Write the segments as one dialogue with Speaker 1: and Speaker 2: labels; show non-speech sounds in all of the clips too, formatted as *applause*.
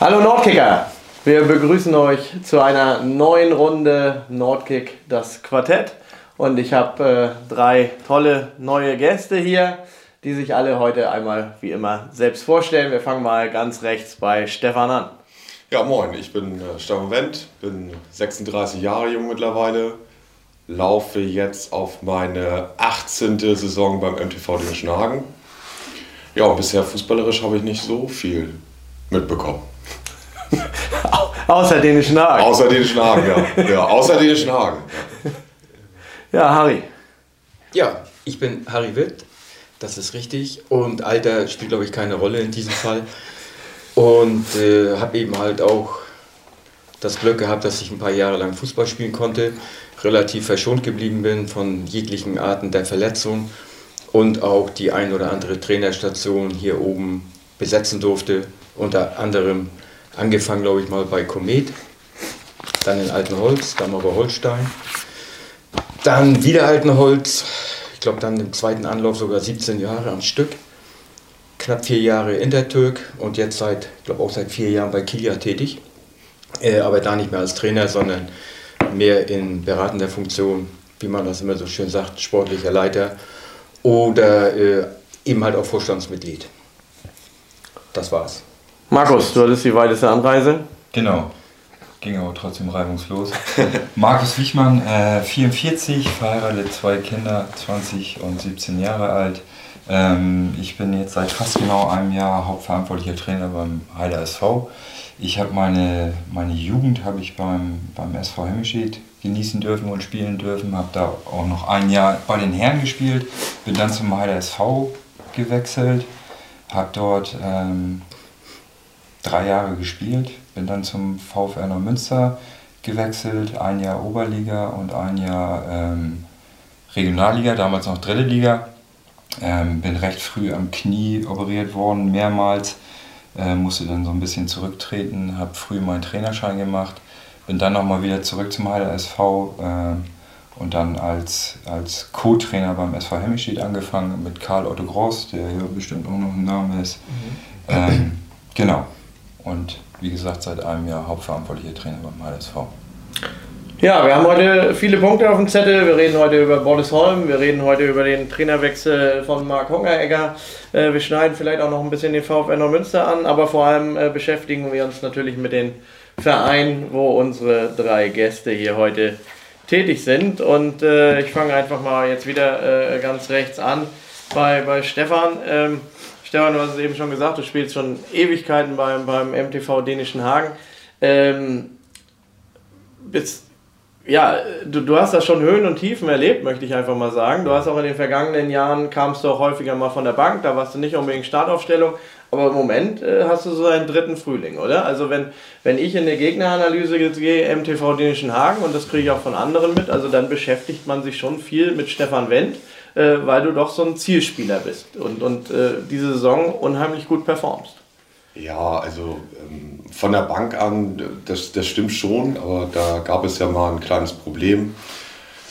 Speaker 1: Hallo Nordkicker! Wir begrüßen euch zu einer neuen Runde Nordkick, das Quartett. Und ich habe äh, drei tolle neue Gäste hier, die sich alle heute einmal wie immer selbst vorstellen. Wir fangen mal ganz rechts bei Stefan an.
Speaker 2: Ja, moin, ich bin äh, Stefan Wendt, bin 36 Jahre jung mittlerweile, laufe jetzt auf meine 18. Saison beim MTV den Schnagen. Ja, bisher fußballerisch habe ich nicht so viel mitbekommen. *laughs*
Speaker 1: außer den Schnagen.
Speaker 2: Außer den Schnagen, ja. ja außer den Schnagen.
Speaker 1: Ja, Harry.
Speaker 3: Ja, ich bin Harry Witt, das ist richtig. Und Alter spielt, glaube ich, keine Rolle in diesem Fall. Und äh, habe eben halt auch das Glück gehabt, dass ich ein paar Jahre lang Fußball spielen konnte, relativ verschont geblieben bin von jeglichen Arten der Verletzung und auch die ein oder andere Trainerstation hier oben besetzen durfte. Unter anderem angefangen, glaube ich, mal bei Komet, dann in Altenholz, dann aber Holstein, dann wieder Altenholz, ich glaube dann im zweiten Anlauf sogar 17 Jahre am Stück, knapp vier Jahre Intertürk und jetzt seit, ich glaube auch seit vier Jahren bei Kilia tätig, äh, aber da nicht mehr als Trainer, sondern mehr in beratender Funktion, wie man das immer so schön sagt, sportlicher Leiter oder äh, eben halt auch Vorstandsmitglied. Das war's.
Speaker 1: Markus, du hattest die weiteste Anreise.
Speaker 4: Genau. Ging aber trotzdem reibungslos. *laughs* Markus Wichmann, äh, 44, verheiratet, zwei Kinder, 20 und 17 Jahre alt. Ähm, ich bin jetzt seit fast genau einem Jahr hauptverantwortlicher Trainer beim Heiler SV. Ich habe meine, meine Jugend habe ich beim, beim SV Hemmisched genießen dürfen und spielen dürfen. Habe da auch noch ein Jahr bei den Herren gespielt. Bin dann zum Heiler SV gewechselt. Habe dort ähm, drei Jahre gespielt, bin dann zum VfR Neumünster gewechselt, ein Jahr Oberliga und ein Jahr ähm, Regionalliga, damals noch dritte Liga. Ähm, bin recht früh am Knie operiert worden, mehrmals, äh, musste dann so ein bisschen zurücktreten, habe früh meinen Trainerschein gemacht, bin dann nochmal wieder zurück zum Heiler SV äh, und dann als, als Co-Trainer beim SV Hemmestedt angefangen mit Karl Otto Gross, der hier bestimmt auch noch ein Name ist. Mhm. Ähm, genau und wie gesagt seit einem Jahr hauptverantwortlicher Trainer beim HSV.
Speaker 1: Ja, wir haben heute viele Punkte auf dem Zettel. Wir reden heute über Bollesholm, wir reden heute über den Trainerwechsel von Marc Hongeregger. Äh, wir schneiden vielleicht auch noch ein bisschen den VfR Neumünster an, aber vor allem äh, beschäftigen wir uns natürlich mit den Vereinen, wo unsere drei Gäste hier heute tätig sind. Und äh, ich fange einfach mal jetzt wieder ganz rechts an bei, bei Stefan. Ähm, Stefan, du hast es eben schon gesagt, du spielst schon Ewigkeiten beim, beim MTV Dänischen Hagen. Ähm, bist, ja, du, du hast das schon Höhen und Tiefen erlebt, möchte ich einfach mal sagen. Du hast auch in den vergangenen Jahren, kamst du auch häufiger mal von der Bank, da warst du nicht unbedingt Startaufstellung, aber im Moment äh, hast du so einen dritten Frühling, oder? Also wenn, wenn ich in eine Gegneranalyse jetzt gehe, MTV Dänischen Hagen, und das kriege ich auch von anderen mit, also dann beschäftigt man sich schon viel mit Stefan Wendt äh, weil du doch so ein Zielspieler bist und, und äh, diese Saison unheimlich gut performst.
Speaker 2: Ja, also ähm, von der Bank an, das, das stimmt schon, aber da gab es ja mal ein kleines Problem.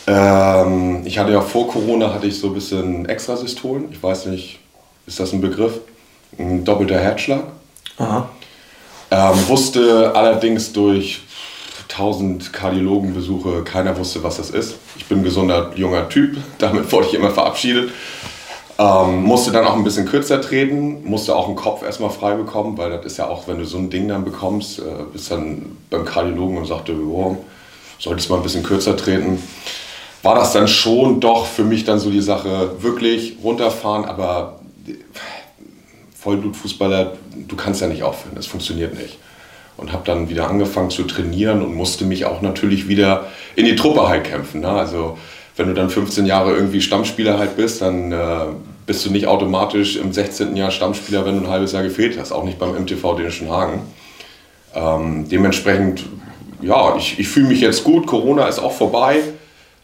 Speaker 2: Ähm, ich hatte ja vor Corona hatte ich so ein bisschen Extrasystolen. Ich weiß nicht, ist das ein Begriff? Ein doppelter Herzschlag. Aha. Ähm, wusste allerdings durch 1000 Kardiologenbesuche, keiner wusste, was das ist. Ich bin ein gesunder junger Typ, *laughs* damit wurde ich immer verabschiedet. Ähm, musste dann auch ein bisschen kürzer treten, musste auch den Kopf erstmal frei bekommen, weil das ist ja auch, wenn du so ein Ding dann bekommst, äh, bist dann beim Kardiologen und sagte, oh, solltest mal ein bisschen kürzer treten. War das dann schon doch für mich dann so die Sache, wirklich runterfahren, aber Vollblutfußballer, du kannst ja nicht aufhören, das funktioniert nicht und habe dann wieder angefangen zu trainieren und musste mich auch natürlich wieder in die Truppe halt kämpfen. Ne? Also wenn du dann 15 Jahre irgendwie Stammspieler halt bist, dann äh, bist du nicht automatisch im 16. Jahr Stammspieler, wenn du ein halbes Jahr gefehlt hast, auch nicht beim MTV Dänischen Hagen. Ähm, dementsprechend, ja, ich, ich fühle mich jetzt gut, Corona ist auch vorbei.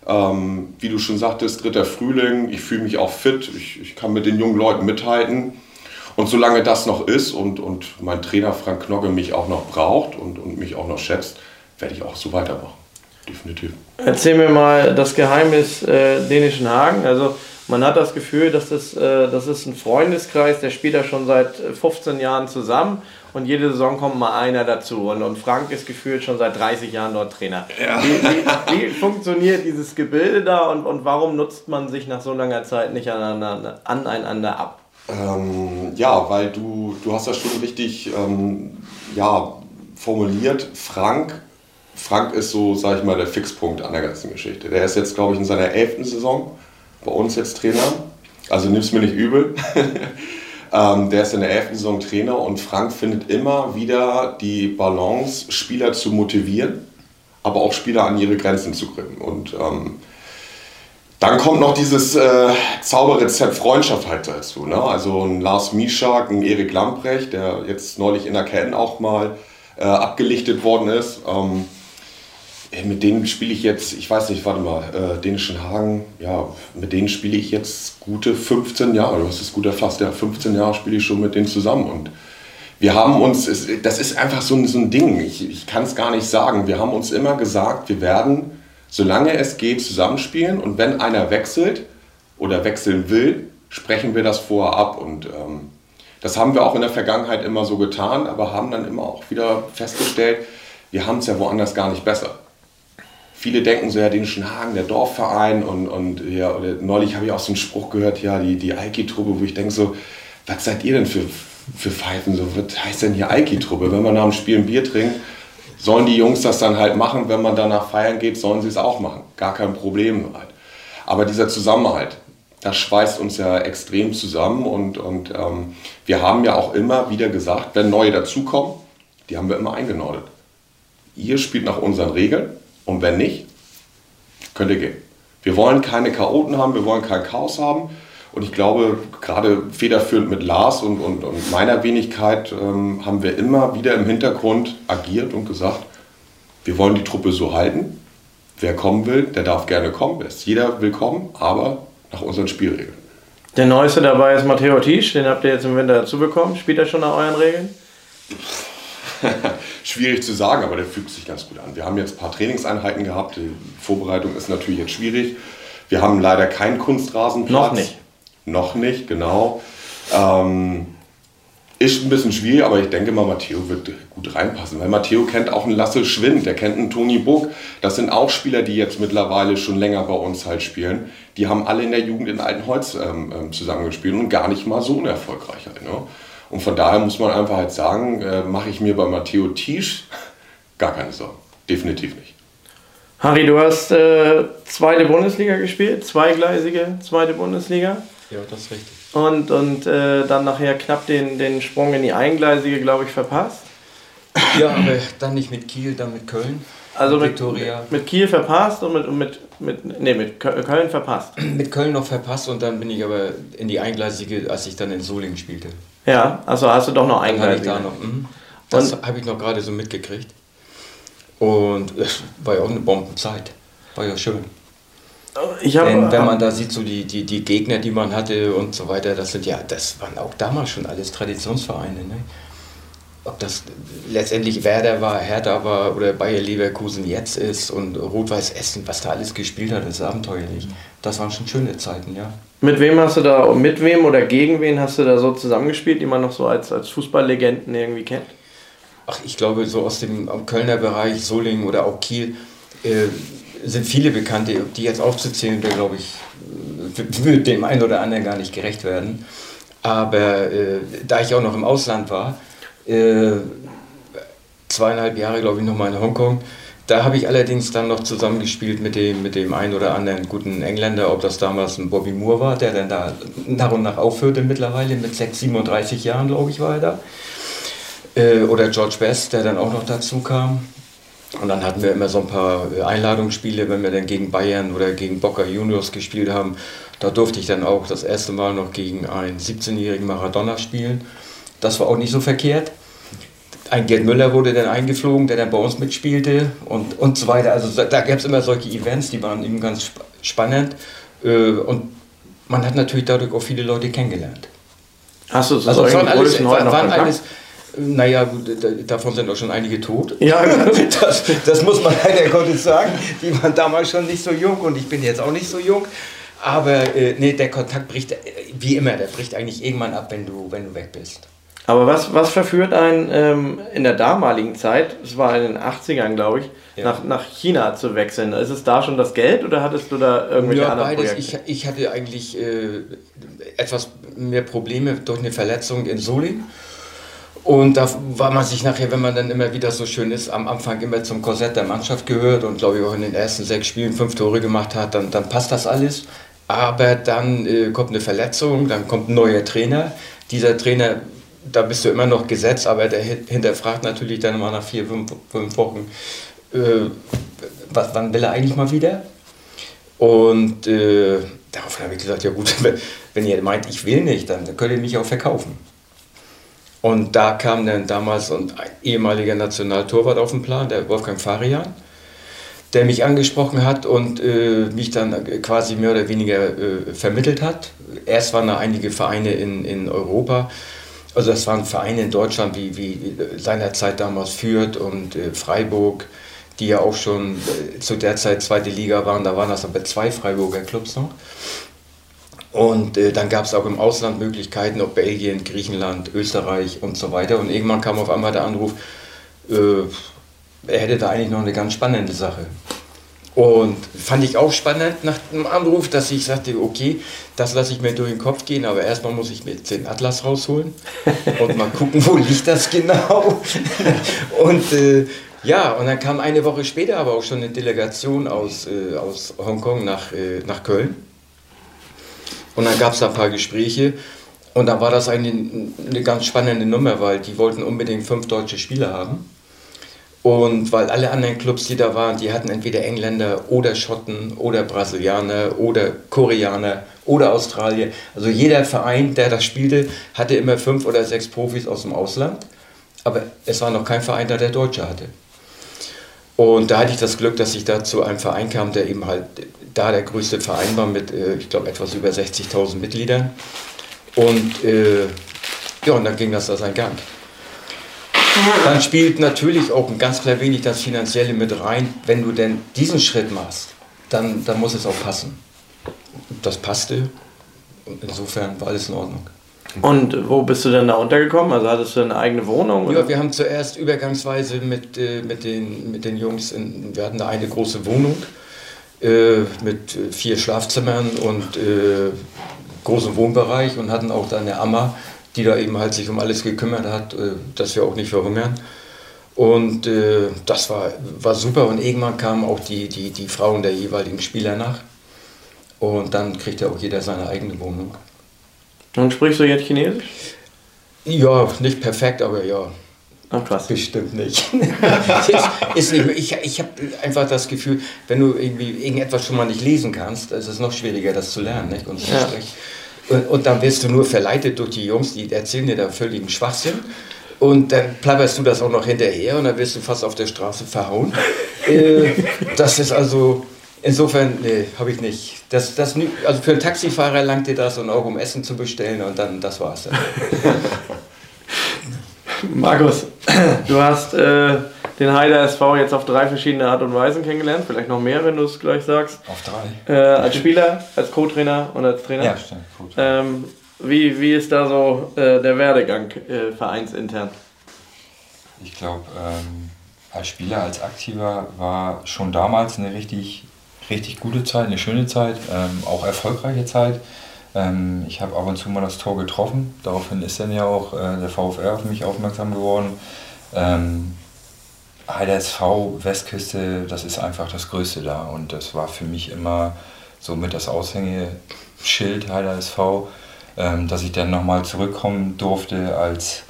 Speaker 2: Ähm, wie du schon sagtest, dritter Frühling, ich fühle mich auch fit, ich, ich kann mit den jungen Leuten mithalten. Und solange das noch ist und, und mein Trainer Frank Knogge mich auch noch braucht und, und mich auch noch schätzt, werde ich auch so weitermachen. Definitiv.
Speaker 1: Erzähl mir mal das Geheimnis äh, dänischen Hagen. Also man hat das Gefühl, dass das, äh, das ist ein Freundeskreis, der spielt da schon seit 15 Jahren zusammen und jede Saison kommt mal einer dazu. Und, und Frank ist gefühlt schon seit 30 Jahren dort Trainer. Ja. Wie, wie, wie, funktioniert dieses Gebilde da und, und warum nutzt man sich nach so langer Zeit nicht aneinander, aneinander ab?
Speaker 2: Ähm, ja, weil du, du hast das schon richtig ähm, ja, formuliert. Frank, Frank ist so, sag ich mal, der Fixpunkt an der ganzen Geschichte. Der ist jetzt, glaube ich, in seiner elften Saison bei uns jetzt Trainer. Also nimm es mir nicht übel. *laughs* ähm, der ist in der elften Saison Trainer und Frank findet immer wieder die Balance, Spieler zu motivieren, aber auch Spieler an ihre Grenzen zu bringen. Und ähm, dann kommt noch dieses äh, Zauberrezept Freundschaft halt dazu. Ne? Also ein Lars Mischak, ein Erik Lamprecht, der jetzt neulich in der Kette auch mal äh, abgelichtet worden ist. Ähm, mit denen spiele ich jetzt, ich weiß nicht, warte mal, äh, dänischen Hagen, ja, mit denen spiele ich jetzt gute 15 Jahre. Du hast es gut erfasst, ja, 15 Jahre spiele ich schon mit denen zusammen. Und wir haben uns, das ist einfach so ein, so ein Ding, ich, ich kann es gar nicht sagen. Wir haben uns immer gesagt, wir werden solange es geht, zusammenspielen. Und wenn einer wechselt oder wechseln will, sprechen wir das vorher ab. Und ähm, das haben wir auch in der Vergangenheit immer so getan, aber haben dann immer auch wieder festgestellt, wir haben es ja woanders gar nicht besser. Viele denken so, ja, den Hagen, der Dorfverein und, und ja, neulich habe ich auch so einen Spruch gehört, ja, die, die Alki-Truppe, wo ich denke so, was seid ihr denn für, für Pfeifen? So, was heißt denn hier Alki-Truppe? Wenn man nach dem Spiel ein Bier trinkt, sollen die Jungs das dann halt machen, wenn man danach feiern geht, sollen sie es auch machen. Gar kein Problem halt. Aber dieser Zusammenhalt, das schweißt uns ja extrem zusammen und, und ähm, wir haben ja auch immer wieder gesagt, wenn neue dazukommen, die haben wir immer eingenordet. Ihr spielt nach unseren Regeln und wenn nicht, könnt ihr gehen. Wir wollen keine Chaoten haben, wir wollen kein Chaos haben und ich glaube, gerade federführend mit Lars und, und, und meiner Wenigkeit ähm, haben wir immer wieder im Hintergrund agiert und gesagt, wir wollen die Truppe so halten. Wer kommen will, der darf gerne kommen. Ist jeder willkommen, aber nach unseren Spielregeln.
Speaker 1: Der Neueste dabei ist Matteo Tisch, den habt ihr jetzt im Winter dazu bekommen. Spielt er schon nach euren Regeln? *laughs*
Speaker 2: schwierig zu sagen, aber der fügt sich ganz gut an. Wir haben jetzt ein paar Trainingseinheiten gehabt. Die Vorbereitung ist natürlich jetzt schwierig. Wir haben leider keinen Kunstrasenplatz.
Speaker 1: Noch nicht.
Speaker 2: Noch nicht, genau. Ähm, ist ein bisschen schwierig, aber ich denke mal, Matteo wird gut reinpassen, weil Matteo kennt auch einen Lasse Schwind, der kennt einen Toni Buck. Das sind auch Spieler, die jetzt mittlerweile schon länger bei uns halt spielen. Die haben alle in der Jugend in Altenholz ähm, ähm zusammengespielt und gar nicht mal so unerfolgreich halt. Ne? Und von daher muss man einfach halt sagen, äh, mache ich mir bei Matteo Tisch gar keine Sorgen. Definitiv nicht.
Speaker 1: Harry, du hast äh, zweite Bundesliga gespielt, zweigleisige zweite Bundesliga.
Speaker 3: Ja, das ist richtig.
Speaker 1: Und, und äh, dann nachher knapp den, den Sprung in die Eingleisige, glaube ich, verpasst.
Speaker 3: Ja, aber dann nicht mit Kiel, dann mit Köln.
Speaker 1: Also mit, mit Kiel verpasst und mit, mit, mit, nee, mit Köln verpasst.
Speaker 3: Mit Köln noch verpasst und dann bin ich aber in die Eingleisige, als ich dann in Solingen spielte.
Speaker 1: Ja, also hast du doch noch Eingleisige.
Speaker 3: Da noch, mh, das habe ich noch gerade so mitgekriegt. Und es war ja auch eine Bombenzeit. War ja schön. Hab, Denn wenn man da sieht, so die, die, die Gegner, die man hatte und so weiter, das sind ja, das waren auch damals schon alles Traditionsvereine. Ne? Ob das letztendlich Werder war, Hertha war oder Bayer Leverkusen jetzt ist und Rot-Weiß Essen, was da alles gespielt hat, ist abenteuerlich. Das waren schon schöne Zeiten, ja.
Speaker 1: Mit wem hast du da, mit wem oder gegen wen hast du da so zusammengespielt, die man noch so als, als Fußballlegenden irgendwie kennt?
Speaker 3: Ach, ich glaube, so aus dem Kölner Bereich, Solingen oder auch Kiel, äh, sind viele Bekannte, die jetzt aufzuzählen, der glaube ich, würde dem einen oder anderen gar nicht gerecht werden. Aber äh, da ich auch noch im Ausland war, äh, zweieinhalb Jahre glaube ich nochmal in Hongkong, da habe ich allerdings dann noch zusammengespielt mit dem, mit dem einen oder anderen guten Engländer, ob das damals ein Bobby Moore war, der dann da nach und nach aufhörte mittlerweile, mit 6, 37 Jahren glaube ich war er da. Äh, oder George Best, der dann auch noch dazu kam. Und dann hatten wir immer so ein paar äh, Einladungsspiele, wenn wir dann gegen Bayern oder gegen Boca Juniors gespielt haben. Da durfte ich dann auch das erste Mal noch gegen einen 17-jährigen Maradona spielen. Das war auch nicht so verkehrt. Ein Gerd Müller wurde dann eingeflogen, der dann bei uns mitspielte und, und so weiter. Also da gab es immer solche Events, die waren eben ganz spannend. Äh, und man hat natürlich dadurch auch viele Leute kennengelernt.
Speaker 1: Hast du
Speaker 3: so also, waren alles, waren alles Naja, davon sind auch schon einige tot.
Speaker 1: Ja, *laughs*
Speaker 3: das, das muss man leider Gottes sagen. Die waren damals schon nicht so jung und ich bin jetzt auch nicht so jung. Aber äh, nee, der Kontakt bricht, äh, wie immer, der bricht eigentlich irgendwann ab, wenn du, wenn du weg bist.
Speaker 1: Aber was, was verführt einen ähm, in der damaligen Zeit, es war in den 80ern, glaube ich, ja. nach, nach China zu wechseln? Ist es da schon das Geld oder hattest du da irgendwelche
Speaker 3: ja,
Speaker 1: anderen
Speaker 3: beides.
Speaker 1: Projekte?
Speaker 3: Ich, ich hatte eigentlich äh, etwas mehr Probleme durch eine Verletzung in Solingen. Und da war man sich nachher, wenn man dann immer wieder so schön ist, am Anfang immer zum Korsett der Mannschaft gehört und glaube ich auch in den ersten sechs Spielen fünf Tore gemacht hat, dann, dann passt das alles. Aber dann äh, kommt eine Verletzung, dann kommt ein neuer Trainer. Dieser Trainer, da bist du immer noch gesetzt, aber der hinterfragt natürlich dann mal nach vier, fünf, fünf Wochen, äh, was, wann will er eigentlich mal wieder? Und äh, darauf habe ich gesagt, ja gut, *laughs* wenn ihr meint, ich will nicht, dann könnt ihr mich auch verkaufen. Und da kam dann damals ein ehemaliger Nationaltorwart auf den Plan, der Wolfgang Farian, der mich angesprochen hat und äh, mich dann quasi mehr oder weniger äh, vermittelt hat. Erst waren da einige Vereine in, in Europa, also das waren Vereine in Deutschland wie, wie seinerzeit damals Fürth und äh, Freiburg, die ja auch schon äh, zu der Zeit zweite Liga waren. Da waren das aber zwei Freiburger Clubs noch. Und äh, dann gab es auch im Ausland Möglichkeiten, ob Belgien, Griechenland, Österreich und so weiter. Und irgendwann kam auf einmal der Anruf, äh, er hätte da eigentlich noch eine ganz spannende Sache. Und fand ich auch spannend nach dem Anruf, dass ich sagte, okay, das lasse ich mir durch den Kopf gehen, aber erstmal muss ich mir den Atlas rausholen *laughs* und mal gucken, wo liegt das genau. *laughs* und äh, ja, und dann kam eine Woche später aber auch schon eine Delegation aus, äh, aus Hongkong nach, äh, nach Köln. Und dann gab es da ein paar Gespräche. Und dann war das eine, eine ganz spannende Nummer, weil die wollten unbedingt fünf deutsche Spieler haben. Und weil alle anderen Clubs, die da waren, die hatten entweder Engländer oder Schotten oder Brasilianer oder Koreaner oder Australier. Also jeder Verein, der das spielte, hatte immer fünf oder sechs Profis aus dem Ausland. Aber es war noch kein Verein da, der Deutsche hatte. Und da hatte ich das Glück, dass ich da zu einem Verein kam, der eben halt da der größte Verein war mit, äh, ich glaube, etwas über 60.000 Mitgliedern. Und äh, ja, und dann ging das da seinen Gang. Dann spielt natürlich auch ein ganz klein wenig das Finanzielle mit rein. Wenn du denn diesen Schritt machst, dann, dann muss es auch passen. Das passte und insofern war alles in Ordnung.
Speaker 1: Und wo bist du denn da untergekommen? Also hattest du eine eigene Wohnung?
Speaker 3: Oder? Ja, wir haben zuerst übergangsweise mit, äh, mit, den, mit den Jungs, in, wir hatten da eine große Wohnung äh, mit vier Schlafzimmern und äh, großem Wohnbereich und hatten auch da eine Amma, die da eben halt sich um alles gekümmert hat, äh, dass wir auch nicht verhungern. Und äh, das war, war super und irgendwann kamen auch die, die, die Frauen der jeweiligen Spieler nach. Und dann kriegt ja auch jeder seine eigene Wohnung.
Speaker 1: Und sprichst du jetzt Chinesisch?
Speaker 3: Ja, nicht perfekt, aber ja.
Speaker 1: Ach krass.
Speaker 3: Bestimmt nicht. *laughs* ist, nicht ich ich habe einfach das Gefühl, wenn du irgendwie irgendetwas schon mal nicht lesen kannst, ist es noch schwieriger, das zu lernen nicht? und ja. Und, und, dann wirst du nur verleitet durch die Jungs, die erzählen dir da völligen Schwachsinn. Und dann plapperst du das auch noch hinterher und dann wirst du fast auf der Straße verhauen. *laughs* äh, das ist also, Insofern, nee, habe ich nicht. Das, das, also für einen Taxifahrer langt dir das und auch um Essen zu bestellen und dann, das war's. *laughs*
Speaker 1: Markus, du hast äh, den Heider SV jetzt auf drei verschiedene Art und Weisen kennengelernt, vielleicht noch mehr, wenn du es gleich sagst.
Speaker 4: Auf drei.
Speaker 1: Äh, als Spieler, als Co-Trainer und als Trainer.
Speaker 4: Ja, stimmt.
Speaker 1: Ähm, wie, wie ist da so äh, der Werdegang äh, vereinsintern?
Speaker 4: Ich glaube, ähm, als Spieler, als Aktiver war schon damals eine richtig richtig gute Zeit, eine schöne Zeit, ähm, auch erfolgreiche Zeit. Ähm, ich habe ab und zu mal das Tor getroffen. Daraufhin ist dann ja auch äh, der VfR auf mich aufmerksam geworden. Ähm, SV, Westküste, das ist einfach das Größte da. Und das war für mich immer so mit das Aushängeschild Heider SV, ähm, dass ich dann nochmal zurückkommen durfte als,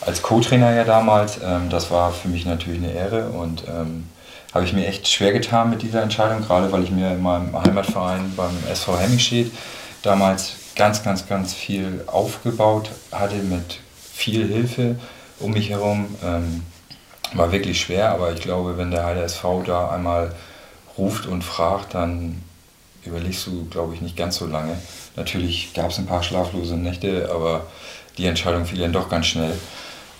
Speaker 4: als Co-Trainer ja damals. Ähm, das war für mich natürlich eine Ehre und ähm, habe ich mir echt schwer getan mit dieser Entscheidung, gerade weil ich mir in meinem Heimatverein beim SV Hemmingstedt damals ganz, ganz, ganz viel aufgebaut hatte mit viel Hilfe um mich herum. Ähm, war wirklich schwer, aber ich glaube, wenn der Heider SV da einmal ruft und fragt, dann überlegst du, glaube ich, nicht ganz so lange. Natürlich gab es ein paar schlaflose Nächte, aber die Entscheidung fiel dann doch ganz schnell.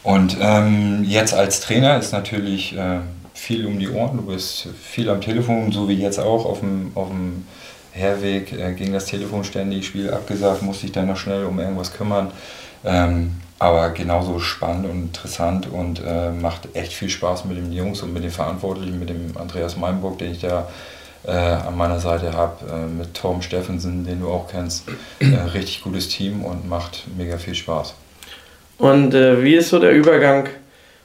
Speaker 4: Und ähm, jetzt als Trainer ist natürlich äh, viel um die Ohren. Du bist viel am Telefon, so wie jetzt auch auf dem, auf dem Herweg äh, ging das Telefon ständig, Spiel abgesagt, musste ich dann noch schnell um irgendwas kümmern. Ähm, aber genauso spannend und interessant und äh, macht echt viel Spaß mit den Jungs und mit den Verantwortlichen, mit dem Andreas Meinburg, den ich da äh, an meiner Seite habe, äh, mit Tom Steffensen, den du auch kennst. Äh, richtig gutes Team und macht mega viel Spaß.
Speaker 1: Und äh, wie ist so der Übergang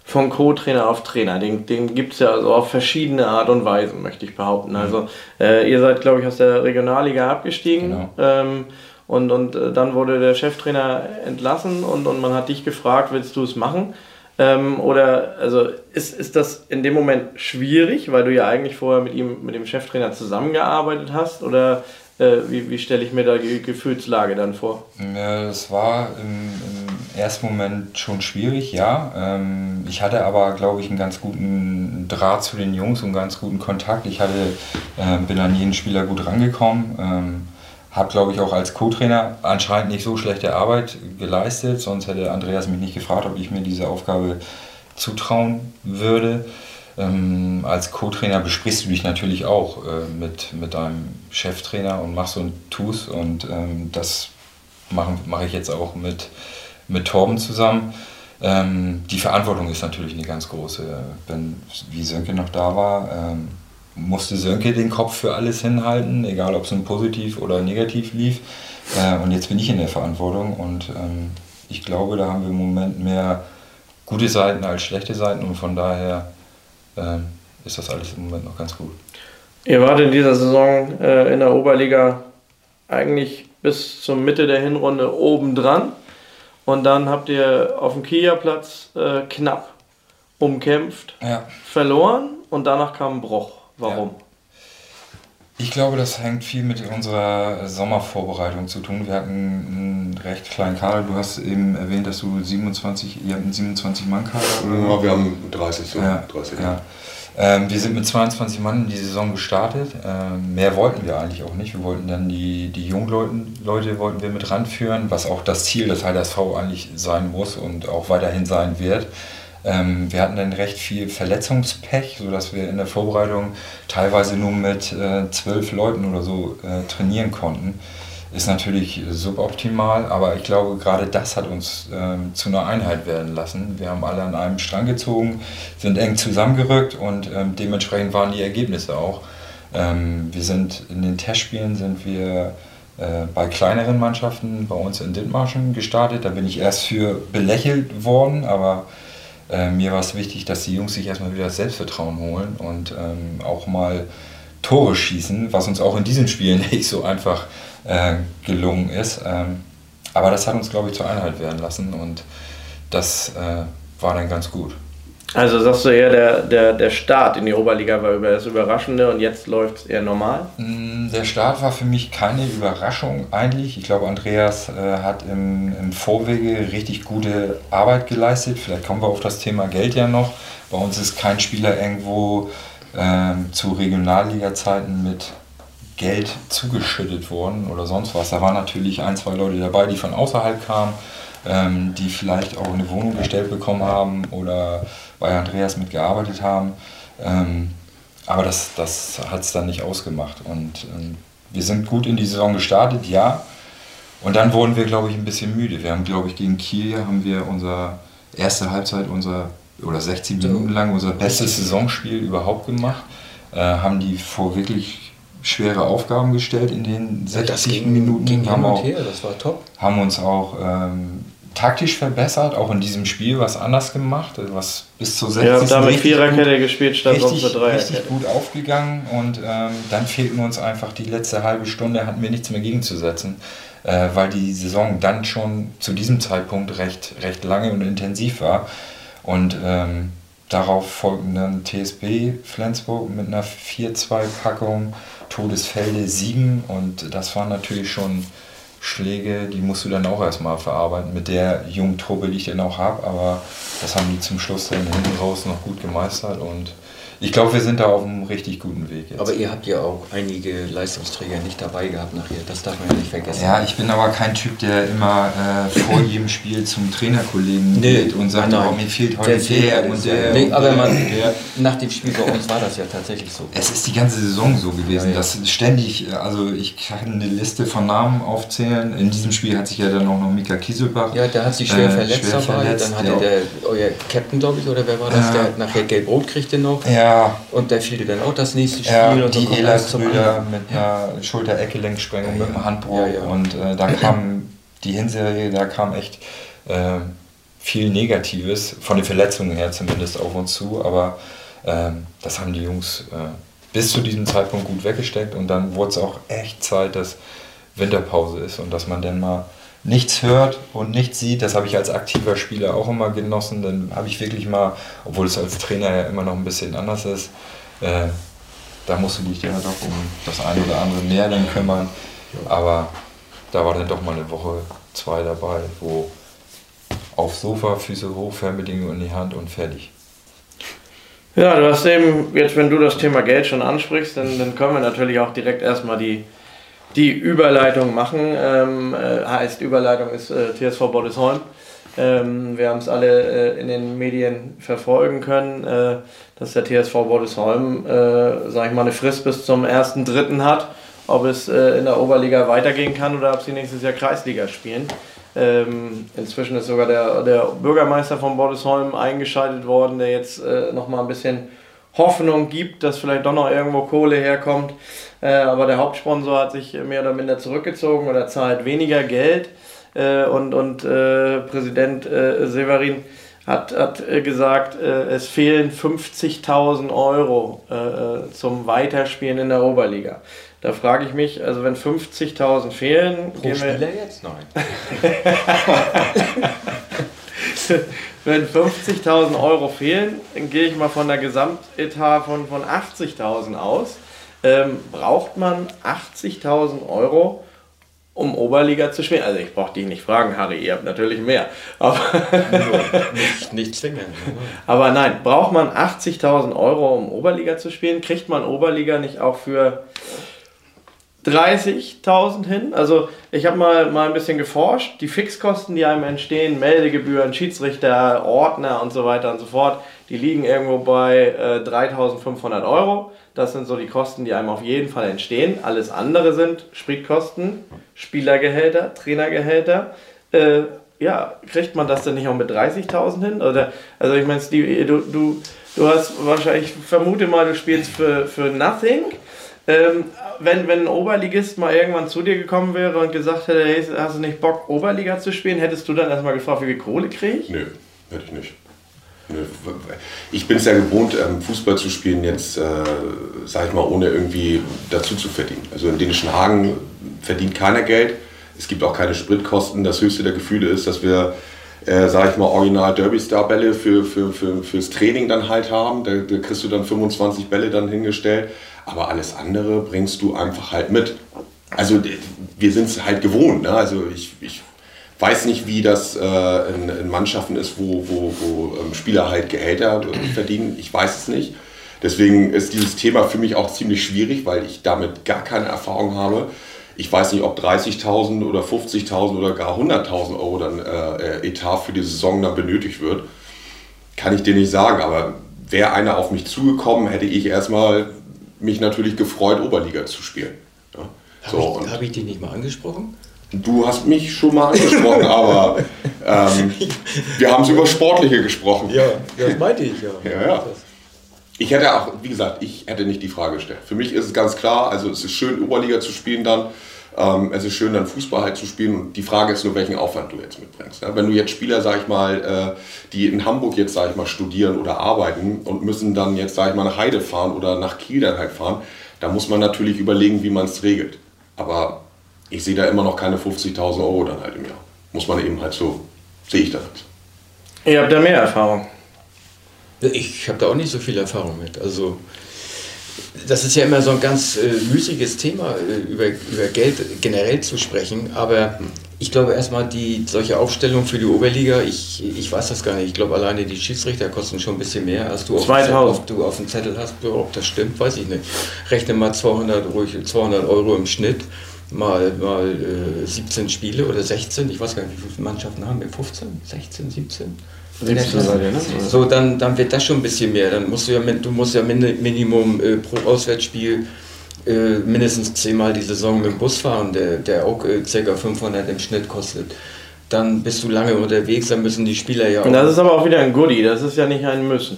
Speaker 1: von Co-Trainer auf Trainer? Den, den gibt es ja also auf verschiedene Art und Weisen, möchte ich behaupten. Also äh, ihr seid, glaube ich, aus der Regionalliga abgestiegen.
Speaker 4: Genau.
Speaker 1: Ähm, und, und äh, dann wurde der Cheftrainer entlassen und, und man hat dich gefragt, willst du es machen? Ähm, oder also ist, ist das in dem Moment schwierig, weil du ja eigentlich vorher mit ihm, mit dem Cheftrainer zusammengearbeitet hast? Oder äh, wie, wie stelle ich mir da die Gefühlslage dann vor?
Speaker 4: Ja, das war im, im ersten Moment schon schwierig, ja. Ähm, ich hatte aber, glaube ich, einen ganz guten Draht zu den Jungs und einen ganz guten Kontakt. Ich hatte, äh, bin an jeden Spieler gut rangekommen. Ähm, habe, glaube ich, auch als Co-Trainer anscheinend nicht so schlechte Arbeit geleistet, sonst hätte Andreas mich nicht gefragt, ob ich mir diese Aufgabe zutrauen würde. Ähm, als Co-Trainer besprichst du dich natürlich auch äh, mit, mit deinem Cheftrainer und machst und tust und ähm, das mache mach ich jetzt auch mit, mit Torben zusammen. Ähm, die Verantwortung ist natürlich eine ganz große. Wenn, wie Sönke noch da war, ähm, musste Sönke den Kopf für alles hinhalten, egal ob es nun positiv oder negativ lief. Äh, und jetzt bin ich in der Verantwortung und ähm, ich glaube, da haben wir im Moment mehr gute Seiten als schlechte Seiten und von daher ähm, ist das alles im Moment noch ganz gut.
Speaker 1: Ihr wart in dieser Saison äh, in der Oberliga eigentlich bis zur Mitte der Hinrunde oben dran. Und dann habt ihr auf dem Kielerplatz äh, knapp umkämpft,
Speaker 4: Ja.
Speaker 1: verloren und danach kam ein Bruch. Warum?
Speaker 4: Ich glaube, das hängt viel mit unserer Sommervorbereitung zu tun. Wir hatten einen recht kleinen Kader. Du hast eben erwähnt, dass du 27, ihr habt einen 27-Mann-Kader.
Speaker 2: Ja, wir haben 30 so.
Speaker 4: Ja,
Speaker 2: 30.
Speaker 4: ja. Ähm, wir sind mit 22 Mann in die Saison gestartet. Ähm, mehr wollten wir eigentlich auch nicht. Wir wollten dann die, die Jungleuten Leute wollten wir mit ranführen, was auch das Ziel des HSV eigentlich sein muss und auch weiterhin sein wird. Ähm, wir hatten dann recht viel Verletzungspech, sodass wir in der Vorbereitung teilweise nur mit äh, zwölf Leuten oder so äh, trainieren konnten. Ist natürlich suboptimal, aber ich glaube, gerade das hat uns ähm, zu einer Einheit werden lassen. Wir haben alle an einem Strang gezogen, sind eng zusammengerückt und ähm, dementsprechend waren die Ergebnisse auch. Ähm, wir sind in den Testspielen sind wir äh, bei kleineren Mannschaften bei uns in Dithmarschen gestartet. Da bin ich erst für belächelt worden, aber äh, mir war es wichtig, dass die Jungs sich erstmal wieder das Selbstvertrauen holen und ähm, auch mal Tore schießen, was uns auch in diesen Spielen *laughs* nicht so einfach äh, gelungen ist. Ähm, aber das hat uns, glaube ich, zur Einheit werden lassen und das äh, war dann ganz gut.
Speaker 1: Also sagst du eher, der, der, der Start in die Oberliga war über das Überraschende und jetzt läuft es eher normal?
Speaker 4: Mm, Der Start war für mich keine Überraschung eigentlich. Ich glaube, Andreas äh, hat im, im Vorwege richtig gute Arbeit geleistet. Vielleicht kommen wir auf das Thema Geld ja noch. Bei uns ist kein Spieler irgendwo ähm, zu Regionalliga-Zeiten mit Geld zugeschüttet worden oder sonst was. Da waren natürlich ein, zwei Leute dabei, die von außerhalb kamen, ähm, die vielleicht auch eine Wohnung gestellt bekommen haben oder bei Andreas mitgearbeitet haben. Ähm, aber das, das hat es dann nicht ausgemacht. Und ähm, wir sind gut in die Saison gestartet, ja. Und dann wurden wir, glaube ich, ein bisschen müde. Wir haben, glaube ich, gegen Kiel haben wir unser erste Halbzeit, unser oder 60 Minuten lang unser bestes Saisonspiel überhaupt gemacht. Äh, haben die vor wirklich schwere Aufgaben gestellt in den 60 Minuten.
Speaker 3: ging
Speaker 4: haben, auch,
Speaker 3: her, das war top.
Speaker 4: haben uns auch ähm, taktisch verbessert, auch in diesem Spiel was anders gemacht, was bis zur 60.
Speaker 1: Ihr habt da mit Viererkette gespielt, statt sonst
Speaker 4: richtig,
Speaker 1: mit Dreierkette.
Speaker 4: richtig gut aufgegangen und ähm, dann fehlten uns einfach die letzte halbe Stunde, hatten wir nichts mehr gegenzusetzen, äh, weil die Saison dann schon zu diesem Zeitpunkt recht, recht lange und intensiv war. Und ähm, darauf folgten dann TSB Flensburg mit einer 4-2-Packung, Todesfelde 7 und das waren natürlich schon Schläge, die musst du dann auch erstmal verarbeiten. Mit der jungen Truppe, die ich dann auch habe, aber das haben die zum Schluss dann hinten raus noch gut gemeistert und ich glaube, wir sind da auf einem richtig guten Weg
Speaker 3: jetzt. Aber ihr habt ja auch einige Leistungsträger nicht dabei gehabt nachher, das darf man ja nicht vergessen.
Speaker 4: Ja, ich bin aber kein Typ, der immer äh, vor *clears throat* jedem Spiel zum Trainerkollegen nee, geht und sagt, nein, oh, mir fehlt heute der, der und der.
Speaker 3: Nee, aber man, der. nach dem Spiel bei uns war das ja tatsächlich so.
Speaker 4: Es ist die ganze Saison so gewesen, ja, ja. dass ständig, also ich kann eine Liste von Namen aufzählen. In diesem Spiel hat sich ja dann auch noch Mika Kieselbach.
Speaker 3: Ja, der hat sich schwer äh, verletzt schwer dabei. Verletzt, dann hatte der, euer Captain, glaube ich, oder wer war das, der nachher gelb-rot kriegte noch.
Speaker 4: Ja,
Speaker 3: und der fiel dann auch das nächste Spiel.
Speaker 4: Ja,
Speaker 3: und
Speaker 4: die Elas-Brüder mit einer Schulter-Eckgelenksprengung, mit einem Handbruch. Und äh, da *clears throat* kam die Hinserie, da kam echt äh, viel Negatives, von den Verletzungen her zumindest auf uns zu. Aber äh, das haben die Jungs äh, bis zu diesem Zeitpunkt gut weggesteckt. Und dann wurde es auch echt Zeit, dass Winterpause ist und dass man dann mal nichts hört und nichts sieht. Das habe ich als aktiver Spieler auch immer genossen. Dann habe ich wirklich mal, obwohl es als Trainer ja immer noch ein bisschen anders ist, äh, da musst du dich ja doch um das eine oder andere mehr dann kümmern. Aber da war dann doch mal eine Woche, zwei dabei, wo auf Sofa, Füße hoch, Fernbedienung in die Hand und fertig.
Speaker 1: Ja, du hast eben, jetzt wenn du das Thema Geld schon ansprichst, dann, dann können wir natürlich auch direkt erstmal die, die Überleitung machen. Ähm, äh, heißt, Überleitung ist äh, TSV Boddesholm. Ähm, wir haben es alle äh, in den Medien verfolgen können, äh, dass der TSV Boddesholm, äh, sag ich mal, eine Frist bis zum 1.3. hat, ob es äh, in der Oberliga weitergehen kann oder ob sie nächstes Jahr Kreisliga spielen. Ähm, inzwischen ist sogar der, der Bürgermeister von Boddesholm eingeschaltet worden, der jetzt äh, nochmal ein bisschen Hoffnung gibt, dass vielleicht doch noch irgendwo Kohle herkommt. Äh, aber der Hauptsponsor hat sich mehr oder minder zurückgezogen oder zahlt weniger Geld. Äh, und und äh, Präsident äh, Severin hat, hat äh, gesagt, es fehlen 50.000 Euro zum Weiterspielen in der Oberliga. Da frage ich mich, also wenn 50.000 fehlen...
Speaker 3: Pro Spieler jetzt? Nein. *laughs* *laughs*
Speaker 1: wenn 50.000 Euro fehlen, dann gehe ich mal von der Gesamtetat von, von 80.000 aus. Ähm, braucht man 80.000 Euro, um Oberliga zu spielen? Also ich brauche dich nicht fragen, Harry, ihr habt natürlich mehr. Aber *laughs*
Speaker 3: nicht, nicht zwingend.
Speaker 1: Aber nein, braucht man 80.000 Euro, um Oberliga zu spielen? Kriegt man Oberliga nicht auch für 30.000 hin. Also ich habe mal, mal ein bisschen geforscht. Die Fixkosten, die einem entstehen, Meldegebühren, Schiedsrichter, Ordner und so weiter und so fort, die liegen irgendwo bei äh, 3.500 Euro. Das sind so die Kosten, die einem auf jeden Fall entstehen. Alles andere sind Spritkosten, Spielergehälter, Trainergehälter. Äh, ja, kriegt man das denn nicht auch mit 30.000 hin? Oder, also ich meine, du, du, du hast wahrscheinlich, ich vermute mal, du spielst für, für Nothing ähm, wenn, wenn ein Oberligist mal irgendwann zu dir gekommen wäre und gesagt hätte, hey, hast du nicht Bock, Oberliga zu spielen, hättest du dann erstmal gefragt, wie viel Kohle kriege ich?
Speaker 2: Nö, hätte ich nicht. Ich bin es ja gewohnt, ähm, Fußball zu spielen, jetzt, äh, sag ich mal, ohne irgendwie dazu zu verdienen. Also in Dänischen Hagen verdient keiner Geld. Es gibt auch keine Spritkosten. Das höchste der Gefühle ist, dass wir, äh, sag ich mal, original Derby-Star-Bälle für, für, für, fürs Training dann halt haben. Da, da kriegst du dann 25 Bälle dann hingestellt aber alles andere bringst du einfach halt mit. Also wir sind es halt gewohnt. Ne? Also ich, ich weiß nicht, wie das äh, in, in, Mannschaften ist, wo, wo, wo ähm, Spieler halt Gehälter verdienen. Ich weiß es nicht. Deswegen ist dieses Thema für mich auch ziemlich schwierig, weil ich damit gar keine Erfahrung habe. Ich weiß nicht, ob 30.000 oder 50.000 oder gar 100.000 Euro dann äh, äh, Etat für die Saison dann benötigt wird. Kann ich dir nicht sagen, aber wäre einer auf mich zugekommen, hätte ich erstmal mich natürlich gefreut, Oberliga zu spielen. Ja.
Speaker 3: So, Habe ich, hab ich dich nicht mal angesprochen?
Speaker 2: Du hast mich schon mal angesprochen, *laughs* aber ähm, wir haben es über Sportliche gesprochen.
Speaker 3: Ja, das meinte ich ja. *laughs*
Speaker 2: ja, ja. Ich hätte auch, wie gesagt, ich hätte nicht die Frage gestellt. Für mich ist es ganz klar, also es ist schön, Oberliga zu spielen dann. Ähm, es ist schön, dann Fußball halt zu spielen. Und die Frage ist nur, welchen Aufwand du jetzt mitbringst. Ja, wenn du jetzt Spieler, sag ich mal, äh, die in Hamburg jetzt, sag ich mal, studieren oder arbeiten und müssen dann jetzt, sag ich mal, nach Heide fahren oder nach Kiel dann halt fahren, da muss man natürlich überlegen, wie man es regelt. Aber ich sehe da immer noch keine 50.000 Euro dann halt im Jahr. Muss man eben halt so, sehe ich das.
Speaker 1: Ihr habt da mehr Erfahrung.
Speaker 3: Ich habe da auch nicht so viel Erfahrung mit. Also das ist ja immer so ein ganz äh, müßiges Thema, äh, über, über Geld generell zu sprechen, aber Ich glaube erstmal die solche Aufstellung für die Oberliga, ich, ich weiß das gar nicht. Ich glaube alleine die Schiedsrichter kosten schon ein bisschen mehr, als du auf,
Speaker 1: 2000.
Speaker 3: Dem, du auf dem Zettel hast. Ob das stimmt, weiß ich nicht. Rechne mal 200, ruhig 200 Euro im Schnitt, mal, mal äh, 17 Spiele oder 16. Ich weiß gar nicht, wie viele Mannschaften haben wir? 15, 16, 17?
Speaker 1: 17 seid ihr, ne?
Speaker 3: So, dann, dann wird das schon ein bisschen mehr. Dann musst du ja, du musst ja min- Minimum äh, pro Auswärtsspiel äh, mindestens zehnmal die Saison mit dem Bus fahren, der, der auch äh, ca. 500 im Schnitt kostet. Dann bist du lange unterwegs, dann müssen die Spieler ja
Speaker 1: Und das ist aber auch wieder ein Goodie, das ist ja nicht ein Müssen.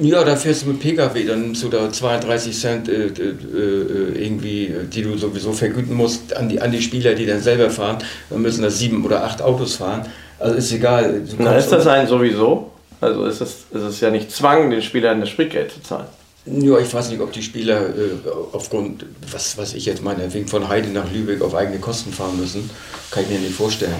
Speaker 3: Ja, da fährst du mit Pkw, dann nimmst du da 32 Cent äh, äh, äh, irgendwie, die du sowieso vergüten musst an die, an die Spieler, die dann selber fahren. Dann müssen da sieben oder acht Autos fahren. Also ist egal.
Speaker 1: Na, ist das ein sowieso? Also ist es, ist es ja nicht Zwang, den Spielern das Spritgeld zu zahlen.
Speaker 3: Ja, ich weiß nicht, ob die Spieler äh, aufgrund, was, was ich jetzt meine, wegen von Heide nach Lübeck auf eigene Kosten fahren müssen. Kann ich mir nicht vorstellen.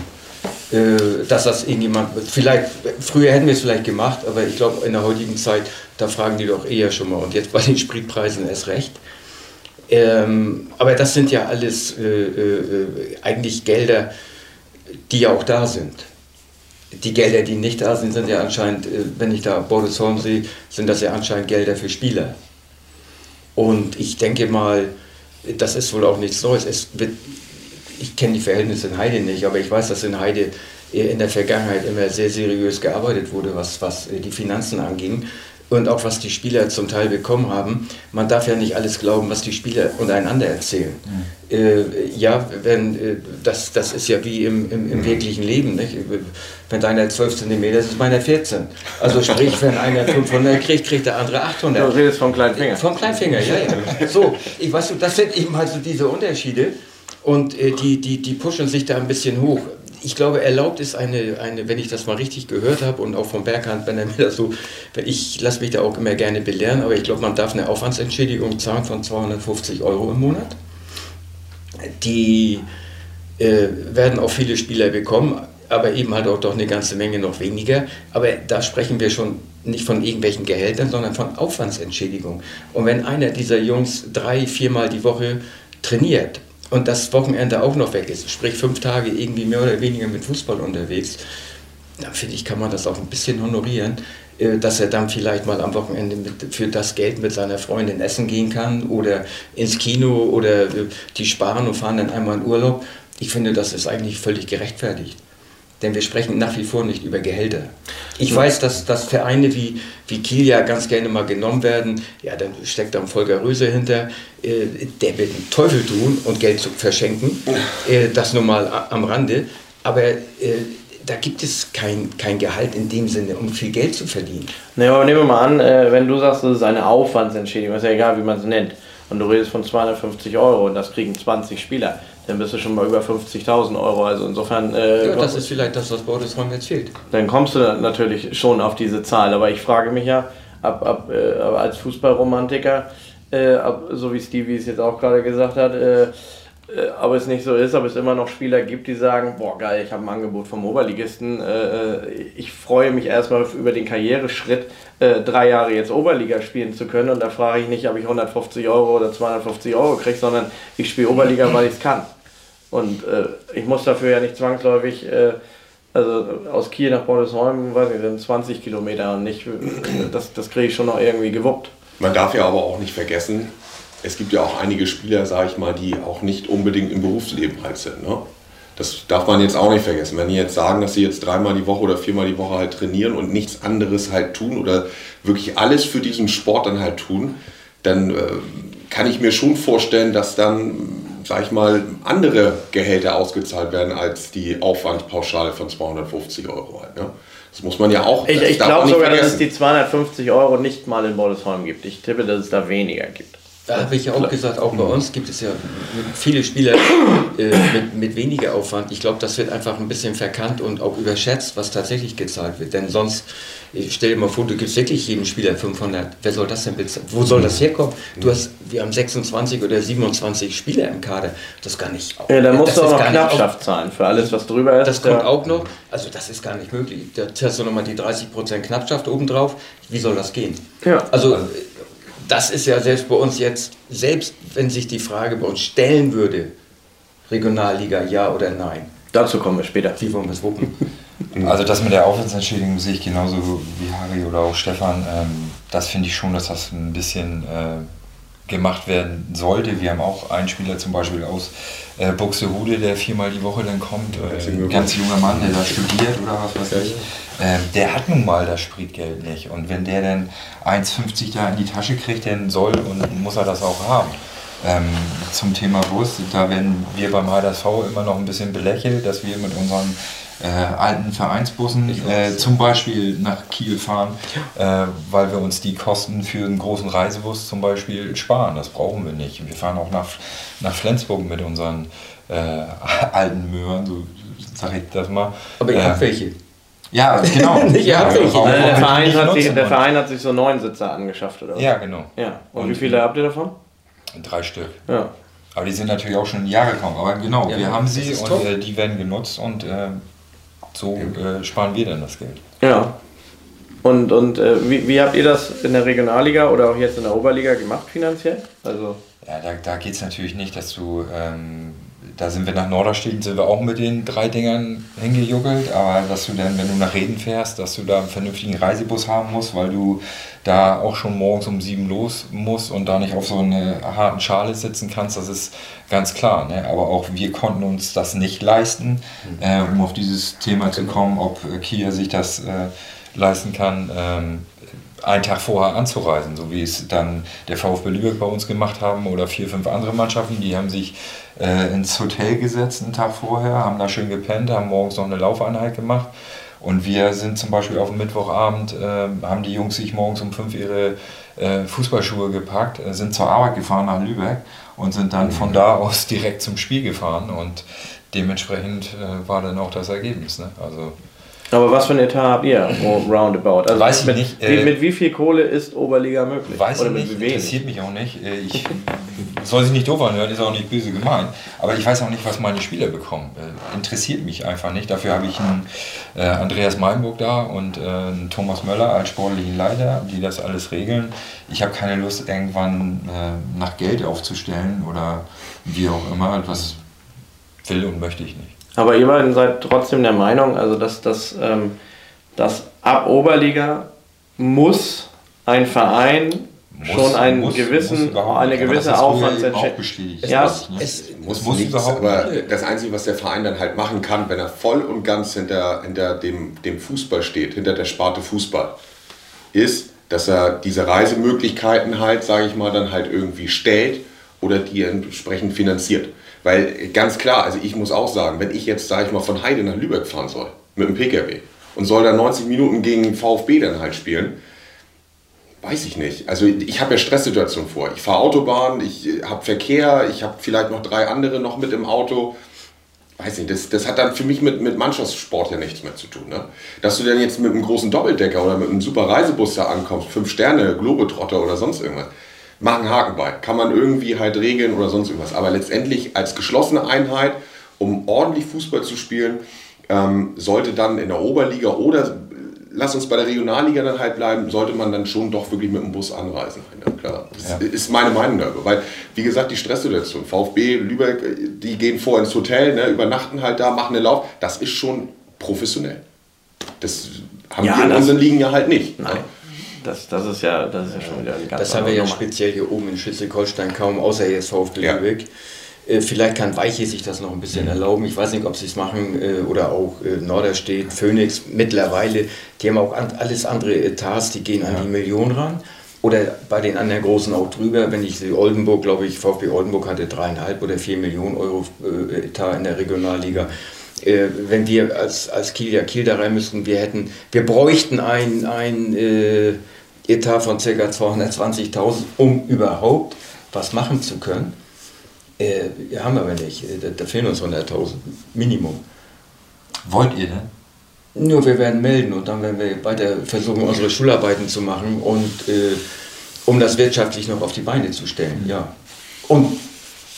Speaker 3: Äh, dass das irgendjemand, vielleicht, früher hätten wir es vielleicht gemacht, aber ich glaube, in der heutigen Zeit, da fragen die doch eher schon mal. Und jetzt bei den Spritpreisen erst recht. Ähm, aber das sind ja alles äh, äh, eigentlich Gelder, die ja auch da sind. Die Gelder, die nicht da sind, sind ja anscheinend, äh, wenn ich da Bordesholm sehe, sind das ja anscheinend Gelder für Spieler. Und ich denke mal, das ist wohl auch nichts Neues. Es wird, ich kenne die Verhältnisse in Heide nicht, aber ich weiß, dass in Heide in der Vergangenheit immer sehr seriös gearbeitet wurde, was, was die Finanzen anging und auch was die Spieler zum Teil bekommen haben. Man darf ja nicht alles glauben, was die Spieler untereinander erzählen. Mhm. Äh, ja, wenn, äh, das, das ist ja wie im, im, im wirklichen Leben. Nicht? Wenn deiner 12 cm ist, ist meiner 14. Also sprich, wenn einer 500 kriegt, kriegt der andere 800.
Speaker 1: Du redest vom kleinen Finger.
Speaker 3: Vom Kleinfinger, ja, ja. So, ich weiß, du, das sind eben halt so diese Unterschiede und äh, die, die, die pushen sich da ein bisschen hoch. Ich glaube, erlaubt ist eine, eine, wenn ich das mal richtig gehört habe und auch vom Berghand, wenn er mir das so, wenn ich lasse mich da auch immer gerne belehren, aber ich glaube, man darf eine Aufwandsentschädigung zahlen von 250 Euro im Monat. Die äh, werden auch viele Spieler bekommen, aber eben halt auch doch eine ganze Menge noch weniger. Aber da sprechen wir schon nicht von irgendwelchen Gehältern, sondern von Aufwandsentschädigung. Und wenn einer dieser Jungs drei, viermal die Woche trainiert und das Wochenende auch noch weg ist, sprich fünf Tage irgendwie mehr oder weniger mit Fußball unterwegs, dann finde ich, kann man das auch ein bisschen honorieren, äh, dass er dann vielleicht mal am Wochenende mit, für das Geld mit seiner Freundin essen gehen kann oder ins Kino oder äh, die sparen und fahren dann einmal in Urlaub. Ich finde, das ist eigentlich völlig gerechtfertigt. Denn wir sprechen nach wie vor nicht über Gehälter. Ich weiß, dass, dass Vereine wie, wie Kiel ja ganz gerne mal genommen werden. Ja, dann steckt da ein Volker Röse hinter. Äh, der wird den Teufel tun und Geld zu verschenken. Äh, das nur mal am Rande. Aber äh, da gibt es kein, kein Gehalt in dem Sinne, um viel Geld zu verdienen.
Speaker 1: Ne, aber nehmen wir mal an, äh, wenn du sagst, das ist eine Aufwandsentschädigung, ist ja egal, wie man es nennt, und du redest von 250 Euro und das kriegen 20 Spieler, dann bist du schon mal über 50.000 Euro. Also insofern. Äh,
Speaker 3: Ja, das ist vielleicht das, was Bordesholm jetzt fehlt.
Speaker 1: dann kommst du natürlich schon auf diese Zahl. Aber ich frage mich ja, ab, ab, äh, als Fußballromantiker, äh, ab, so wie Stevie es jetzt auch gerade gesagt hat, äh, äh, ob es nicht so ist, ob es immer noch Spieler gibt, die sagen, boah geil, ich habe ein Angebot vom Oberligisten, äh, ich freue mich erstmal über den Karriereschritt, äh, drei Jahre jetzt Oberliga spielen zu können und da frage ich nicht, ob ich 150 Euro oder 250 Euro kriege, sondern ich spiele Oberliga, weil ich es kann. Und äh, ich muss dafür ja nicht zwangsläufig, äh, also aus Kiel nach Bordesholm, weiß nicht, sind 20 Kilometer und nicht, das, das kriege ich schon noch irgendwie gewuppt.
Speaker 2: Man darf ja aber auch nicht vergessen, es gibt ja auch einige Spieler, sage ich mal, die auch nicht unbedingt im Berufsleben halt sind. Ne? Das darf man jetzt auch nicht vergessen. Wenn die jetzt sagen, dass sie jetzt dreimal die Woche oder viermal die Woche halt trainieren und nichts anderes halt tun oder wirklich alles für diesen Sport dann halt tun, dann äh, kann ich mir schon vorstellen, dass dann, sag ich mal, andere Gehälter ausgezahlt werden als die Aufwandspauschale von 250 Euro halt. Ne? Das muss man ja auch.
Speaker 1: Ich, ich glaube sogar, dass es
Speaker 2: vergessen.
Speaker 1: die 250 Euro nicht mal in Bordesholm gibt. Ich tippe, dass es da weniger gibt.
Speaker 3: Da habe ich ja auch gesagt, auch bei uns gibt es ja viele Spieler äh, mit, mit weniger Aufwand. Ich glaube, das wird einfach ein bisschen verkannt und auch überschätzt, was tatsächlich gezahlt wird. Denn sonst, ich stell dir mal vor, du gibst wirklich jedem Spieler 500. Wer soll das denn bezahlen? Wo soll das herkommen? Du hast, wir haben 26 oder 27 Spieler im Kader. Das gar nicht.
Speaker 1: Ja, dann musst
Speaker 3: das
Speaker 1: du auch noch Knappschaft zahlen für alles, was drüber ist.
Speaker 3: das kommt
Speaker 1: Ja.
Speaker 3: auch noch. Also das ist gar nicht möglich. Da hast du nochmal die 30% Knappschaft obendrauf. Wie soll das gehen?
Speaker 1: Ja.
Speaker 3: Also das ist ja selbst bei uns jetzt, selbst wenn sich die Frage bei uns stellen würde, Regionalliga, ja oder nein?
Speaker 1: Dazu kommen wir später.
Speaker 3: Wie wollen wir es wuppen? *laughs*
Speaker 4: Also das mit der Aufwandsentschädigung sehe ich genauso wie Harry oder auch Stefan. Ähm, das finde ich schon, dass das ein bisschen äh, gemacht werden sollte. Wir haben auch einen Spieler zum Beispiel aus äh, Buxtehude, der viermal die Woche dann kommt. Äh, ein ganz junger Mann, der da studiert oder was weiß ich. Ähm, der hat nun mal das Spritgeld nicht. Und wenn der dann 1,50 da in die Tasche kriegt, dann soll und muss er das auch haben. Ähm, zum Thema Bus, da werden wir beim HDSV immer noch ein bisschen belächelt, dass wir mit unseren äh, alten Vereinsbussen äh, zum Beispiel nach Kiel fahren, äh, weil wir uns die Kosten für einen großen Reisebus zum Beispiel sparen. Das brauchen wir nicht. Wir fahren auch nach, nach Flensburg mit unseren äh, *laughs* alten Möhren, so sage ich das mal.
Speaker 3: Aber ihr habt
Speaker 4: Äh,
Speaker 3: welche.
Speaker 4: Ja, *laughs* genau.
Speaker 3: Ihr habt welche.
Speaker 4: warum-
Speaker 1: Also der, Verein hat sich, der? Verein hat sich so neun Sitzer angeschafft, oder was?
Speaker 4: Ja, genau.
Speaker 1: ja. Und,
Speaker 4: Und-
Speaker 1: wie viele habt ihr davon?
Speaker 4: Drei Stück.
Speaker 1: Ja.
Speaker 4: Aber die sind natürlich auch schon Jahre gekommen. Aber genau,
Speaker 3: Ja,
Speaker 4: wir haben sie und äh, die werden genutzt und äh, so äh, sparen wir dann das Geld.
Speaker 1: Ja. Und, und äh, wie, wie habt ihr das in der Regionalliga oder auch jetzt in der Oberliga gemacht finanziell? Also,
Speaker 4: Ja, da, da geht es natürlich nicht, dass du, ähm, da sind wir nach Norderstedt, sind wir auch mit den drei Dingern hingejuckelt, aber dass du dann, wenn du nach Reden fährst, dass du da einen vernünftigen Reisebus haben musst, weil du da auch schon morgens um sieben los musst und da nicht auf so einer harten Schale sitzen kannst, das ist ganz klar. Ne? Aber auch wir konnten uns das nicht leisten, äh, um auf dieses Thema zu kommen, ob Kia sich das äh, leisten kann. Ähm, einen Tag vorher anzureisen, so wie es dann der VfB Lübeck bei uns gemacht haben oder vier, fünf andere Mannschaften, die haben sich äh, ins Hotel gesetzt einen Tag vorher, haben da schön gepennt, haben morgens noch eine Laufeinheit gemacht und wir sind zum Beispiel auf dem Mittwochabend, äh, haben die Jungs sich morgens um fünf ihre äh, Fußballschuhe gepackt, äh, sind zur Arbeit gefahren nach Lübeck und sind dann von da aus direkt zum Spiel gefahren und dementsprechend äh, war dann auch das Ergebnis. Ne? Also
Speaker 1: aber was für ein Etat habt ihr *laughs* roundabout? Also
Speaker 4: Weiß ich
Speaker 1: mit,
Speaker 4: nicht,
Speaker 1: Wie,
Speaker 4: äh,
Speaker 1: mit wie viel Kohle ist Oberliga möglich?
Speaker 4: Weiß
Speaker 1: Oder
Speaker 4: ich nicht, interessiert mich auch nicht. Äh, Ich *laughs* soll sich nicht doof anhören, ist auch nicht böse gemeint. Aber ich weiß auch nicht, was meine Spieler bekommen. Äh, Interessiert mich einfach nicht. Dafür habe ich einen äh, Andreas Meinburg da und äh, einen Thomas Möller als sportlichen Leiter, die das alles regeln. Ich habe keine Lust, irgendwann äh, nach Geld aufzustellen oder wie auch immer. Was will und möchte ich nicht.
Speaker 1: Aber ihr beiden seid trotzdem der Meinung, also dass, dass, ähm, dass ab Oberliga muss ein Verein schon einen
Speaker 4: muss-
Speaker 1: gewissen,
Speaker 4: muss
Speaker 1: eine gewisse
Speaker 4: das
Speaker 1: Aufwandsentschädigung. Ja,
Speaker 4: Das nicht.
Speaker 3: es
Speaker 2: Muss,
Speaker 4: muss
Speaker 2: nichts,
Speaker 4: überhaupt
Speaker 2: aber das Einzige, was der Verein dann halt machen kann, wenn er voll und ganz hinter, hinter dem, dem Fußball steht, hinter der Sparte Fußball, ist, dass er diese Reisemöglichkeiten halt, sage ich mal, dann halt irgendwie stellt oder die entsprechend finanziert. Weil ganz klar, also ich muss auch sagen, wenn ich jetzt, sage ich mal, von Heide nach Lübeck fahren soll, mit dem Pkw und soll dann 90 Minuten gegen VfB dann halt spielen, Weiß ich nicht. Also ich habe ja Stresssituationen vor. Ich fahre Autobahn, ich habe Verkehr, ich habe vielleicht noch drei andere noch mit im Auto. Weiß nicht, das, das hat dann für mich mit, mit Mannschaftssport ja nichts mehr zu tun. Ne? Dass du dann jetzt mit einem großen Doppeldecker oder mit einem super Reisebus da ankommst, fünf Sterne, Globetrotter oder sonst irgendwas, mach einen Haken bei. Kann man irgendwie halt regeln oder sonst irgendwas. Aber letztendlich als geschlossene Einheit, um ordentlich Fußball zu spielen, ähm, sollte dann in der Oberliga oder lass uns bei der Regionalliga dann halt bleiben, sollte man dann schon doch wirklich mit dem Bus anreisen. Ja, klar. Das
Speaker 4: Ja.
Speaker 2: ist meine Meinung darüber. Weil, wie gesagt, die Stresssituation, VfB, Lübeck, die gehen vor ins Hotel, ne, übernachten halt da, machen einen Lauf. Das ist schon professionell. Das haben
Speaker 1: Ja,
Speaker 2: wir in unseren Ligen ja halt nicht.
Speaker 1: Nein. Das, das, ist ja, das ist ja schon wieder ein ganz
Speaker 3: Das haben wir ja
Speaker 1: Nummer.
Speaker 3: speziell hier oben in Schleswig-Holstein kaum, außer jetzt VfB
Speaker 2: Ja.
Speaker 3: Lübeck. Äh, Vielleicht kann Weiche sich das noch ein bisschen erlauben. Ich weiß nicht, ob sie es machen äh, oder auch äh, Norderstedt, Phoenix mittlerweile. Die haben auch alles andere Etats, die gehen an die Million ran. Oder bei den anderen Großen auch drüber. Wenn ich sehe, Oldenburg, glaube ich, VfB Oldenburg hatte dreieinhalb oder vier Millionen Euro Etat in der Regionalliga. Wenn wir als, als Kiel ja Kiel da rein müssten, wir hätten, wir bräuchten ein, ein Etat von ca. 220.000, um überhaupt was machen zu können. Äh, haben wir aber nicht. Äh, Da, da fehlen uns 100.000 Minimum.
Speaker 4: Wollt ihr denn?
Speaker 3: Nur wir werden melden und dann werden wir weiter versuchen, unsere Schularbeiten zu machen und äh, um das wirtschaftlich noch auf die Beine zu stellen, ja. Und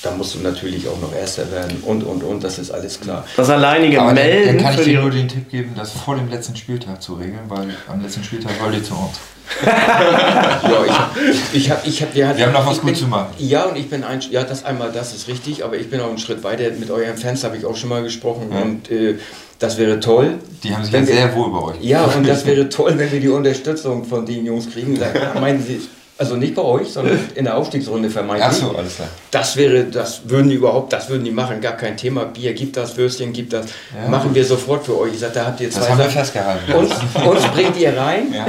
Speaker 3: da musst du natürlich auch noch Erster werden und und und, das ist alles klar.
Speaker 1: Das alleinige
Speaker 4: Aber dann,
Speaker 1: Melden
Speaker 4: dann kann
Speaker 1: für
Speaker 4: ich dir nur den Tipp geben, das vor dem letzten Spieltag zu regeln, weil am letzten Spieltag wollt ihr zu uns. *laughs*
Speaker 3: ja, ich, ich habe, ich hab, wir,
Speaker 4: Wir haben noch was gut
Speaker 3: bin-
Speaker 4: zu machen.
Speaker 3: Ja, und ich bin ein, ja, das einmal, das ist richtig, aber ich bin auch einen Schritt weiter. Mit euren Fans habe ich auch schon mal gesprochen und äh, das wäre toll.
Speaker 4: Die haben sich ja sehr wohl bei euch.
Speaker 3: Ja, und das *laughs* wäre toll, wenn wir die Unterstützung von den Jungs kriegen. Da meinen Sie, also nicht bei euch, sondern *laughs* in der Aufstiegsrunde vermeintlich.
Speaker 4: Ach so, alles klar.
Speaker 3: Das wäre, das würden die überhaupt, das würden die machen, gar kein Thema. Bier gibt das, Würstchen gibt das,
Speaker 4: Ja.
Speaker 3: machen wir sofort für euch. Ich sage, da habt ihr zwei
Speaker 4: Das haben wir festgehalten.
Speaker 3: Uns, uns bringt ihr rein
Speaker 4: Ja,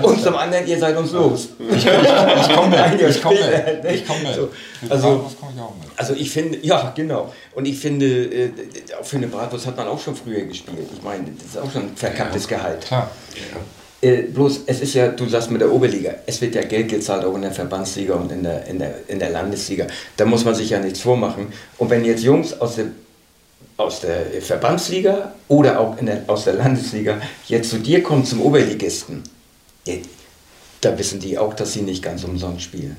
Speaker 4: gut,
Speaker 3: und zum anderen, ihr seid uns los.
Speaker 4: Ich komme mit.
Speaker 3: Ein Jahr
Speaker 4: Ich komme mit.
Speaker 3: ne?
Speaker 4: Ich komme mit.
Speaker 3: So, also-
Speaker 4: komme ich mit.
Speaker 3: Also ich finde, ja genau. Und ich finde, äh, für eine Bratwurst hat man auch schon früher gespielt. Ich meine, das ist auch schon ein verkapptes Gehalt.
Speaker 4: Klar.
Speaker 3: Äh, bloß, es ist ja, du sagst mit der Oberliga, es wird ja Geld gezahlt, auch in der Verbandsliga und in der, in der, in der Landesliga. Da muss man sich ja nichts vormachen. Und wenn jetzt Jungs aus der, aus der Verbandsliga oder auch in der, aus der Landesliga jetzt zu dir kommen zum Oberligisten, da wissen die auch, dass sie nicht ganz umsonst spielen.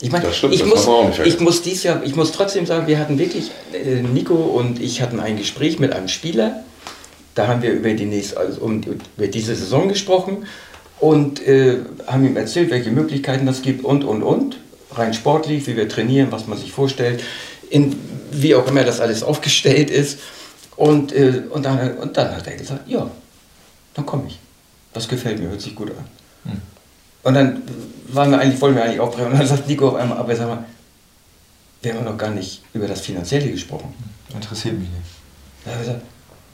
Speaker 3: Ich meine, ich, muss, ich
Speaker 2: vergessen.
Speaker 3: muss dies Jahr, ich muss trotzdem sagen, wir hatten wirklich, äh, Nico und ich hatten ein Gespräch mit einem Spieler, da haben wir über, die nächste, also um, über diese Saison gesprochen und äh, haben ihm erzählt, welche Möglichkeiten das gibt und, und, und. Rein sportlich, wie wir trainieren, was man sich vorstellt, in, wie auch immer das alles aufgestellt ist. Und, äh, und, dann, und dann hat er gesagt, ja, dann komme ich. Das gefällt mir, hört sich gut an. Und dann waren wir eigentlich, wollten wir eigentlich aufbrechen. Und dann sagt Nico auf einmal, aber sag mal, wir haben noch gar nicht über das Finanzielle gesprochen.
Speaker 4: Interessiert mich nicht.
Speaker 3: Da habe ich gesagt,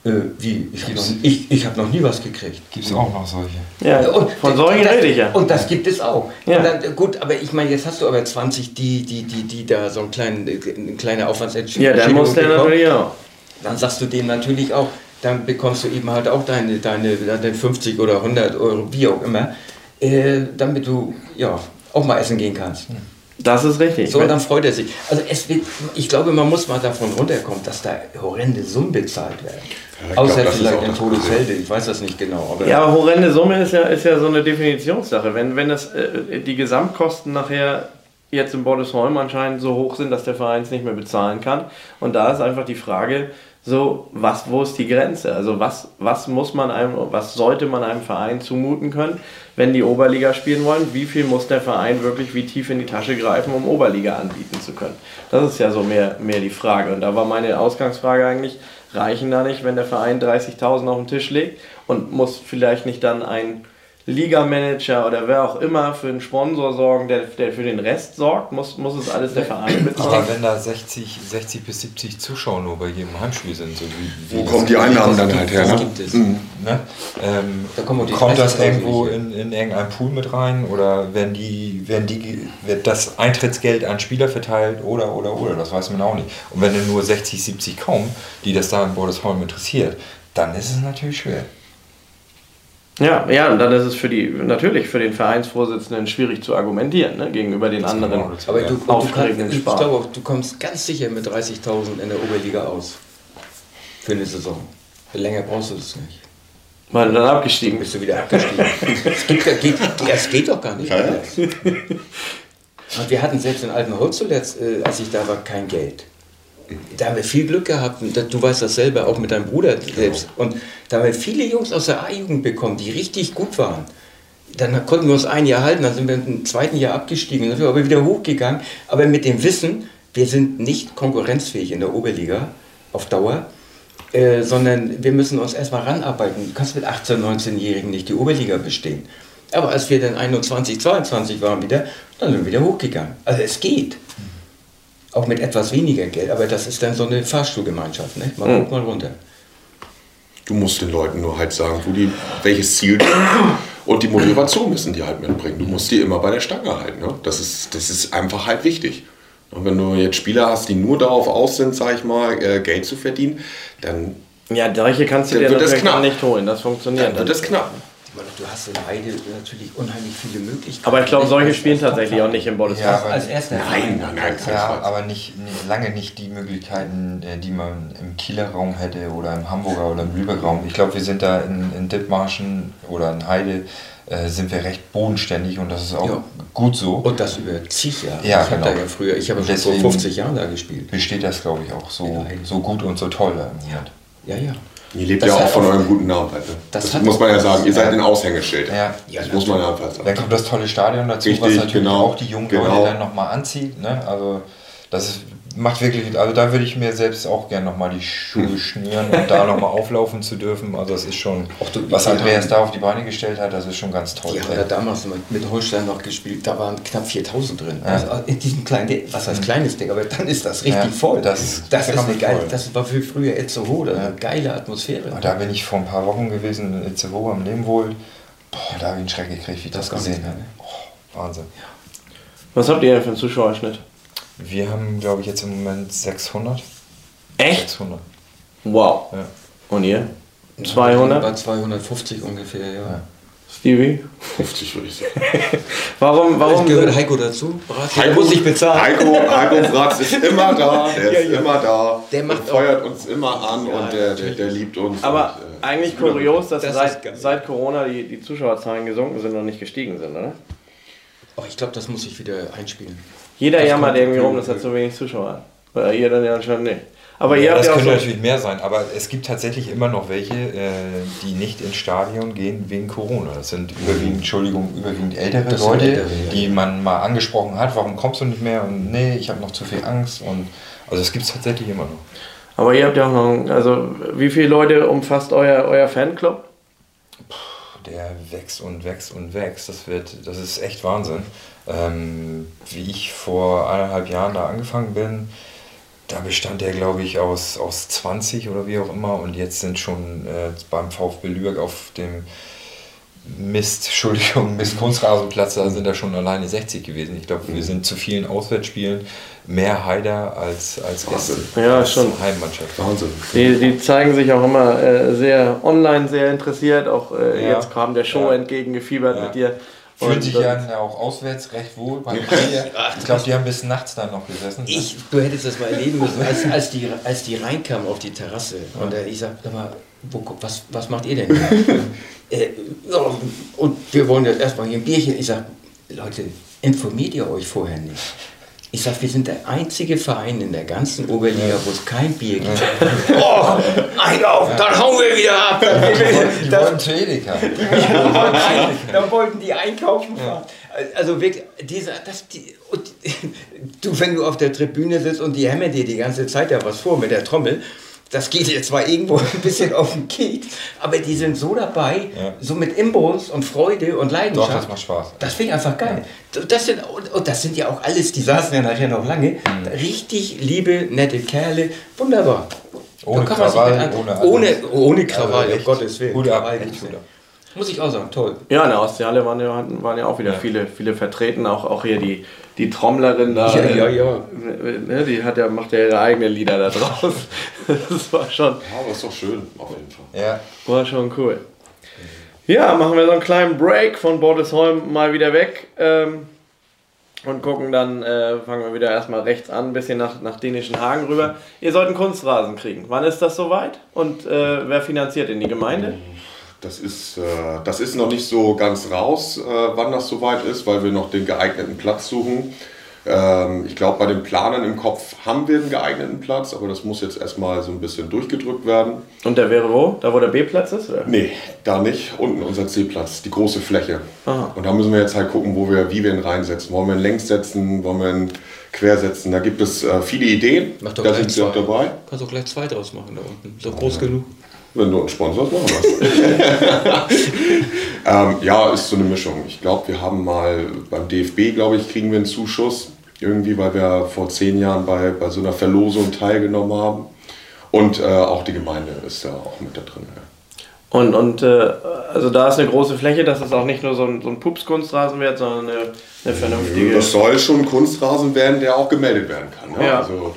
Speaker 3: äh, wie, ich habe noch, ich, ich hab noch nie was gekriegt.
Speaker 4: Gibt es auch noch solche?
Speaker 1: Ja,
Speaker 3: Und
Speaker 1: von solchen rede ich ja.
Speaker 3: Und das gibt es auch.
Speaker 1: Ja.
Speaker 3: Und dann, gut, aber ich meine, jetzt hast du aber 20, die, die, die, die da so einen kleinen, eine kleine Aufwandsentschädigung
Speaker 1: Ja, dann muss der
Speaker 3: bekommen.
Speaker 1: natürlich auch.
Speaker 3: Dann sagst du dem natürlich auch, dann bekommst du eben halt auch deine, deine, deine 50 oder 100 Euro, wie auch immer, äh, damit du ja auch mal essen gehen kannst.
Speaker 1: Das ist richtig.
Speaker 3: So, und dann freut er sich. Also es wird, ich glaube, man muss mal davon runterkommen, dass da horrende Summen bezahlt werden.
Speaker 2: Ja, ich
Speaker 3: Außer
Speaker 2: glaub,
Speaker 3: vielleicht in
Speaker 2: das
Speaker 3: Todesfelde, ich weiß das nicht genau. Aber
Speaker 1: Ja, aber horrende Summe ist ja, ist ja so eine Definitionssache. Wenn, wenn das, äh, die Gesamtkosten nachher jetzt in Bordesholm anscheinend so hoch sind, dass der Verein es nicht mehr bezahlen kann. Und da ist einfach die Frage, so, was, wo ist die Grenze? Also was, was muss man einem, was sollte man einem Verein zumuten können, wenn die Oberliga spielen wollen? Wie viel muss der Verein wirklich wie tief in die Tasche greifen, um Oberliga anbieten zu können? Das ist ja so mehr, mehr die Frage. Und da war meine Ausgangsfrage eigentlich, reichen da nicht, wenn der Verein 30.000 auf den Tisch legt und muss vielleicht nicht dann ein Ligamanager oder wer auch immer für einen Sponsor sorgen, der, der für den Rest sorgt? Muss, muss es alles der Verein
Speaker 4: Aber
Speaker 1: bezahlen?
Speaker 4: wenn da 60, 60 bis 70 Zuschauer nur bei jedem Heimspiel sind, so wie, wie
Speaker 2: Wo kommen die Einnahmen dann halt her? Ne?
Speaker 3: gibt es.
Speaker 4: Ne? Ähm,
Speaker 3: Da die
Speaker 4: kommt das
Speaker 3: 30.000
Speaker 4: irgendwo in, in irgendeinen Pool mit rein oder werden die, werden die, wird das Eintrittsgeld an Spieler verteilt oder oder oder, das weiß man auch nicht. Und wenn dann nur 60, 70 kommen, die das da in Bordesholm interessiert, dann ist es natürlich schwer.
Speaker 1: Ja, ja, und dann ist es für die, natürlich für den Vereinsvorsitzenden schwierig zu argumentieren, ne, gegenüber den
Speaker 4: Das
Speaker 1: anderen.
Speaker 4: das-
Speaker 3: Aber du, du, kannst, ich glaube auch, du kommst ganz sicher mit 30.000 in der Oberliga aus. Für eine Saison. Länger brauchst du das nicht.
Speaker 1: Weil du dann
Speaker 3: Dann
Speaker 1: abgestiegen
Speaker 3: bist du wieder abgestiegen. *laughs* Es geht, geht, es geht doch gar nicht.
Speaker 2: Ja, ja.
Speaker 3: Und wir hatten selbst in Altenholz zuletzt, äh, als ich da war, kein Geld. Da haben wir viel Glück gehabt. Du weißt das selber, auch mit deinem Bruder selbst. Und da haben wir viele Jungs aus der A-Jugend bekommen, die richtig gut waren. Dann konnten wir uns ein Jahr halten, dann sind wir im zweiten Jahr abgestiegen, dann sind wir aber wieder hochgegangen. Aber mit dem Wissen, wir sind nicht konkurrenzfähig in der Oberliga auf Dauer, äh, sondern wir müssen uns erstmal ranarbeiten. Du kannst mit 18-, 19-Jährigen nicht die Oberliga bestehen. Aber als wir dann 21, 22 waren wieder, dann sind wir wieder hochgegangen. Also es geht. Auch mit etwas weniger Geld, aber das ist dann so eine Fahrstuhlgemeinschaft. Ne? Mal
Speaker 1: Mhm.
Speaker 3: hoch, mal runter.
Speaker 2: Du musst den Leuten nur halt sagen, wo die, welches Ziel die haben. und die Motivation müssen die halt mitbringen. Du musst die immer bei der Stange halten. Ne? Das, ist, das ist einfach halt wichtig. Und wenn du jetzt Spieler hast, die nur darauf aus sind, sag ich mal, äh, Geld zu verdienen, dann,
Speaker 1: Ja, solche kannst du dir
Speaker 2: das
Speaker 1: natürlich gar nicht holen. Das funktioniert
Speaker 2: dann wird
Speaker 1: nicht.
Speaker 2: es knapp.
Speaker 3: Meine, Du hast in Heide natürlich unheimlich viele Möglichkeiten.
Speaker 1: Aber ich glaube, solche spielen tatsächlich auch nicht im Bundesliga.
Speaker 4: Ja, aber-
Speaker 3: Als erster
Speaker 2: Nein, nein, nein,
Speaker 4: Ja, aber nicht, nicht, lange nicht die Möglichkeiten, äh, die man im Kieler Raum hätte oder im Hamburger oder im Lübeck Raum. Ich glaube, wir sind da in, in Dithmarschen oder in Heide äh, sind wir recht bodenständig und das ist auch
Speaker 3: Ja.
Speaker 4: gut so.
Speaker 3: Und das über zig Jahre.
Speaker 4: Ja,
Speaker 3: ich habe
Speaker 4: genau.
Speaker 3: da ja früher, ich habe schon vor 50 Jahren da gespielt.
Speaker 4: Besteht das, glaube ich, auch so,
Speaker 3: Heide.
Speaker 4: so gut und so toll da im Moment.
Speaker 3: Ja, ja.
Speaker 2: Ihr lebt ja auch von eurem guten Namen halt. Ne?
Speaker 3: Das
Speaker 2: Das, muss man ja
Speaker 3: was.
Speaker 2: sagen. Ihr seid
Speaker 4: Ja.
Speaker 2: ein Aushängeschild.
Speaker 4: Ja.
Speaker 2: Das muss man ja einfach sagen.
Speaker 4: Dann kommt das tolle Stadion dazu, was
Speaker 2: Richtig,
Speaker 4: natürlich
Speaker 2: genau.
Speaker 4: auch die jungen
Speaker 2: Genau.
Speaker 4: Leute dann nochmal anzieht. Ne? Also das ist, macht wirklich, also da würde ich mir selbst auch gerne nochmal die Schuhe schnüren und da nochmal auflaufen zu dürfen. Also das ist schon,
Speaker 3: du-
Speaker 4: was Andreas
Speaker 3: haben-
Speaker 4: da auf die Beine gestellt hat, das ist schon ganz toll.
Speaker 3: Die haben ja damals mit- Holstein noch gespielt, da waren knapp 4000 drin.
Speaker 4: Ja.
Speaker 3: Also in diesem kleinen, was heißt kleines Ding, aber dann ist das richtig
Speaker 4: Ja,
Speaker 3: voll.
Speaker 4: das-
Speaker 3: das ist eine
Speaker 4: man
Speaker 3: geile,
Speaker 4: voll.
Speaker 3: das war für früher Itzehoe, eine geile Atmosphäre.
Speaker 4: Und da bin ich vor ein paar Wochen gewesen in Itzehoe am Nebenwohl. Boah, da habe ich einen Schreck gekriegt, wie ich das,
Speaker 3: Das
Speaker 4: gesehen habe.
Speaker 3: ich
Speaker 4: Oh, Wahnsinn.
Speaker 1: Was habt ihr denn für einen Zuschauerschnitt?
Speaker 4: Wir haben, glaube ich, jetzt im Moment 600.
Speaker 1: Echt?
Speaker 4: 600.
Speaker 1: Wow.
Speaker 4: Ja.
Speaker 1: Und ihr? 200?
Speaker 3: Bei 250 ungefähr, ja.
Speaker 1: Stevie?
Speaker 2: 50 würde ich sagen. *laughs*
Speaker 1: Warum, warum
Speaker 3: Warum gehört Heiko dazu? Brat,
Speaker 2: Heiko,
Speaker 3: muss ich bezahlen.
Speaker 2: Heiko, Heiko Fratz ist *laughs* immer da, der ist
Speaker 3: Ja, ja.
Speaker 2: immer da.
Speaker 3: Der macht
Speaker 2: und feuert uns immer an
Speaker 3: Ja,
Speaker 2: und der, der, der liebt uns.
Speaker 1: Aber
Speaker 2: und, äh,
Speaker 1: eigentlich kurios, dass
Speaker 3: Das
Speaker 1: seit, seit Corona die, die Zuschauerzahlen gesunken sind und nicht gestiegen sind, oder?
Speaker 3: Oh, ich glaube, das muss ich wieder einspielen.
Speaker 1: Jeder
Speaker 3: Das
Speaker 1: jammert irgendwie rum, dass er zu wenig Zuschauer hat. Oder ihr dann ja anscheinend nicht. Aber ihr
Speaker 4: Ja,
Speaker 1: habt
Speaker 4: das
Speaker 1: ja auch
Speaker 4: können
Speaker 1: so,
Speaker 4: natürlich mehr sein, aber es gibt tatsächlich immer noch welche, äh, die nicht ins Stadion gehen wegen Corona. Das sind überwiegend, Entschuldigung, überwiegend ältere
Speaker 3: Das
Speaker 4: Leute,
Speaker 3: ältere, ja.
Speaker 4: die man mal angesprochen hat, warum kommst du nicht mehr und nee, ich habe noch zu viel Angst und also es gibt es tatsächlich immer noch.
Speaker 1: aber ihr habt ja auch noch, also wie viele Leute umfasst euer, euer Fanclub?
Speaker 4: Der wächst und wächst und wächst. Das wird, das ist echt Wahnsinn. Ähm, wie ich vor eineinhalb Jahren da angefangen bin, da bestand der, glaube ich, aus, aus 20 oder wie auch immer. Und jetzt sind schon äh, beim VfB Lübeck auf dem Mist, *laughs* Entschuldigung, Mist Kunstrasenplatz, da sind da schon alleine 60 gewesen. Ich glaube, wir sind zu vielen Auswärtsspielen mehr Heider als, als Gäste.
Speaker 1: Ja,
Speaker 4: als
Speaker 1: schon.
Speaker 4: Heimmannschaft.
Speaker 2: Wahnsinn.
Speaker 1: Die, die zeigen sich auch immer äh, sehr online, sehr interessiert. Auch äh,
Speaker 4: Ja.
Speaker 1: jetzt kam der Show
Speaker 4: Ja.
Speaker 1: entgegengefiebert
Speaker 4: Ja.
Speaker 1: mit dir.
Speaker 4: Fühlt sich
Speaker 1: äh,
Speaker 4: ja auch auswärts recht wohl. *laughs* Ich glaube, die haben bis nachts dann noch gesessen. ne?
Speaker 3: Ich, du hättest das mal erleben müssen, als, als, die, als die reinkamen auf die Terrasse. Und äh, ich sag, sag mal, wo, was, was macht ihr denn? *laughs* äh, und wir wollen jetzt erstmal hier ein Bierchen. Ich sag, Leute, informiert ihr euch vorher nicht? Ich sag, wir sind der einzige Verein in der ganzen Oberliga, wo es kein Bier gibt. *laughs* oh, ein auf, dann hauen wir wieder ab.
Speaker 4: Die wollten, die
Speaker 3: Das-
Speaker 4: wollten zu Edeka.
Speaker 3: da wollten die einkaufen fahren. Also wirklich, dieser, das, die, und, *laughs* du, wenn du auf der Tribüne sitzt und die hämmern dir die ganze Zeit ja was vor mit der Trommel, das geht jetzt zwar irgendwo *laughs* ein bisschen auf den Keks, aber die sind so dabei,
Speaker 4: Ja.
Speaker 3: so mit Imbus und Freude und
Speaker 4: Doch,
Speaker 3: Leidenschaft.
Speaker 4: das macht Spaß.
Speaker 3: Das finde ich einfach geil. Das sind, und, und das sind ja auch alles, die saßen ja nachher noch lange,
Speaker 4: Mhm.
Speaker 3: richtig liebe, nette Kerle. Wunderbar.
Speaker 4: Ohne Krawall, ohne
Speaker 3: ohne, ohne Krawall,
Speaker 4: Also
Speaker 3: um Gottes Willen.
Speaker 4: Ab,
Speaker 3: Krawall Muss ich auch sagen, toll.
Speaker 1: Ja, in der Ostseehalle waren ja, waren ja auch wieder
Speaker 4: Ja.
Speaker 1: viele, viele vertreten, auch, auch hier die, die Trommlerin da.
Speaker 3: Ja,
Speaker 1: äh,
Speaker 3: ja, ja.
Speaker 1: Ne, die hat ja, macht ja ihre eigenen Lieder da draus. *laughs* Das war schon,
Speaker 2: Ja, aber ist doch schön, auf jeden Fall.
Speaker 4: Ja,
Speaker 1: war schon cool. Ja, machen wir so einen kleinen Break von Bordesholm mal wieder weg. Ähm, und gucken dann, äh, fangen wir wieder erstmal rechts an, ein bisschen nach, nach Dänischen Hagen rüber. Ihr sollt einen Kunstrasen kriegen. Wann ist das soweit? Und äh, wer finanziert denn die Gemeinde?
Speaker 2: Das ist, äh, das ist noch nicht so ganz raus, äh, wann das soweit ist, weil wir noch den geeigneten Platz suchen. Ähm, ich glaube, bei den Planern im Kopf haben wir einen geeigneten Platz, aber das muss jetzt erstmal so ein bisschen durchgedrückt werden.
Speaker 1: Und der wäre wo? Da, wo der B-Platz ist? Oder?
Speaker 2: Nee, da nicht. Unten unser C-Platz, die große Fläche.
Speaker 1: Aha.
Speaker 2: Und da müssen wir jetzt halt gucken, wo wir, wie wir ihn reinsetzen. Wollen wir ihn längs setzen, wollen wir ihn quer setzen? Da gibt es äh, viele Ideen.
Speaker 3: Mach doch
Speaker 2: da
Speaker 3: gleich
Speaker 2: sind Sie auch
Speaker 3: zwei.
Speaker 2: dabei.
Speaker 3: Kannst du gleich zwei draus machen da unten. So groß genug.
Speaker 2: Wenn du uns sponsorst, machen wir *laughs* ähm, Ja, ist so eine Mischung. Ich glaube, wir haben mal beim DFB, glaube ich, kriegen wir einen Zuschuss. Irgendwie, weil wir vor zehn Jahren bei, bei so einer Verlosung teilgenommen haben. Und äh, auch die Gemeinde ist da auch mit da drin. Ja.
Speaker 1: Und, und äh, also da ist eine große Fläche, dass es auch nicht nur so ein, so ein Pups-Kunstrasen wird, sondern eine, eine vernünftige.
Speaker 2: Das soll schon ein Kunstrasen werden, der auch gemeldet werden kann. Ne?
Speaker 1: Ja.
Speaker 2: Also,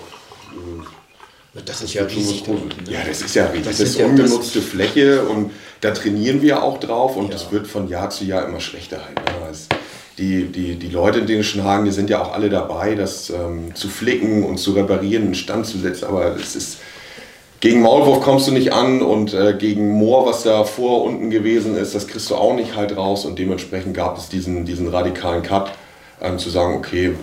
Speaker 3: Das ist ja riesig. unten, ne?
Speaker 2: Ja, das ist ja riesig.
Speaker 3: Das
Speaker 2: Das, ist
Speaker 3: ja-
Speaker 2: ungenutzte Fläche und da trainieren wir auch drauf und
Speaker 3: Ja.
Speaker 2: das wird von Jahr zu Jahr immer schlechter halt. Ne? Die, die, die Leute in Dänischen Hagen, die sind ja auch alle dabei, das ähm, zu flicken und zu reparieren, in Stand zu setzen, aber es ist. Gegen Maulwurf kommst du nicht an und äh, gegen Moor, was da vor unten gewesen ist, das kriegst du auch nicht halt raus und dementsprechend gab es diesen, diesen radikalen Cut, ähm, zu sagen, okay,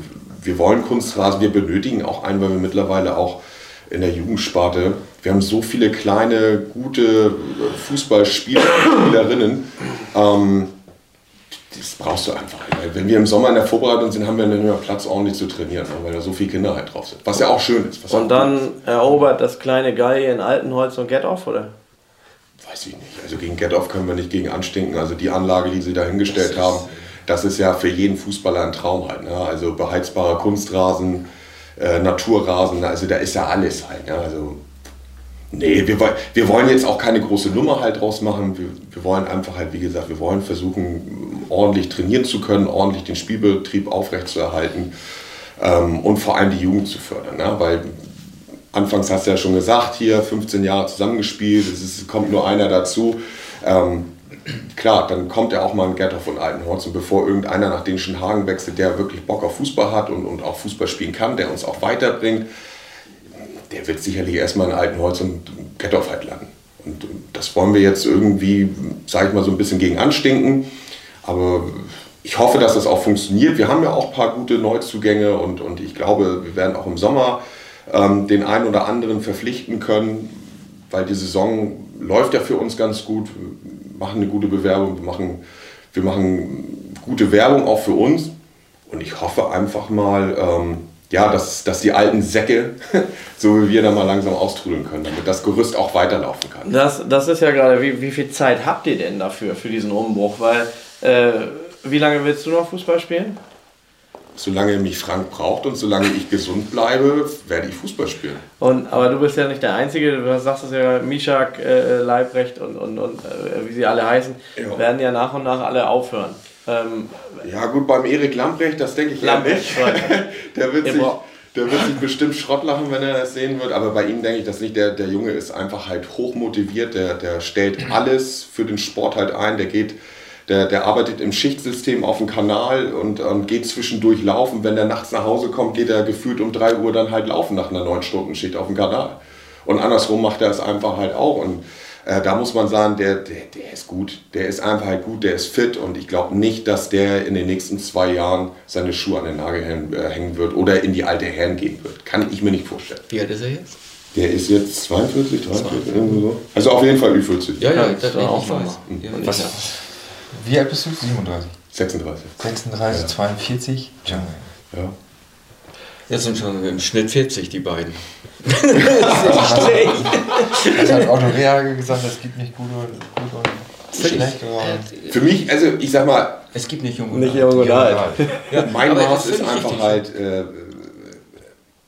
Speaker 2: wir wollen Kunstrasen, wir benötigen auch einen, weil wir mittlerweile auch in der Jugendsparte. Wir haben so viele kleine, gute Fußballspieler und Spielerinnen. Ähm, das brauchst du einfach. Wenn wir im Sommer in der Vorbereitung sind, haben wir nicht mehr Platz, ordentlich zu trainieren, ne, weil da so viele Kinder halt drauf sind. Was ja auch schön ist.
Speaker 1: und dann erobert das kleine Guy in Altenholz und Get Off, oder?
Speaker 2: Weiß ich nicht. Also gegen Get Off können wir nicht gegen anstinken. Also die Anlage, die sie da hingestellt haben, das ist ja für jeden Fußballer ein Traum halt. Ne? Also beheizbarer Kunstrasen, äh, Naturrasen, also da ist ja alles halt. Ne? Also Nee, wir, wir wollen jetzt auch keine große Nummer halt draus machen. Wir, wir wollen einfach halt, wie gesagt, wir wollen versuchen, ordentlich trainieren zu können, ordentlich den Spielbetrieb aufrechtzuerhalten ähm, und vor allem die Jugend zu fördern. Ne? Weil anfangs hast du ja schon gesagt, hier 15 Jahre zusammengespielt, es ist, kommt nur einer dazu. Ähm, klar, dann kommt ja auch mal ein Gerthoff und Altenholz und bevor irgendeiner nach den Hagen wechselt, der wirklich Bock auf Fußball hat und, und auch Fußball spielen kann, der uns auch weiterbringt, der wird sicherlich erstmal in Altenholz und Gettorf halt landen. Und das wollen wir jetzt irgendwie, sage ich mal, so ein bisschen gegen anstinken. Aber ich hoffe, dass das auch funktioniert. Wir haben ja auch ein paar gute Neuzugänge und, und ich glaube, wir werden auch im Sommer ähm, den einen oder anderen verpflichten können, weil die Saison läuft ja für uns ganz gut. Wir machen eine gute Bewerbung, wir machen, wir machen gute Werbung auch für uns. Und ich hoffe einfach mal, ähm, ja, dass, dass die alten Säcke, *laughs* so wie wir, da mal langsam austrudeln können, damit das Gerüst auch weiterlaufen kann.
Speaker 1: Das, das ist ja gerade, wie, wie viel Zeit habt ihr denn dafür, für diesen Umbruch? Weil, äh, wie lange willst du noch Fußball spielen?
Speaker 2: Solange mich Frank braucht und solange ich gesund bleibe, werde ich Fußball spielen.
Speaker 1: Und, aber du bist ja nicht der Einzige, du sagst es ja, Mischak, äh, Leibrecht und, und, und äh, wie sie alle heißen, ja. werden ja nach und nach alle aufhören. Ähm,
Speaker 2: ja, gut, beim Erik Lamprecht, das denke ich Lamprecht, ja nicht. *laughs* der, wird sich, der wird sich bestimmt Schrott lachen, wenn er das sehen wird. Aber bei ihm denke ich das nicht. Der, der Junge ist einfach halt hoch motiviert. Der, der stellt *clears throat* alles für den Sport halt ein. Der geht. Der, der arbeitet im Schichtsystem auf dem Kanal und, und geht zwischendurch laufen. Wenn er nachts nach Hause kommt, geht er gefühlt um 3 Uhr dann halt laufen nach einer 9-Stunden-Schicht auf dem Kanal. Und andersrum macht er es einfach halt auch. Und äh, da muss man sagen, der, der, der ist gut. Der ist einfach halt gut, der ist fit und ich glaube nicht, dass der in den nächsten zwei Jahren seine Schuhe an den Nagel äh, hängen wird oder in die alte Herren gehen wird. Kann ich mir nicht vorstellen.
Speaker 3: Wie alt ist er jetzt?
Speaker 2: Der ist jetzt 42, 43, irgendwie so. Also auf jeden Fall Ü40.
Speaker 3: Ja, ja, das, das auch weiß.
Speaker 4: Mhm. Ja, Was, wie alt bist du? 37?
Speaker 2: 36.
Speaker 4: 36, ja. 42? Ja.
Speaker 2: ja.
Speaker 3: Jetzt sind schon im Schnitt 40, die beiden.
Speaker 4: das ist schlecht. Das hat Otto Rehage gesagt, es gibt nicht gut und, gut und schlecht.
Speaker 2: Oder? Für mich, also ich sag mal.
Speaker 3: Es gibt nicht jung
Speaker 1: und nicht jung und alt.
Speaker 2: Ja, *laughs* mein Maß ist einfach halt, äh,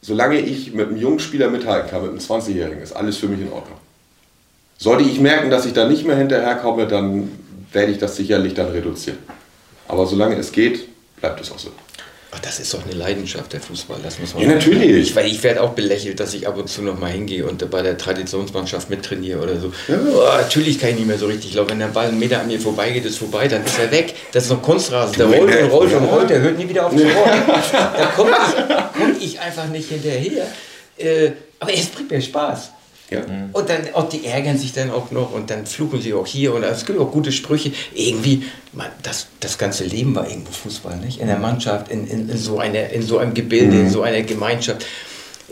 Speaker 2: solange ich mit einem jungen Spieler mithalten kann, mit einem 20-Jährigen, ist alles für mich in Ordnung. Sollte ich merken, dass ich da nicht mehr hinterherkomme, dann werde ich das sicherlich dann reduzieren. Aber solange es geht, bleibt es auch so.
Speaker 3: Ach, das ist doch eine Leidenschaft, der Fußball. Das muss
Speaker 2: man ja, natürlich.
Speaker 3: Ich, weil ich werde auch belächelt, dass ich ab und zu noch mal hingehe und bei der Traditionsmannschaft mittrainiere oder so. Ja. Oh, natürlich kann ich nicht mehr so richtig laufen. Wenn der Ball einen Meter an mir vorbeigeht, ist vorbei, dann ist er weg. Das ist noch Kunstrasen. Der rollt und rollt und rollt, der hört nie wieder auf zu rollen. *laughs* da komme ich, komm ich einfach nicht hinterher. Äh, aber es bringt mir Spaß. Ja. Mhm. Und dann auch die ärgern sich dann auch noch und dann fluchen sie auch hier und es gibt auch gute Sprüche. Irgendwie, man, das, das ganze Leben war irgendwo Fußball, nicht? In der Mannschaft, in, in, in so, eine, in so einem Gebilde, mhm. in so einer Gemeinschaft.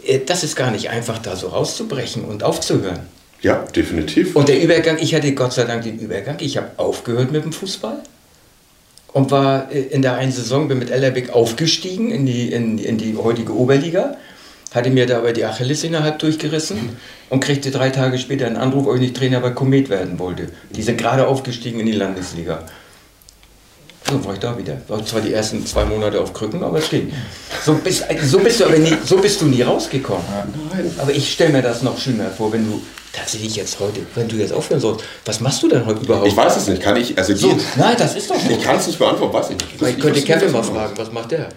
Speaker 3: Äh, das ist gar nicht einfach, da so rauszubrechen und aufzuhören.
Speaker 2: Ja, definitiv.
Speaker 3: Und der Übergang, ich hatte Gott sei Dank den Übergang, ich habe aufgehört mit dem Fußball und war äh, in der einen Saison, bin mit Ellerbeck aufgestiegen in die, in, in die heutige Oberliga hatte mir dabei die Achillessehne halb durchgerissen und kriegte drei Tage später einen Anruf, ob ich nicht Trainer bei Komet werden wollte. Die sind gerade aufgestiegen in die Landesliga. So war ich da wieder. War zwar die ersten zwei Monate auf Krücken, aber es ging. So bist, so bist, du, aber nie, so bist du nie rausgekommen. Aber ich stelle mir das noch schlimmer vor, wenn du tatsächlich jetzt heute, wenn du jetzt aufhören sollst, was machst du denn heute überhaupt?
Speaker 2: Ich weiß es nicht, kann ich, also
Speaker 3: so, Nein, das ist doch
Speaker 2: so. Ich kann es nicht beantworten, weiß ich
Speaker 3: nicht. Ich, ich könnte Kevin mal fragen, was macht der?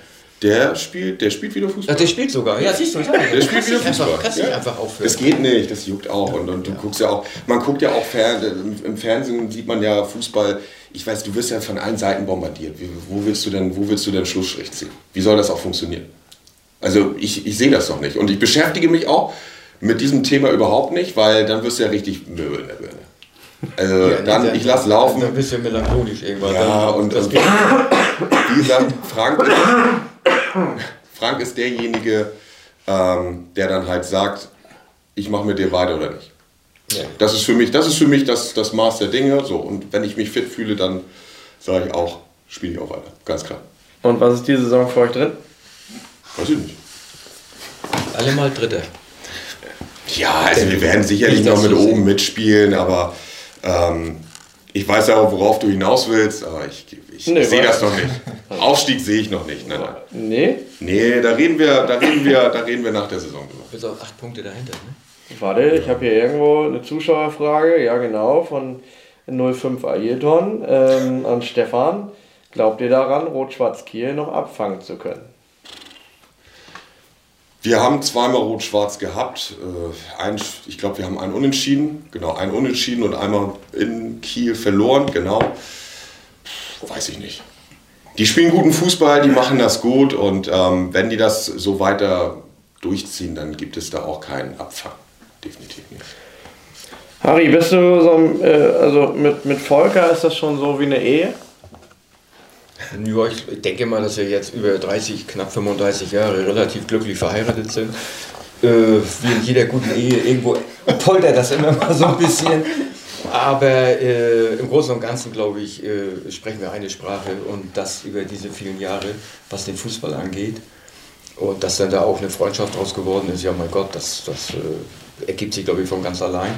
Speaker 2: Der spielt, der spielt wieder Fußball.
Speaker 3: Ach, der spielt sogar. Ja, siehst du.
Speaker 2: Der spielt wieder Fußball.
Speaker 3: Einfach, kannst ja. einfach aufhören.
Speaker 2: Das geht nicht, das juckt auch. Und, und du ja. guckst ja auch, man guckt ja auch fern, im Fernsehen sieht man ja Fußball. Ich weiß, du wirst ja von allen Seiten bombardiert. Wo willst du denn, wo willst du denn Schlussstrich ziehen? Wie soll das auch funktionieren? Also ich, ich sehe das doch nicht. Und ich beschäftige mich auch mit diesem Thema überhaupt nicht, weil dann wirst du ja richtig Möbel in der Birne. Also ja, dann, ich lass laufen.
Speaker 3: Bist du melancholisch irgendwann.
Speaker 2: Ja, dann, und, und wie gesagt, Frank ist, *clears throat* Frank ist derjenige, ähm, der dann halt sagt, ich mache mit dir weiter oder nicht. Ja. Das ist für mich, das, ist für mich das, das Maß der Dinge. So, und wenn ich mich fit fühle, dann sage ich auch, spiele ich auch weiter. Ganz klar.
Speaker 1: Und was ist diese Saison für euch drin?
Speaker 2: Weiß ich nicht.
Speaker 3: Alle mal Dritte.
Speaker 2: Ja, also wir werden sicherlich noch mit oben mitspielen, aber ähm, ich weiß ja auch, worauf du hinaus willst, aber ich, ich nee, sehe das noch nicht. Aufstieg sehe ich noch nicht. Nein, nein.
Speaker 1: Nee?
Speaker 2: Nee, da reden wir, da reden wir, da reden wir nach der Saison drüber.
Speaker 3: Bis auf acht Punkte dahinter, ne?
Speaker 1: Warte, ich habe hier irgendwo eine Zuschauerfrage, ja genau, von 05 Ailton ähm, an Stefan. Glaubt ihr daran, Rot-Schwarz Kiel noch abfangen zu können?
Speaker 2: Wir haben zweimal Rot-Schwarz gehabt. Äh, ein, ich glaube, wir haben einen Unentschieden. Genau, einen Unentschieden und einmal in Kiel verloren. Genau. Weiß ich nicht. Die spielen guten Fußball, die machen das gut und ähm, wenn die das so weiter durchziehen, dann gibt es da auch keinen Abfang. Definitiv nicht.
Speaker 1: Harry, bist du so, äh, also mit, mit Volker ist das schon so wie eine Ehe?
Speaker 3: Ja, ich denke mal, dass wir jetzt über 30, knapp 35 Jahre relativ glücklich verheiratet sind. Äh, wie in jeder guten Ehe, irgendwo poltert das immer mal so ein bisschen. Aber äh, im Großen und Ganzen, glaube ich, äh, sprechen wir eine Sprache und das über diese vielen Jahre, was den Fußball angeht. Und dass dann da auch eine Freundschaft draus geworden ist, ja mein Gott, das, das äh, ergibt sich, glaube ich, von ganz allein.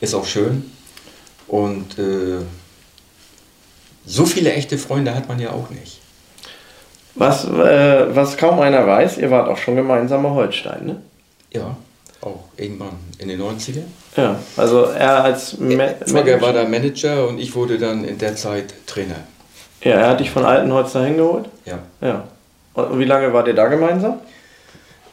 Speaker 3: Ist auch schön. Und äh, so viele echte Freunde hat man ja auch nicht.
Speaker 1: Was, äh, was kaum einer weiß, ihr wart auch schon gemeinsam Holstein, ne?
Speaker 3: Ja, auch irgendwann in den 90ern.
Speaker 1: Ja, also er als
Speaker 3: Ma Manager war der Manager und ich wurde dann in der Zeit Trainer.
Speaker 1: Ja, er hat dich von Altenholz dahin geholt?
Speaker 3: Ja.
Speaker 1: Ja. Und wie lange wart ihr da gemeinsam?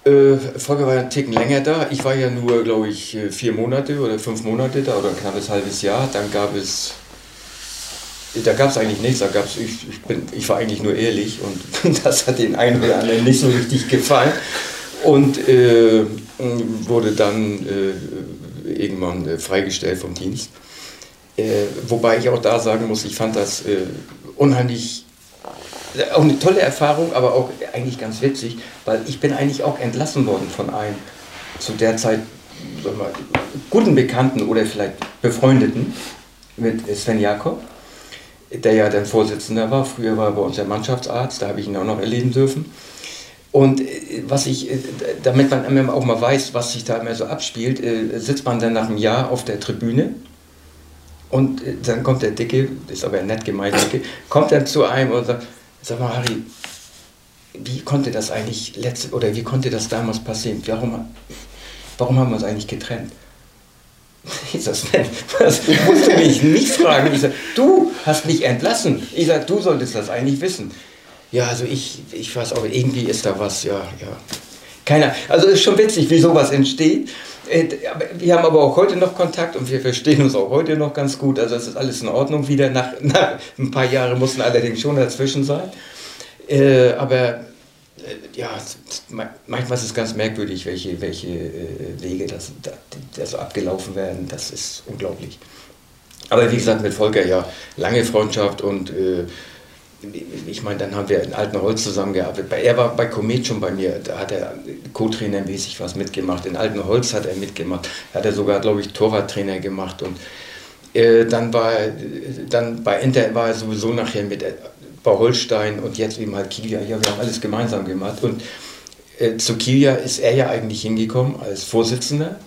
Speaker 3: Äh, Volker war einen Ticken länger da. Ich war ja nur, glaube ich, äh, vier Monate oder fünf Monate da oder ein knappes halbes Jahr. Dann gab es da gab es eigentlich nichts, da gab's, ich, ich, bin, ich war eigentlich nur ehrlich und *laughs* das hat den einen oder anderen nicht so richtig gefallen und äh, wurde dann äh, irgendwann äh, freigestellt vom Dienst. Äh, wobei ich auch da sagen muss, ich fand das äh, unheimlich, auch eine tolle Erfahrung, aber auch eigentlich ganz witzig, weil ich bin eigentlich auch entlassen worden von einem zu der Zeit mal, guten Bekannten oder vielleicht Befreundeten mit Sven Jakob der ja dann Vorsitzender war. Früher war er bei uns der Mannschaftsarzt, da habe ich ihn auch noch erleben dürfen. Und äh, was ich, äh, damit man auch mal weiß, was sich da immer so abspielt, äh, sitzt man dann nach einem Jahr auf der Tribüne und dann kommt der Dicke, ist aber nett gemeint, Dicke, kommt dann zu einem und sagt, sag mal Harry, wie konnte das eigentlich letzte, oder wie konnte das damals passieren? Warum, warum haben wir uns eigentlich getrennt? *laughs* Ich sag, Sven, das musst du mich nicht fragen. Ich sag, du hast mich entlassen. Ich sag, du solltest das eigentlich wissen. Ja, also ich, ich weiß auch, irgendwie ist da was, ja, ja. Keiner. Also es ist schon witzig, wie sowas entsteht. Äh, wir haben aber auch heute noch Kontakt und wir verstehen uns auch heute noch ganz gut. Also es ist alles in Ordnung wieder. Nach, *laughs* nach ein paar Jahren mussten allerdings schon dazwischen sein. Äh, aber äh, ja, manchmal ist es ganz merkwürdig, welche, welche äh, Wege das so abgelaufen werden. Das ist unglaublich. Aber wie gesagt, mit Volker ja lange Freundschaft und äh, ich meine, dann haben wir in Altenholz zusammengearbeitet. Er war bei Komet schon bei mir, da hat er Co-Trainer-mäßig was mitgemacht. In Altenholz hat er mitgemacht, hat er sogar, glaube ich, Torwarttrainer gemacht. Und äh, dann war dann bei Inter war er sowieso nachher mit bei Holstein und jetzt eben halt Kilia. Ja, wir haben alles gemeinsam gemacht. Und äh, zu Kilia ist er ja eigentlich hingekommen als Vorsitzender.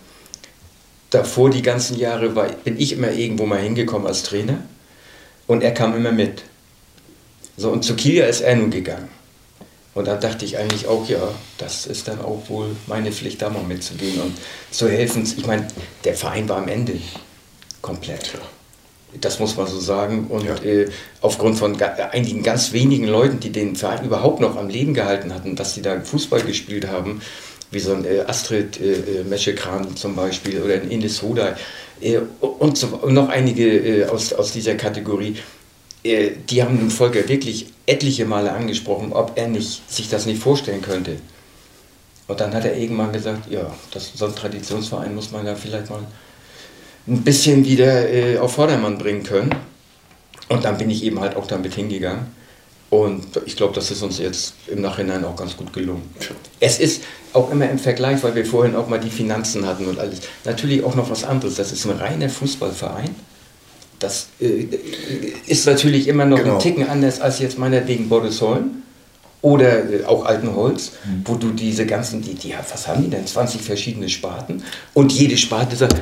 Speaker 3: Davor die ganzen Jahre war, bin ich immer irgendwo mal hingekommen als Trainer und er kam immer mit. So, und zu Kilia ist er nun gegangen. Und da dachte ich eigentlich auch, ja, das ist dann auch wohl meine Pflicht, da mal mitzugehen und zu helfen. Ich meine, der Verein war am Ende komplett. Das muss man so sagen. Und ja. äh, aufgrund von einigen ganz wenigen Leuten, die den Verein überhaupt noch am Leben gehalten hatten, dass sie da Fußball gespielt haben, wie so ein äh, Astrid äh, äh Meschekran zum Beispiel oder ein Ines Hoda äh, und, so, und, noch einige äh, aus, aus dieser Kategorie, die haben den Volker wirklich etliche Male angesprochen, ob er nicht, sich das nicht vorstellen könnte. Und dann hat er irgendwann gesagt, ja, das, so ein Traditionsverein muss man da vielleicht mal ein bisschen wieder äh, auf Vordermann bringen können. Und dann bin ich eben halt auch damit hingegangen. Und ich glaube, das ist uns jetzt im Nachhinein auch ganz gut gelungen. Es ist auch immer im Vergleich, weil wir vorhin auch mal die Finanzen hatten und alles, natürlich auch noch was anderes. Das ist ein reiner Fußballverein. Das äh, ist natürlich immer noch
Speaker 2: Genau.
Speaker 3: ein Ticken anders als jetzt meinetwegen Bordesholm oder äh, auch Altenholz,
Speaker 1: Mhm.
Speaker 3: wo du diese ganzen, die, die, was haben die denn, 20 verschiedene Sparten und jede Sparte sagt,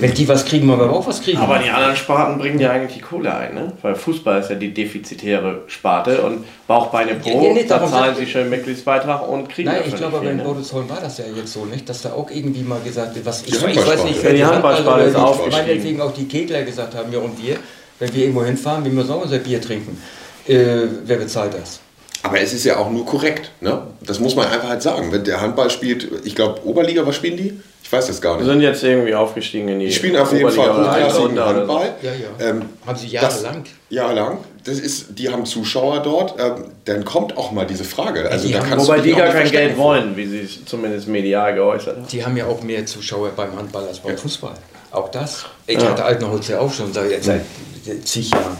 Speaker 3: wenn die was kriegen, wollen wir auch was kriegen.
Speaker 1: Aber die anderen Sparten bringen ja eigentlich die Kohle ein, ne? Weil Fußball ist ja die defizitäre Sparte und Bauchbeine pro,
Speaker 3: Ja, ja, nee,
Speaker 1: da zahlen sie schön Mitgliedsbeitrag und kriegen
Speaker 3: Nein, ich glaube aber in
Speaker 1: viel, ne?
Speaker 3: Bordesholm war das ja jetzt so, nicht? Dass da auch irgendwie mal gesagt wird, was ich,
Speaker 2: Die
Speaker 3: ich weiß
Speaker 2: Handballsparte.
Speaker 3: nicht,
Speaker 1: Ja, die Handballsparte ist aufgestiegen.
Speaker 3: Meinetwegen auch die Kegler gesagt haben, ja und wir, wenn wir irgendwo hinfahren, wir müssen auch unser Bier trinken. Äh, wer bezahlt das?
Speaker 2: Aber es ist ja auch nur korrekt. Ne? Das muss man einfach halt sagen. Wenn der Handball spielt, ich glaube, Oberliga, was spielen die? Ich weiß das gar
Speaker 1: Wir
Speaker 2: nicht.
Speaker 1: sind jetzt irgendwie aufgestiegen in die
Speaker 2: Die spielen auf jeden
Speaker 1: Oberliga
Speaker 2: Fall hochklassigen
Speaker 1: so.
Speaker 2: Handball.
Speaker 3: Ja, ja.
Speaker 2: Ähm,
Speaker 3: Haben sie
Speaker 2: das-
Speaker 3: jahrelang.
Speaker 2: Jahrelang. Das ist, die haben Zuschauer dort. Ähm, dann kommt auch mal diese Frage. Also
Speaker 3: die
Speaker 2: da
Speaker 3: haben-
Speaker 1: Wobei die gar kein Geld wollen, wie sie es zumindest medial geäußert haben.
Speaker 3: Die haben ja auch mehr Zuschauer beim Handball als beim Fußball. Auch das. Ich
Speaker 1: Ja.
Speaker 3: hatte Altenholz ja auch schon seit, seit zig Jahren.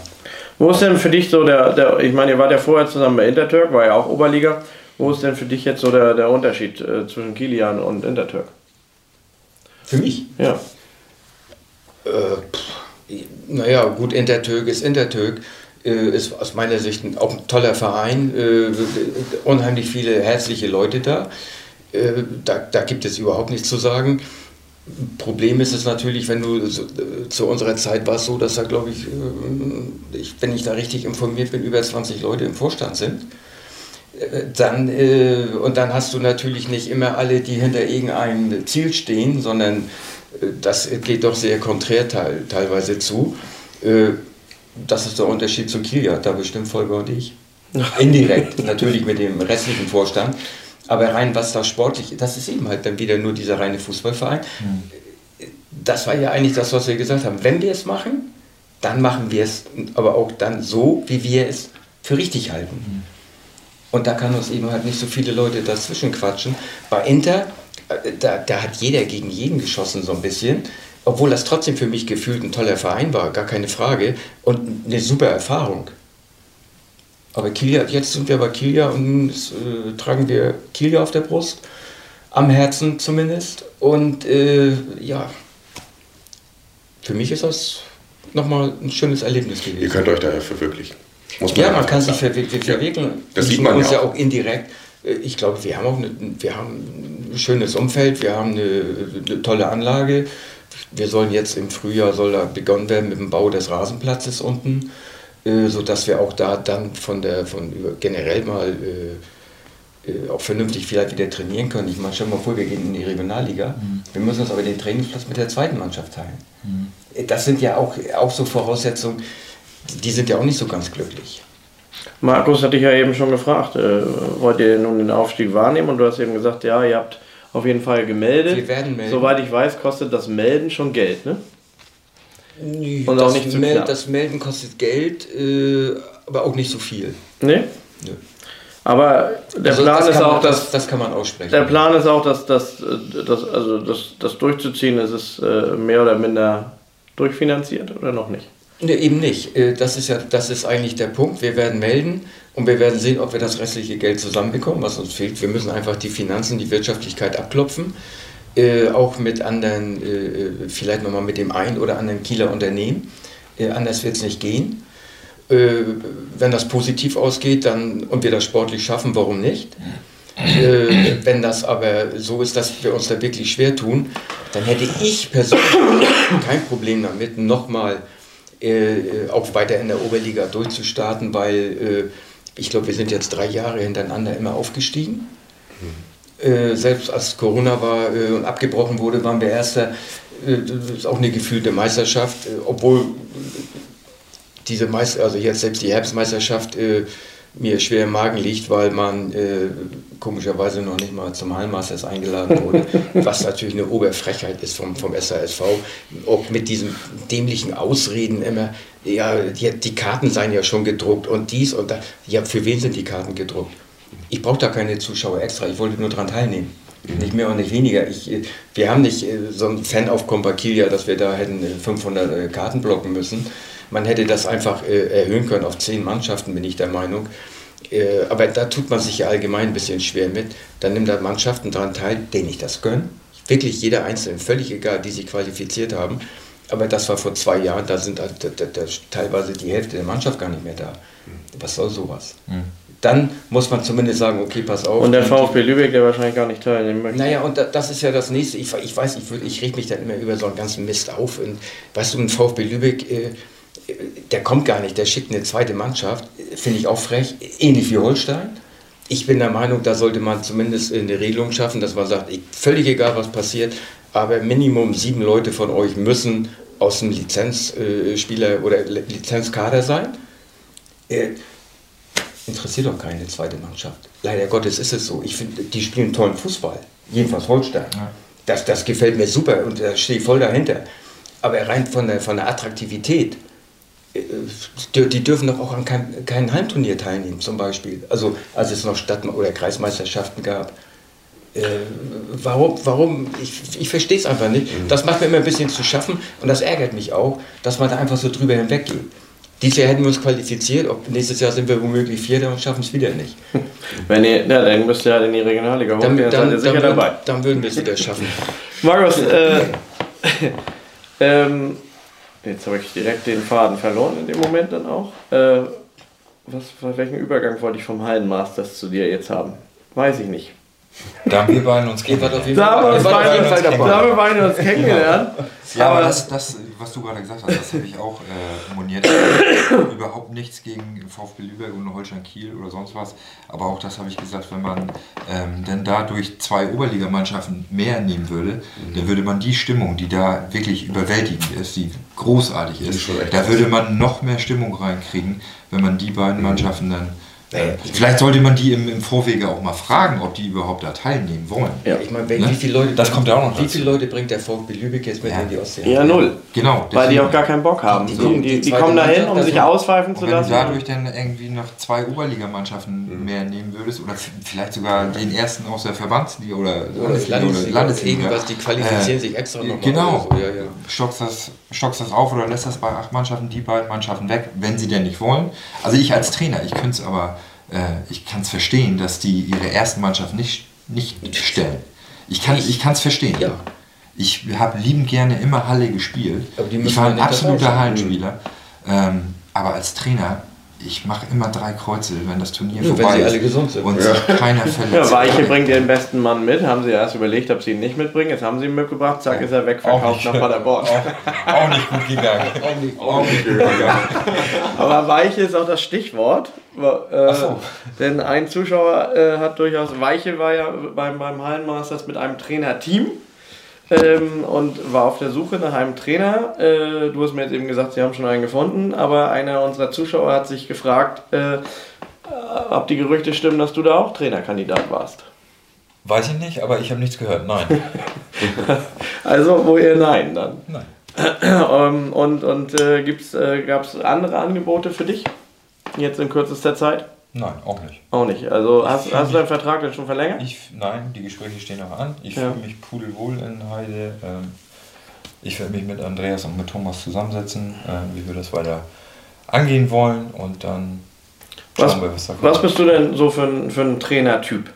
Speaker 1: Wo ist denn für dich so der, der ich meine, ihr wart ja vorher zusammen bei Intertürk, war ja auch Oberliga. Wo ist denn für dich jetzt so der, der Unterschied äh, zwischen Kilian und Intertürk?
Speaker 3: Für mich.
Speaker 1: Ja.
Speaker 3: Äh, pff, naja, gut, Intertürk ist Intertürk. Äh, ist aus meiner Sicht auch ein toller Verein. Äh, unheimlich viele herzliche Leute da. Äh, da. Da gibt es überhaupt nichts zu sagen. Problem ist es natürlich, wenn du zu unserer Zeit war es so, dass da, glaube ich, äh, ich, wenn ich da richtig informiert bin, über 20 Leute im Vorstand sind. Äh, Dann, äh, und dann hast du natürlich nicht immer alle, die hinter irgendeinem Ziel stehen, sondern das geht doch sehr konträr teil, teilweise zu. Das ist der Unterschied zu Kiel, da bestimmt Volker und ich. *laughs* Indirekt, natürlich mit dem restlichen Vorstand. Aber rein was da sportlich, das ist eben halt dann wieder nur dieser reine Fußballverein. Das war ja eigentlich das, was wir gesagt haben. Wenn wir es machen, dann machen wir es, aber auch dann so, wie wir es für richtig halten. Und da kann uns eben halt nicht so viele Leute dazwischen quatschen. Bei Inter, äh, da, da hat jeder gegen jeden geschossen so ein bisschen. Obwohl das trotzdem für mich gefühlt ein toller Verein war, gar keine Frage. Und eine super Erfahrung. Aber Kilia, jetzt sind wir bei Kilia und äh, tragen wir Kilia auf der Brust. Am Herzen zumindest. Und äh, ja, für mich ist das nochmal ein schönes Erlebnis gewesen.
Speaker 2: Ihr könnt euch daher verwirklichen. Muss
Speaker 3: Ja, man kann sich verwirklichen.
Speaker 2: Das
Speaker 3: Wir
Speaker 2: sieht man
Speaker 3: uns
Speaker 2: ja
Speaker 3: ja
Speaker 2: auch.
Speaker 3: auch indirekt. Äh, Ich glaube, wir haben auch eine, wir haben ein schönes Umfeld, wir haben eine, eine tolle Anlage. Wir sollen jetzt im Frühjahr soll da begonnen werden mit dem Bau des Rasenplatzes unten, äh, sodass wir auch da dann von der von generell mal äh, äh, auch vernünftig vielleicht wieder trainieren können. Ich meine, stell mal vor, wir gehen in die Regionalliga. Wir müssen uns aber den Trainingsplatz mit der zweiten Mannschaft teilen. Äh, Das sind ja auch, auch so Voraussetzungen, die sind ja auch nicht so ganz glücklich.
Speaker 1: Markus hatte ich ja eben schon gefragt, äh, wollt ihr nun den Aufstieg wahrnehmen? Und du hast eben gesagt, ja, ihr habt auf jeden Fall gemeldet.
Speaker 3: Wir werden melden.
Speaker 1: Soweit ich weiß, kostet das Melden schon Geld, ne?
Speaker 3: Nee,
Speaker 1: Und
Speaker 3: das,
Speaker 1: auch nicht zu
Speaker 3: Mel
Speaker 1: knapp.
Speaker 3: das Melden kostet Geld, äh, aber auch nicht so viel.
Speaker 1: Ne?
Speaker 3: Nö.
Speaker 1: Aber der
Speaker 3: Also
Speaker 1: Plan
Speaker 3: das
Speaker 1: ist auch,
Speaker 3: man,
Speaker 1: dass
Speaker 3: das, das kann man aussprechen.
Speaker 1: der Plan ist auch, dass das, äh, das, also das, das durchzuziehen, ist es äh, mehr oder minder durchfinanziert oder noch nicht?
Speaker 3: Nee, eben nicht. Äh, Das ist ja, das ist eigentlich der Punkt. Wir werden melden und wir werden sehen, ob wir das restliche Geld zusammenbekommen, was uns fehlt. Wir müssen einfach die Finanzen, die Wirtschaftlichkeit abklopfen. Äh, auch mit anderen, äh, vielleicht nochmal mit dem einen oder anderen Kieler Unternehmen. Äh, anders wird es nicht gehen. Äh, wenn das positiv ausgeht dann, und wir das sportlich schaffen, warum nicht? Äh, wenn das aber so ist, dass wir uns da wirklich schwer tun, dann hätte ich persönlich kein Problem damit, nochmal äh, auch weiter in der Oberliga durchzustarten, weil äh, ich glaube, wir sind jetzt drei Jahre hintereinander immer aufgestiegen. Äh, selbst als Corona war äh, und abgebrochen wurde, waren wir Erster. Äh, das ist auch eine gefühlte Meisterschaft, äh, obwohl diese Meister, also jetzt selbst die Herbstmeisterschaft äh, mir schwer im Magen liegt, weil man komischerweise noch nicht mal zum Hallenmasters eingeladen wurde, *laughs* was natürlich eine Oberfrechheit ist vom, vom SASV. Auch mit diesen dämlichen Ausreden immer, ja, die, die Karten seien ja schon gedruckt und dies und das. Ja, für wen sind die Karten gedruckt? Ich brauche da keine Zuschauer extra, ich wollte nur daran teilnehmen. Nicht mehr und nicht weniger. Ich, wir haben nicht äh, so einen Fan auf Compaquilia, dass wir da hätten 500 äh, Karten blocken müssen. Man hätte das einfach äh, erhöhen können auf 10 Mannschaften, bin ich der Meinung. Aber da tut man sich ja allgemein ein bisschen schwer mit. Dann nimmt da Mannschaften daran teil, denen ich das gönne. Wirklich jeder Einzelne, völlig egal, die sich qualifiziert haben. Aber das war vor zwei Jahren, da sind da, da, da, teilweise die Hälfte der Mannschaft gar nicht mehr da. Was soll sowas? Mhm dann muss man zumindest sagen, okay, pass auf.
Speaker 1: Und der VfB Lübeck, der wahrscheinlich gar nicht teilnehmen möchte.
Speaker 3: Naja, und das ist ja das nächste. Ich, ich weiß, ich, ich reg mich dann immer über so einen ganzen Mist auf. Und weißt du, ein VfB Lübeck, äh, der kommt gar nicht, der schickt eine zweite Mannschaft, finde ich auch frech, ähnlich wie Holstein. Ich bin der Meinung, da sollte man zumindest eine Regelung schaffen, dass man sagt, völlig egal, was passiert, aber Minimum sieben Leute von euch müssen aus dem Lizenzspieler oder Lizenzkader sein. Interessiert doch keine zweite Mannschaft. Leider Gottes ist es so. Ich finde, die spielen tollen Fußball. Jedenfalls Holstein. Ja. Das, das gefällt mir super und da stehe ich voll dahinter. Aber rein von der, von der Attraktivität, äh, die dürfen doch auch an keinem, keinem Heimturnier teilnehmen, zum Beispiel. Also, als es noch Stadt- oder Kreismeisterschaften gab. Äh, warum, warum, ich, ich verstehe es einfach nicht. Mhm. Das macht mir immer ein bisschen zu schaffen und das ärgert mich auch, dass man da einfach so drüber hinweggeht. Dieses Jahr hätten wir uns qualifiziert, ob nächstes Jahr sind wir womöglich Vierter und schaffen es wieder nicht. *laughs*
Speaker 1: Wenn ihr, ja, dann müsst ihr halt in die Regionalliga hoch, dann, dann,
Speaker 3: seid ihr sicher dann, dabei. Dann würden wir es wieder schaffen. *laughs*
Speaker 1: Markus, äh, *laughs* ähm, jetzt habe ich direkt den Faden verloren in dem Moment dann auch. Äh, was, welchen Übergang wollte ich vom Hallenmasters zu dir jetzt haben? Weiß ich nicht.
Speaker 4: Da haben wir beide uns
Speaker 1: kennengelernt. Da haben wir uns beide uns kennengelernt.
Speaker 4: Ja, aber das, das, was du gerade gesagt hast, das habe ich auch äh, moniert. Überhaupt nichts gegen VfB Lübeck und Holstein Kiel oder sonst was. Aber auch das habe ich gesagt, wenn man ähm, denn dadurch zwei Oberligamannschaften mehr nehmen würde, mhm. dann würde man die Stimmung, die da wirklich überwältigend ist, die großartig ist, da würde man noch mehr Stimmung reinkriegen, wenn man die beiden mhm. Mannschaften dann naja, Vielleicht sollte man die im, im Vorwege auch mal fragen, ob die überhaupt da teilnehmen wollen.
Speaker 3: Ja, ich meine, ne? wie viele Leute,
Speaker 4: das kommt ja auch noch
Speaker 3: wie viele Leute bringt der VfB Lübeck jetzt mit ja. in die Ostsee?
Speaker 1: Ja, null.
Speaker 4: Genau.
Speaker 1: Weil die auch gar keinen Bock haben. Die, die, die, die kommen dahin, um sich auspfeifen zu lassen.
Speaker 4: Wenn du dadurch dann irgendwie noch zwei Oberligamannschaften mhm. mehr nehmen würdest oder vielleicht sogar den ersten aus der Verbandsliga oder,
Speaker 3: oder Landesliga, Landesliga. Irgendwas, die qualifizieren äh, sich extra nochmal.
Speaker 4: Genau. So. Ja, ja. Stockst, das, stockst das auf oder lässt das bei acht Mannschaften, die beiden Mannschaften weg, wenn sie denn nicht wollen. Also ich als Trainer, ich könnte es aber äh, ich kann es verstehen, dass die ihre ersten Mannschaft nicht, nicht stellen. Ich kann es verstehen. Ja. Ich habe liebend gerne immer Halle gespielt. Ich war ein absoluter Hallenspieler. Ähm, aber als Trainer ich mache immer drei Kreuze, wenn das Turnier ja, vorbei
Speaker 3: wenn sie alle gesund sind.
Speaker 4: Und ja. keiner verletzt.
Speaker 1: Ja, Weiche bringt ihren besten Mann mit. Haben sie erst überlegt, ob sie ihn nicht mitbringen. Jetzt haben sie ihn mitgebracht. Zack, ist er weg, verkauft nach Paderborn.
Speaker 4: Auch, auch, nicht gut gegangen.
Speaker 1: auch nicht, auch nicht gut gegangen. Aber Weiche ist auch das Stichwort. Äh, so. Denn ein Zuschauer äh, hat durchaus, Weiche war ja beim, beim Hallenmasters mit einem Trainerteam ähm, und war auf der Suche nach einem Trainer. Äh, du hast mir jetzt eben gesagt, sie haben schon einen gefunden, aber einer unserer Zuschauer hat sich gefragt, äh, ob die Gerüchte stimmen, dass du da auch Trainerkandidat warst.
Speaker 4: Weiß ich nicht, aber ich habe nichts gehört, nein. *laughs*
Speaker 1: also, wo ihr nein dann?
Speaker 4: Nein.
Speaker 1: ähm, und und äh, äh, gab es andere Angebote für dich? Jetzt in kürzester Zeit?
Speaker 4: Nein, auch nicht.
Speaker 1: Auch nicht. Also hast, hast du deinen Vertrag denn schon verlängert?
Speaker 4: Ich, nein, die Gespräche stehen noch an. Ich ja. fühle mich pudelwohl in Heide. Ähm, ich werde mich mit Andreas und mit Thomas zusammensetzen, äh, wie wir das weiter angehen wollen und dann
Speaker 1: was, schauen wir, was da kommt. Was bist du denn so für ein, für ein Trainertyp?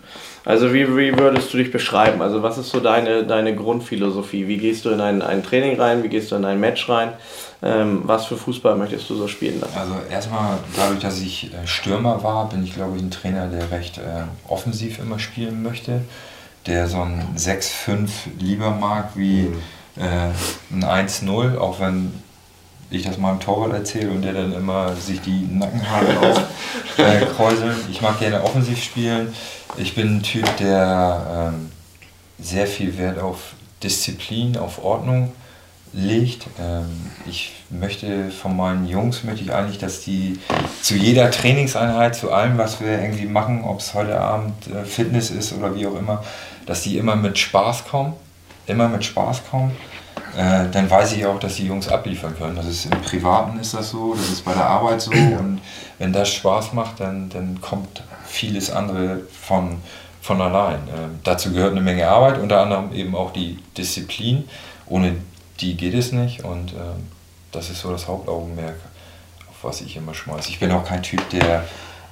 Speaker 1: Also wie, wie würdest du dich beschreiben? Also was ist so deine, deine Grundphilosophie? Wie gehst du in ein, ein Training rein? Wie gehst du in ein Match rein? Ähm, was für Fußball möchtest du so spielen lassen?
Speaker 4: Also erstmal dadurch, dass ich äh, Stürmer war, bin ich glaube ich ein Trainer, der recht äh, offensiv immer spielen möchte, der so ein 6-5 lieber mag wie mhm. äh, ein 1-0, auch wenn ich das meinem Torwart erzähle und der dann immer sich die Nackenhaare aufkräuselt. Äh, *laughs* ich mag gerne offensiv spielen. Ich bin ein Typ, der ähm, sehr viel Wert auf Disziplin, auf Ordnung legt. Ähm, ich möchte von meinen Jungs möchte ich eigentlich, dass die zu jeder Trainingseinheit, zu allem, was wir irgendwie machen, ob es heute Abend äh, Fitness ist oder wie auch immer, dass die immer mit Spaß kommen, immer mit Spaß kommen. Äh, dann weiß ich auch, dass die Jungs abliefern können. Das ist im Privaten ist das so, das ist bei der Arbeit so *clears throat* und wenn das Spaß macht, dann, dann kommt vieles andere von von allein. Ähm, dazu gehört eine Menge Arbeit, unter anderem eben auch die Disziplin. Ohne die geht es nicht und ähm, das ist so das Hauptaugenmerk, auf was ich immer schmeiße. Ich bin auch kein Typ, der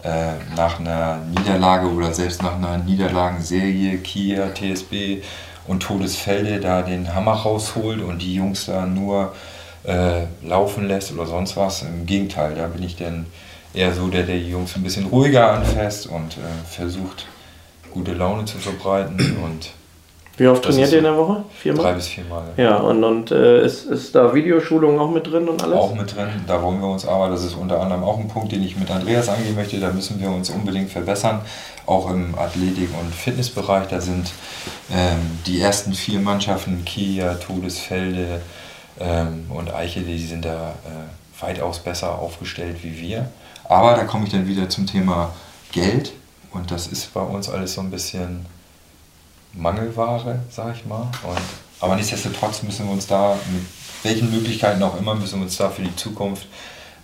Speaker 4: äh, nach einer Niederlage oder selbst nach einer Niederlagenserie, Kia, TSB und Todesfelde da den Hammer rausholt und die Jungs da nur äh, laufen lässt oder sonst was. Im Gegenteil, da bin ich dann eher so, der, der die Jungs ein bisschen ruhiger anfasst und äh, versucht, gute Laune zu verbreiten. Und
Speaker 1: Wie oft trainiert ihr in der Woche?
Speaker 4: Viermal? Drei bis viermal.
Speaker 1: Ja, und, und äh, ist, ist da Videoschulung auch mit drin und alles?
Speaker 4: Auch mit drin, da wollen wir uns aber, das ist unter anderem auch ein Punkt, den ich mit Andreas angehen möchte, da müssen wir uns unbedingt verbessern, auch im Athletik- und Fitnessbereich. Da sind ähm, die ersten vier Mannschaften, Kia, Todesfelde ähm, und Eiche, die sind da äh, weitaus besser aufgestellt wie wir. Aber da komme ich dann wieder zum Thema Geld und das ist bei uns alles so ein bisschen Mangelware, sag ich mal. Und, aber nichtsdestotrotz müssen wir uns da, mit welchen Möglichkeiten auch immer, müssen wir uns da für die Zukunft,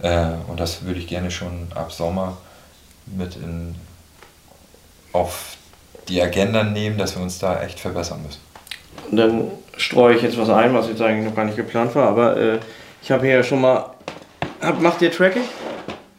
Speaker 4: äh, und das würde ich gerne schon ab Sommer mit in, auf die Agenda nehmen, dass wir uns da echt verbessern müssen.
Speaker 1: Und dann streue ich jetzt was ein, was jetzt eigentlich noch gar nicht geplant war, aber äh, ich habe hier ja schon mal. Hab, macht ihr Tracking?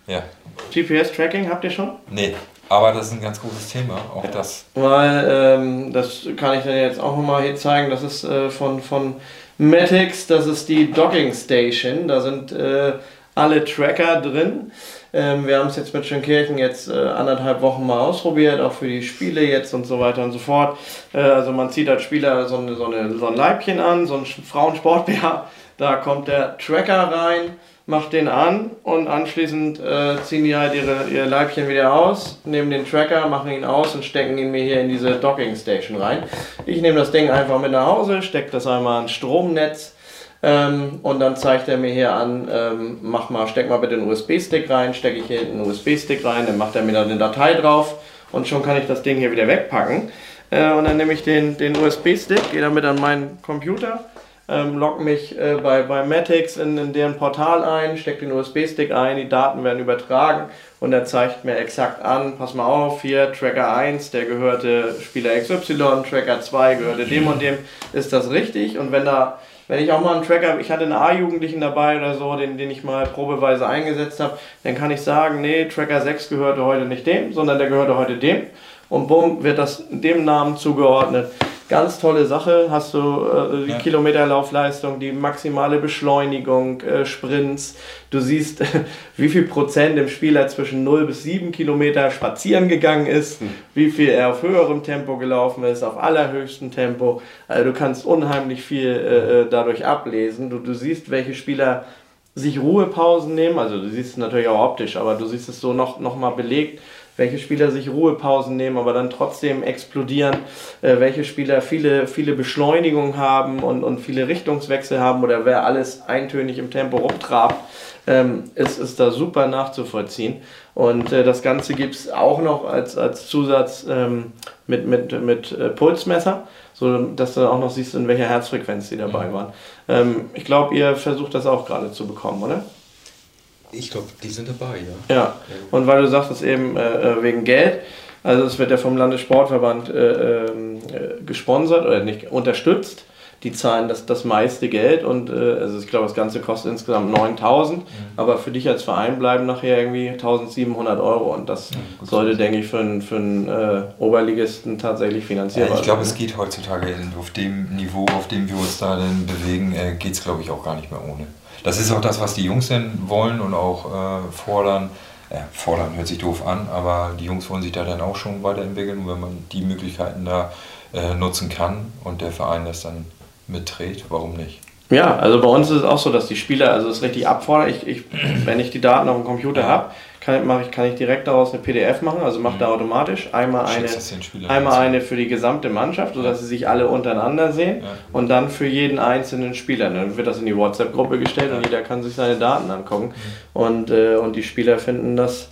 Speaker 4: Ja.
Speaker 1: GPS-Tracking habt ihr schon?
Speaker 4: Nee. Aber das ist ein ganz großes Thema, auch das.
Speaker 1: Weil, ähm, das kann ich dann jetzt auch nochmal hier zeigen, das ist äh, von, von Matix, das ist die Docking Station, da sind äh, alle Tracker drin. Ähm, wir haben es jetzt mit Schönkirchen jetzt äh, anderthalb Wochen mal ausprobiert, auch für die Spiele jetzt und so weiter und so fort. Äh, also man zieht als Spieler so, eine, so, eine, so ein Leibchen an, so ein Frauensportbär, da kommt der Tracker rein macht den an und anschließend äh, ziehen die halt ihre, ihr Leibchen wieder aus, nehmen den Tracker, machen ihn aus und stecken ihn mir hier in diese Docking Station rein. Ich nehme das Ding einfach mit nach Hause, stecke das einmal ans Stromnetz ähm, und dann zeigt er mir hier an, ähm, mach mal, steck mal bitte einen USB-Stick rein, stecke ich hier einen USB-Stick rein, dann macht er mir da eine Datei drauf und schon kann ich das Ding hier wieder wegpacken. Äh, und dann nehme ich den, den USB-Stick, gehe damit an meinen Computer ähm, logge mich äh, bei, bei Matix in, in deren Portal ein, stecke den USB-Stick ein, die Daten werden übertragen und er zeigt mir exakt an, pass mal auf, hier Tracker 1, der gehörte Spieler XY, Tracker 2 gehörte dem und dem, ist das richtig? Und wenn da wenn ich auch mal einen Tracker, ich hatte einen A-Jugendlichen dabei oder so, den, den ich mal probeweise eingesetzt habe, dann kann ich sagen, nee, Tracker 6 gehörte heute nicht dem, sondern der gehörte heute dem. Und bumm, wird das dem Namen zugeordnet. Ganz tolle Sache. Hast du äh, die ja. Kilometerlaufleistung, die maximale Beschleunigung, äh, Sprints. Du siehst, *laughs* wie viel Prozent im Spieler zwischen 0 bis 7 Kilometer spazieren gegangen ist, hm. wie viel er auf höherem Tempo gelaufen ist, auf allerhöchstem Tempo. Also du kannst unheimlich viel äh, äh, dadurch ablesen. Du, du siehst, welche Spieler sich Ruhepausen nehmen. Also du siehst es natürlich auch optisch, aber du siehst es so noch, noch mal belegt welche Spieler sich Ruhepausen nehmen, aber dann trotzdem explodieren, äh, welche Spieler viele, viele Beschleunigungen haben und, und viele Richtungswechsel haben oder wer alles eintönig im Tempo rumtrabt, ähm, ist, ist da super nachzuvollziehen. Und äh, das Ganze gibt es auch noch als, als Zusatz ähm, mit, mit, mit äh, Pulsmesser, so dass du auch noch siehst, in welcher Herzfrequenz die dabei mhm. waren. Ähm, ich glaube, ihr versucht das auch gerade zu bekommen, oder?
Speaker 3: Ich glaube, die sind dabei, ja.
Speaker 1: Ja, und weil du sagtest eben äh, äh, wegen Geld, also es wird ja vom Landessportverband äh, ähm, äh, gesponsert oder nicht unterstützt. Die zahlen das, das meiste Geld und äh, also ich glaube, das Ganze kostet insgesamt 9000, mhm. aber für dich als Verein bleiben nachher irgendwie 1700 Euro und das ja, sollte, denke ich, für einen, für einen äh, Oberligisten tatsächlich finanzierbar
Speaker 4: sein. ich glaube, es geht heutzutage auf dem Niveau, auf dem wir uns da denn bewegen, geht es, glaube ich, auch gar nicht mehr ohne. Das ist auch das, was die Jungs denn wollen und auch äh, fordern. Äh, fordern hört sich doof an, aber die Jungs wollen sich da dann auch schon weiterentwickeln. Und wenn man die Möglichkeiten da äh, nutzen kann und der Verein das dann mitträgt, warum nicht?
Speaker 1: Ja, also bei uns ist es auch so, dass die Spieler, also es richtig abfordern. Ich, ich, wenn ich die Daten auf dem Computer habe, kann, ich, kann ich direkt daraus eine PDF machen, also macht mhm. er automatisch einmal eine, einmal eine für die gesamte Mannschaft, sodass sie sich alle untereinander sehen ja. und dann für jeden einzelnen Spieler. Dann wird das in die WhatsApp-Gruppe gestellt ja. und jeder kann sich seine Daten angucken. Mhm. Und, äh, und die Spieler finden das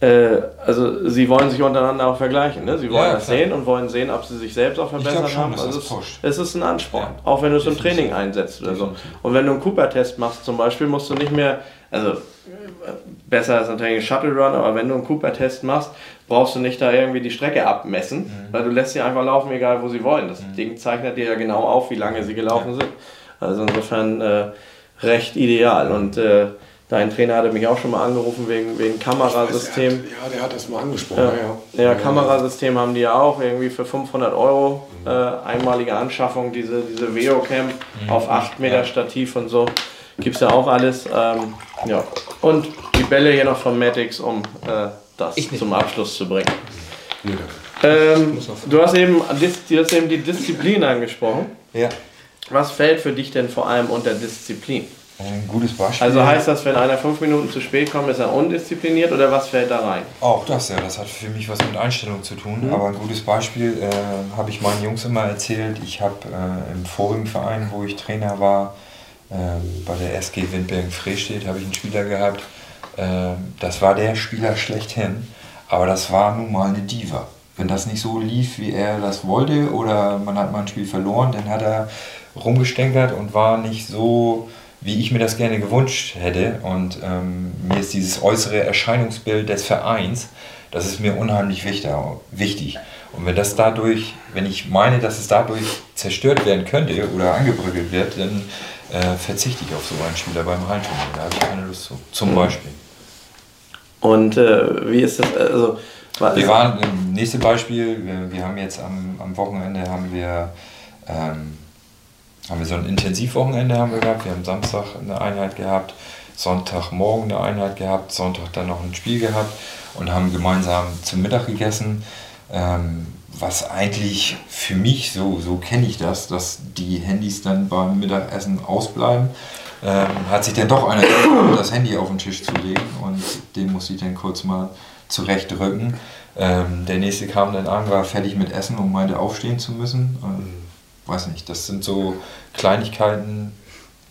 Speaker 1: äh, also sie wollen sich untereinander auch vergleichen. Ne? Sie wollen
Speaker 4: Ja,
Speaker 1: das
Speaker 4: klar.
Speaker 1: sehen und wollen sehen, ob sie sich selbst auch verbessert
Speaker 4: schon,
Speaker 1: haben. Also
Speaker 4: das
Speaker 1: es,
Speaker 4: pusht.
Speaker 1: es ist ein Ansporn,
Speaker 4: Ja.
Speaker 1: auch wenn du es im. Training einsetzt oder so. Und wenn du einen Cooper-Test machst zum Beispiel, musst du nicht mehr, also besser ist natürlich ein Shuttle Run, aber wenn du einen Cooper-Test machst, brauchst du nicht da irgendwie die Strecke abmessen,
Speaker 4: Mhm.
Speaker 1: weil du lässt sie einfach laufen, egal wo sie wollen. Das Ding zeichnet dir ja genau auf, wie lange sie gelaufen sind. Also insofern äh, recht ideal. Und äh, dein Trainer hatte mich auch schon mal angerufen wegen, wegen Kamerasystem.
Speaker 2: Ja, der hat das mal angesprochen.
Speaker 1: Ja, ja, Kamerasystem haben die ja auch irgendwie für 500 Euro. Äh, einmalige Anschaffung, diese, diese Veo-Cam auf 8 Meter Stativ und so. Gibt es ja auch alles. Ähm, ja. Und die Bälle hier noch von Matix, um äh, das zum Abschluss zu bringen.
Speaker 2: Nee,
Speaker 1: Ähm, du, hast eben, du hast eben die Disziplin angesprochen.
Speaker 4: Ja.
Speaker 1: Was fällt für dich denn vor allem unter Disziplin?
Speaker 4: Ein gutes Beispiel.
Speaker 1: Also heißt das, wenn einer fünf Minuten zu spät kommt, ist er undiszipliniert oder was fällt da rein?
Speaker 4: Auch das, ja, das hat für mich was mit Einstellung zu tun. Aber ein gutes Beispiel äh, habe ich meinen Jungs immer erzählt. Ich habe äh, im vorigen Verein, wo ich Trainer war, ähm, bei der SG Windbergen-Frestedt, habe ich einen Spieler gehabt. Ähm, das war der Spieler schlechthin, aber das war nun mal eine Diva. Wenn das nicht so lief, wie er das wollte, oder man hat mal ein Spiel verloren, dann hat er rumgestänkert und war nicht so, wie ich mir das gerne gewünscht hätte. Und ähm, mir ist dieses äußere Erscheinungsbild des Vereins, das ist mir unheimlich wichtig. Und wenn das dadurch, wenn ich meine, dass es dadurch zerstört werden könnte oder angebröckelt wird, dann äh, verzichte ich auf so einen Spieler beim Heimturnier. Da habe ich keine Lust zu. Zum Beispiel.
Speaker 1: Und äh, wie ist das? Also, war-
Speaker 4: Wir waren, ähm, nächste Beispiel, wir, wir haben jetzt am, am Wochenende haben wir, ähm, haben wir so ein Intensivwochenende haben wir gehabt. Wir haben Samstag eine Einheit gehabt, Sonntagmorgen eine Einheit gehabt, Sonntag dann noch ein Spiel gehabt und haben gemeinsam zum Mittag gegessen. Ähm, was eigentlich für mich, so, so kenne ich das, dass die Handys dann beim Mittagessen ausbleiben. Ähm, hat sich dann doch einer das Handy auf den Tisch zu legen und den musste ich dann kurz mal zurechtrücken. Ähm, der nächste kam dann an, war fertig mit Essen und meinte aufstehen zu müssen. Ähm, weiß nicht, das sind so Kleinigkeiten,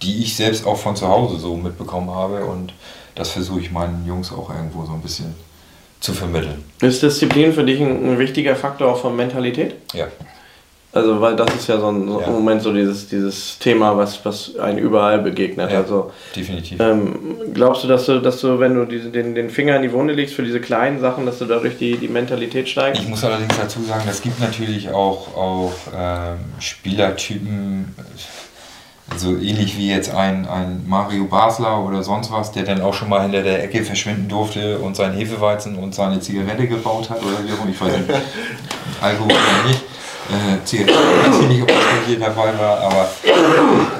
Speaker 4: die ich selbst auch von zu Hause so mitbekommen habe und das versuche ich meinen Jungs auch irgendwo so ein bisschen zu vermitteln.
Speaker 1: Ist Disziplin für dich ein, ein wichtiger Faktor auch von Mentalität?
Speaker 4: Ja.
Speaker 1: Also, weil das ist ja so ein, so
Speaker 4: Ja.
Speaker 1: im Moment so dieses, dieses Thema, was, was einen überall begegnet.
Speaker 4: Ja.
Speaker 1: Also,
Speaker 4: Definitiv.
Speaker 1: ähm, glaubst du, dass du, dass du, wenn du diese, den, den Finger in die Wunde legst für diese kleinen Sachen, dass du dadurch die, die Mentalität steigst?
Speaker 4: Ich muss allerdings dazu sagen, es gibt natürlich auch, auch ähm, Spielertypen, so ähnlich wie jetzt ein, ein Mario Basler oder sonst was, der dann auch schon mal hinter der Ecke verschwinden durfte und sein Hefeweizen und seine Zigarette gebaut hat oder wie auch immer, ich weiß nicht, *laughs* Alkohol oder nicht. Äh, Zigarette weiß ich nicht, ob das bei dir dabei war, aber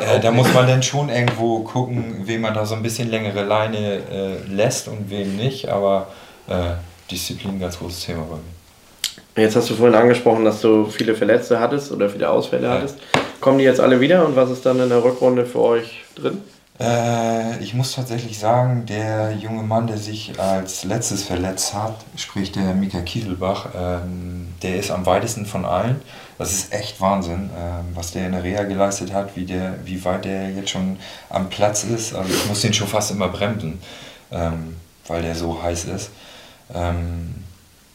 Speaker 4: äh, da muss man dann schon irgendwo gucken, wem man da so ein bisschen längere Leine äh, lässt und wem nicht, aber äh, Disziplin ein ganz großes Thema bei mir.
Speaker 1: Jetzt hast du vorhin angesprochen, dass du viele Verletzte hattest oder viele Ausfälle
Speaker 4: Ja.
Speaker 1: hattest. Kommen die jetzt alle wieder und was ist dann in der Rückrunde für euch drin?
Speaker 4: Äh, ich muss tatsächlich sagen, der junge Mann, der sich als letztes verletzt hat, sprich der Mika Kieselbach, ähm, der ist am weitesten von allen. Das ist echt Wahnsinn, ähm, was der in der Reha geleistet hat, wie, der, wie weit der jetzt schon am Platz ist. Also ich muss den schon fast immer bremsen, ähm, weil der so heiß ist.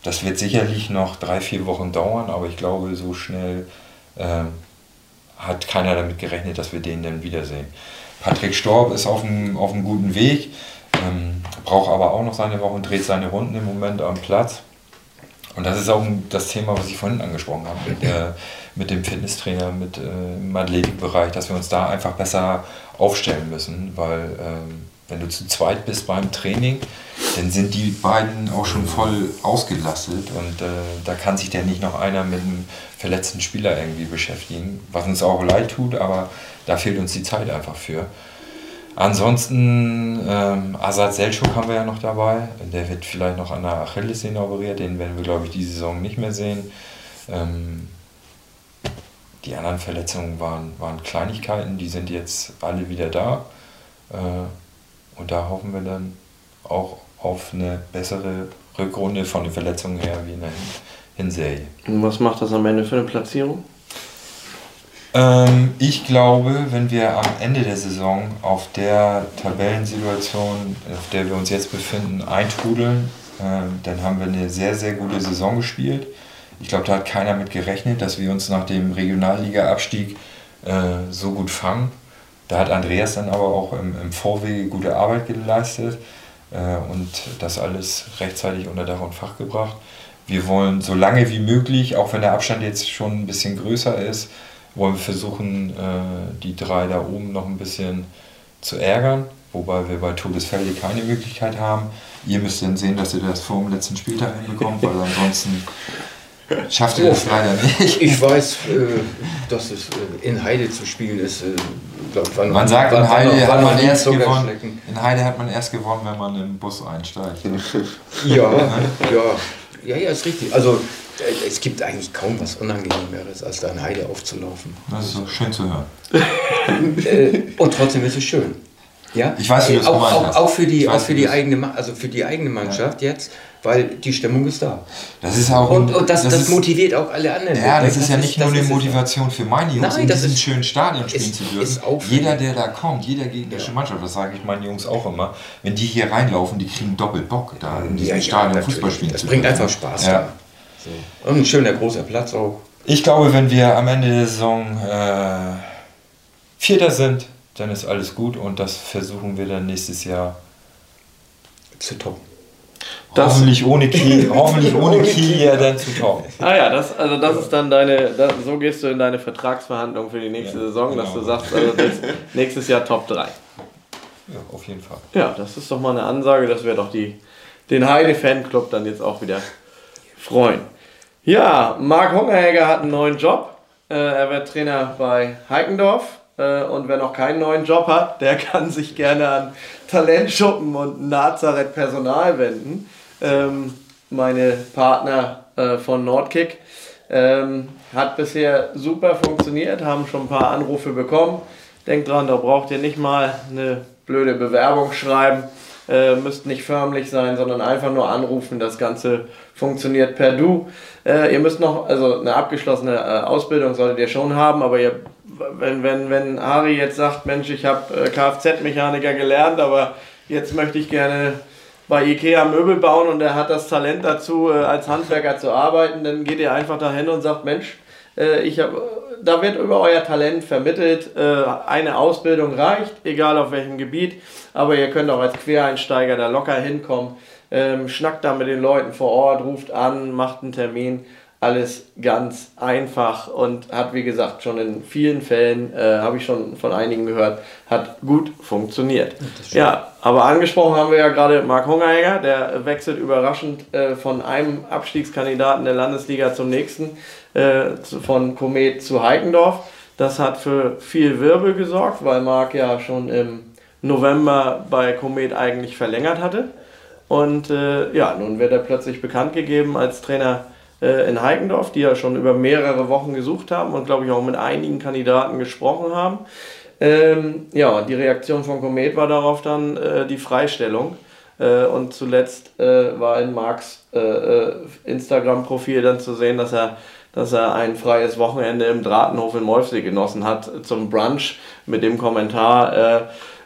Speaker 4: Das wird sicherlich noch drei, vier Wochen dauern, aber ich glaube, so schnell hat keiner damit gerechnet, dass wir den dann wiedersehen. Patrick Storb ist auf einem, auf einem guten Weg, ähm, braucht aber auch noch seine Woche und dreht seine Runden im Moment am Platz. Und das ist auch das Thema, was ich vorhin angesprochen habe, mit, der, mit dem Fitnesstrainer, mit äh, im Athletikbereich, dass wir uns da einfach besser aufstellen müssen, weil ähm, wenn du zu zweit bist beim Training, dann sind die beiden auch schon voll ausgelastet und äh, da kann sich dann nicht noch einer mit einem verletzten Spieler irgendwie beschäftigen, was uns auch leid tut, aber da fehlt uns die Zeit einfach für. Ansonsten, ähm, Azad Selçuk haben wir ja noch dabei. Der wird vielleicht noch an der Achillessehne operiert. Den werden wir, glaube ich, die Saison nicht mehr sehen. Ähm, die anderen Verletzungen waren, waren Kleinigkeiten. Die sind jetzt alle wieder da. Äh, und da hoffen wir dann auch auf eine bessere Rückrunde von den Verletzungen her wie in der Hin- Hinserie.
Speaker 1: Und was macht das am Ende für eine Platzierung?
Speaker 4: Ähm, ich glaube, wenn wir am Ende der Saison auf der Tabellensituation, auf der wir uns jetzt befinden, eintrudeln, Ähm, dann haben wir eine sehr, sehr gute Saison gespielt. Ich glaube, da hat keiner mit gerechnet, dass wir uns nach dem Regionalliga-Abstieg äh, so gut fangen. Da hat Andreas dann aber auch im, im Vorwege gute Arbeit geleistet äh, und das alles rechtzeitig unter Dach und Fach gebracht. Wir wollen so lange wie möglich, auch wenn der Abstand jetzt schon ein bisschen größer ist, wollen wir versuchen, äh, die drei da oben noch ein bisschen zu ärgern, wobei wir bei Todesfelde keine Möglichkeit haben. Ihr müsst dann sehen, dass ihr das vor dem letzten Spieltag hinbekommt, weil ansonsten schafft ihr das leider nicht.
Speaker 3: Ich weiß, äh, dass es äh, in Heide zu spielen ist.
Speaker 4: Glaub, man, man sagt, in Heide, hat man erst gewonnen, in Heide hat man erst gewonnen, wenn man in den Bus einsteigt.
Speaker 3: Ja, *laughs* ja. Ja, ja, ist richtig. Also äh, es gibt eigentlich kaum was Unangenehmeres, als da in Heide aufzulaufen.
Speaker 4: Das ist so schön zu hören. *laughs*
Speaker 3: Äh, und trotzdem ist es schön. Ja?
Speaker 4: Ich weiß, wie
Speaker 3: das auch, auch, auch für die, auch für die eigene, also für die eigene Mannschaft ja. jetzt, weil die Stimmung ist da.
Speaker 4: Das ist auch
Speaker 3: und, und das, das, das motiviert auch alle anderen.
Speaker 4: Ja, das, das ist ja nicht nur eine Motivation für meine Jungs, Nein, in diesem schönen Stadion spielen ist, zu dürfen. Jeder, der da kommt, jeder gegnerische ja. Mannschaft, das sage ich meinen Jungs auch immer, wenn die hier reinlaufen, die kriegen doppelt Bock, da in diesem ja, Stadion ja, Fußball spielen
Speaker 3: zu dürfen. Das bringt einfach Spaß. Ja. So. Und ein schöner großer Platz auch.
Speaker 4: Ich glaube, wenn wir am Ende der Saison äh, Vierter sind, dann ist alles gut und das versuchen wir dann nächstes Jahr
Speaker 3: zu toppen.
Speaker 4: Das hoffentlich ohne Kiel, *laughs* hoffentlich ohne, Kiel ja dann zu toppen.
Speaker 1: Ah ja, das, also das ist dann deine, das, so gehst du in deine Vertragsverhandlung für die nächste ja, Saison, genau. dass du sagst, also *laughs* nächstes Jahr Top 3. Ja,
Speaker 4: auf jeden Fall.
Speaker 1: Ja, das ist doch mal eine Ansage, dass wir doch die, den Heide-Fanclub dann jetzt auch wieder freuen. Ja, Marc Hungerhäger hat einen neuen Job. Äh, er wird Trainer bei Heikendorf. Äh, und wer noch keinen neuen Job hat, der *laughs* kann sich gerne an Talentschuppen und Nazareth Personal wenden. Ähm, meine Partner äh, von Nordkick. Ähm, hat bisher super funktioniert, haben schon ein paar Anrufe bekommen. Denkt dran, da braucht ihr nicht mal eine blöde Bewerbung schreiben. Äh, müsst nicht förmlich sein, sondern einfach nur anrufen. Das Ganze funktioniert per Du. Äh, ihr müsst noch, also eine abgeschlossene äh, Ausbildung solltet ihr schon haben, aber ihr, wenn, wenn, wenn Ari jetzt sagt, Mensch, ich habe äh, Kfz-Mechaniker gelernt, aber jetzt möchte ich gerne bei Ikea Möbel bauen und er hat das Talent dazu, äh, als Handwerker zu arbeiten, dann geht ihr einfach dahin und sagt, Mensch, äh, ich hab, da wird über euer Talent vermittelt, eine Ausbildung reicht, egal auf welchem Gebiet, aber ihr könnt auch als Quereinsteiger da locker hinkommen ähm, schnackt da mit den Leuten vor Ort, ruft an, macht einen Termin. Alles ganz einfach und hat, wie gesagt, schon in vielen Fällen, äh, habe ich schon von einigen gehört, hat gut funktioniert. Ja, aber angesprochen haben wir ja gerade Marc Hungeregger, der wechselt überraschend äh, von einem Abstiegskandidaten der Landesliga zum nächsten, äh, von Komet zu Heikendorf. Das hat für viel Wirbel gesorgt, weil Marc ja schon im November bei Komet eigentlich verlängert hatte. Und äh, ja, nun wird er plötzlich bekannt gegeben als Trainer äh, in Heikendorf, die ja schon über mehrere Wochen gesucht haben und glaube ich auch mit einigen Kandidaten gesprochen haben. Ähm, ja, die Reaktion von Komet war darauf dann äh, die Freistellung. Äh, und zuletzt äh, war in Marks äh, Instagram-Profil dann zu sehen, dass er dass er ein freies Wochenende im Dratenhof in Molfsee genossen hat zum Brunch mit dem Kommentar, äh,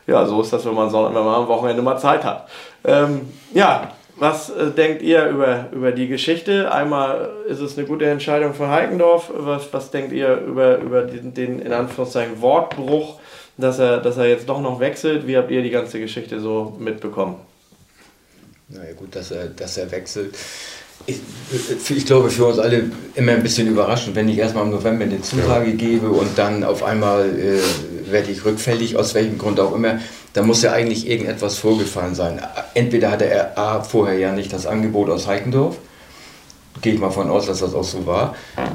Speaker 1: ja, so ist das, wenn man, wenn man am Wochenende mal Zeit hat. Ähm, ja, was äh, denkt ihr über, über die Geschichte? Einmal ist es eine gute Entscheidung für Heikendorf. Was, was denkt ihr über, über den, den in Anführungszeichen Wortbruch, dass er, dass er jetzt doch noch wechselt? Wie habt ihr die ganze Geschichte so mitbekommen?
Speaker 3: Naja gut, dass er, dass er wechselt ich, ich, glaube, für uns alle immer ein bisschen überraschend, wenn ich erstmal im November eine Zusage gebe und dann auf einmal äh, werde ich rückfällig, aus welchem Grund auch immer. Da muss ja eigentlich irgendetwas vorgefallen sein. Entweder hatte er A, vorher ja nicht das Angebot aus Heikendorf, gehe ich mal von aus, dass das auch so war.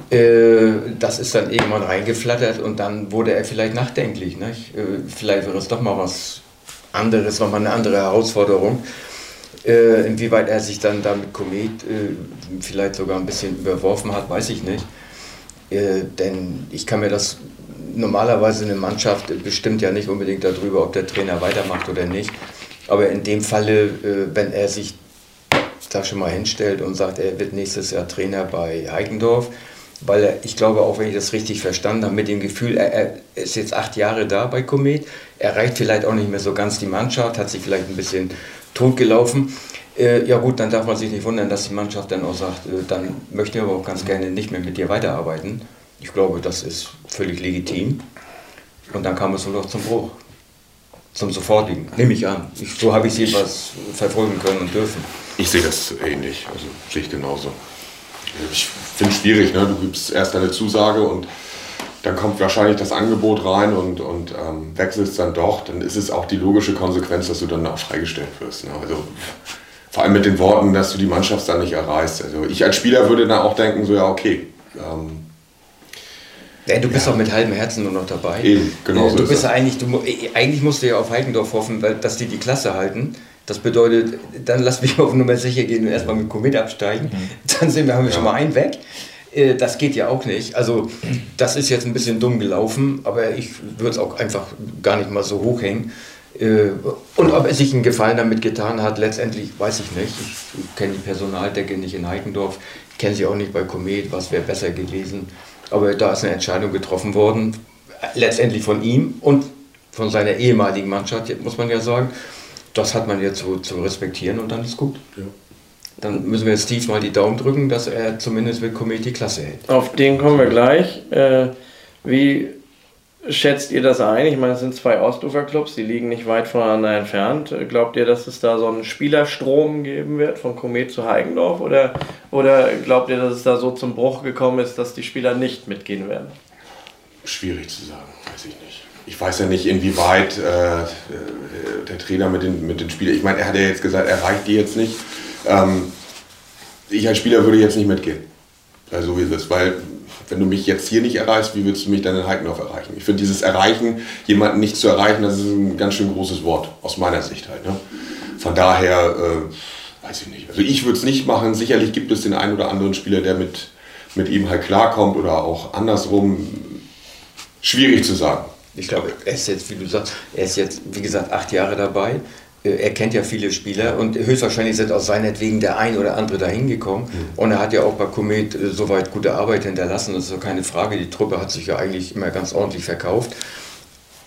Speaker 3: Äh, das ist dann irgendwann reingeflattert und dann wurde er vielleicht nachdenklich. Nicht? Äh, vielleicht wäre es doch mal was anderes, nochmal eine andere Herausforderung. Äh, inwieweit er sich dann damit Komet äh, vielleicht sogar ein bisschen überworfen hat, weiß ich nicht. Äh, denn ich kann mir das normalerweise eine Mannschaft bestimmt ja nicht unbedingt darüber, ob der Trainer weitermacht oder nicht. Aber in dem Falle, äh, wenn er sich da schon mal hinstellt und sagt, er wird nächstes Jahr Trainer bei Heikendorf, weil er, ich glaube auch, wenn ich das richtig verstanden habe, mit dem Gefühl, er, er ist jetzt acht Jahre da bei Komet, erreicht vielleicht auch nicht mehr so ganz die Mannschaft, hat sich vielleicht ein bisschen totgelaufen. Äh, ja gut, dann darf man sich nicht wundern, dass die Mannschaft dann auch sagt, äh, dann möchte ich aber auch ganz gerne nicht mehr mit dir weiterarbeiten. Ich glaube, das ist völlig legitim. Und dann kam es wohl auch zum Bruch. Zum sofortigen, nehme ich an. Ich, so habe ich es jedenfalls verfolgen können und dürfen.
Speaker 2: Ich sehe das ähnlich, also sehe ich genauso. Ich finde es schwierig, ne? du gibst erst eine Zusage und dann kommt wahrscheinlich das Angebot rein und, und ähm, wechselst dann doch, dann ist es auch die logische Konsequenz, dass du dann auch freigestellt wirst. Ne? Also vor allem mit den Worten, dass du die Mannschaft dann nicht erreichst. Also ich als Spieler würde dann auch denken, so ja, okay. Ähm,
Speaker 3: ja, du bist ja. auch mit halbem Herzen nur noch dabei.
Speaker 2: Eben, genau
Speaker 3: so Du bist ja eigentlich, du, eigentlich musst du ja auf Heikendorf hoffen, weil, dass die die Klasse halten. Das bedeutet, dann lass mich auf Nummer sicher gehen und erstmal mit Komet absteigen. Mhm. Dann sind wir, haben wir ja. schon mal einen weg. Äh, das geht ja auch nicht. Also, das ist jetzt ein bisschen dumm gelaufen, aber ich würde es auch einfach gar nicht mal so hochhängen. Äh, und ob er sich einen Gefallen damit getan hat, letztendlich weiß ich nicht. Ich kenne die Personaldecke nicht in Heikendorf, kenne sie auch nicht bei Komet, was wäre besser gewesen. Aber da ist eine Entscheidung getroffen worden, letztendlich von ihm und von seiner ehemaligen Mannschaft, muss man ja sagen. Das hat man jetzt zu, zu respektieren und dann ist gut. Ja. Dann müssen wir Steve mal die Daumen drücken, dass er zumindest mit Komet die Klasse hält.
Speaker 1: Auf den kommen wir gleich. Äh, wie schätzt ihr das ein? Ich meine, es sind zwei Ostufer-Clubs, die liegen nicht weit voneinander entfernt. Glaubt ihr, dass es da so einen Spielerstrom geben wird von Komet zu Heigendorf? Oder, oder glaubt ihr, dass es da so zum Bruch gekommen ist, dass die Spieler nicht mitgehen werden?
Speaker 2: Schwierig zu sagen, weiß ich nicht. Ich weiß ja nicht, inwieweit äh, der Trainer mit den, mit den Spielern, ich meine, er hat ja jetzt gesagt, er reicht die jetzt nicht. Ähm, ich als Spieler würde jetzt nicht mitgehen. Also wie es ist, weil wenn du mich jetzt hier nicht erreichst, wie willst du mich dann in Heikendorf erreichen? Ich finde dieses Erreichen, jemanden nicht zu erreichen, das ist ein ganz schön großes Wort, aus meiner Sicht halt. Ne? Von daher, äh, weiß ich nicht. Also ich würde es nicht machen. Sicherlich gibt es den einen oder anderen Spieler, der mit, mit ihm halt klarkommt oder auch andersrum. Schwierig zu sagen.
Speaker 3: Ich glaube, er ist jetzt, wie du sagst, er ist jetzt, wie gesagt, acht Jahre dabei. Äh, er kennt ja viele Spieler und höchstwahrscheinlich sind aus seinetwegen der ein oder andere dahin gekommen. Mhm. Und er hat ja auch bei Komet äh, soweit gute Arbeit hinterlassen, das ist doch keine Frage. Die Truppe hat sich ja eigentlich immer ganz ordentlich verkauft.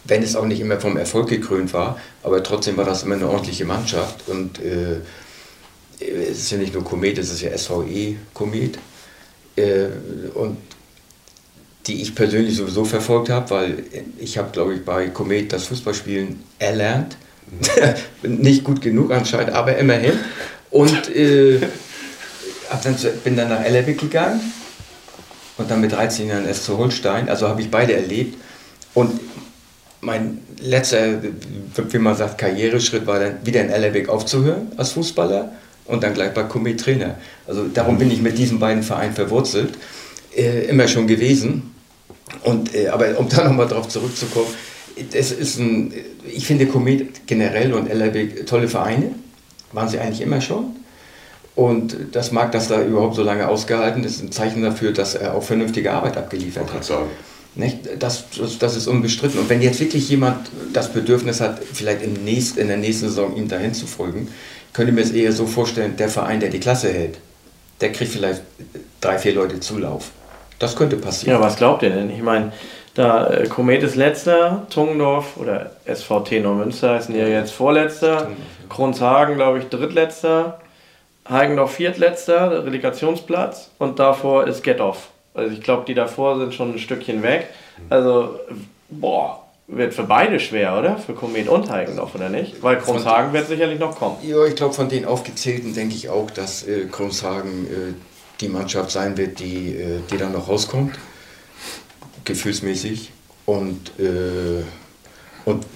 Speaker 3: Wenn es auch nicht immer vom Erfolg gekrönt war, aber trotzdem war das immer eine ordentliche Mannschaft. Und äh, es ist ja nicht nur Komet, es ist ja SVE Komet. Äh, und die ich persönlich sowieso verfolgt habe, weil ich habe, glaube ich, bei Komet das Fußballspielen erlernt *laughs* nicht gut genug anscheinend, aber immerhin. Und äh, dann, bin dann nach Ellerbeck gegangen und dann mit 13 Jahren erst zu Holstein. Also habe ich beide erlebt. Und mein letzter, wie man sagt, Karriereschritt war dann wieder in Ellerbeck aufzuhören als Fußballer und dann gleich bei Komet Trainer. Also darum bin ich mit diesen beiden Vereinen verwurzelt, äh, immer schon gewesen. Und, äh, aber um da *laughs* nochmal drauf zurückzukommen, das ist ein, ich finde Komet generell und LRB tolle Vereine, waren sie eigentlich immer schon. Und das mag, dass da überhaupt so lange ausgehalten ist, ein Zeichen dafür, dass er auch vernünftige Arbeit abgeliefert hat. Nicht? Das, das, das, ist unbestritten. Und wenn jetzt wirklich jemand das Bedürfnis hat, vielleicht in, nächst, in der nächsten Saison ihm dahin zu folgen, könnte ich mir es eher so vorstellen, der Verein, der die Klasse hält, der kriegt vielleicht drei, vier Leute Zulauf. Das könnte passieren.
Speaker 1: Ja, was glaubt ihr denn? Ich meine, da äh, Komet ist letzter, Tungendorf oder SVT Neumünster ist ja jetzt vorletzter, Kronshagen glaube ich drittletzter, Heigendorf viertletzter, Relegationsplatz und davor ist Getoff. Also ich glaube, die davor sind schon ein Stückchen weg. Also, boah, wird für beide schwer, oder? Für Komet und Heigendorf, oder nicht? Weil Kronshagen wird sicherlich noch kommen.
Speaker 3: Ja, ich glaube, von den aufgezählten denke ich auch, dass äh, Kronshagen äh, die Mannschaft sein wird, die, äh, die dann noch rauskommt gefühlsmäßig. Und, äh, und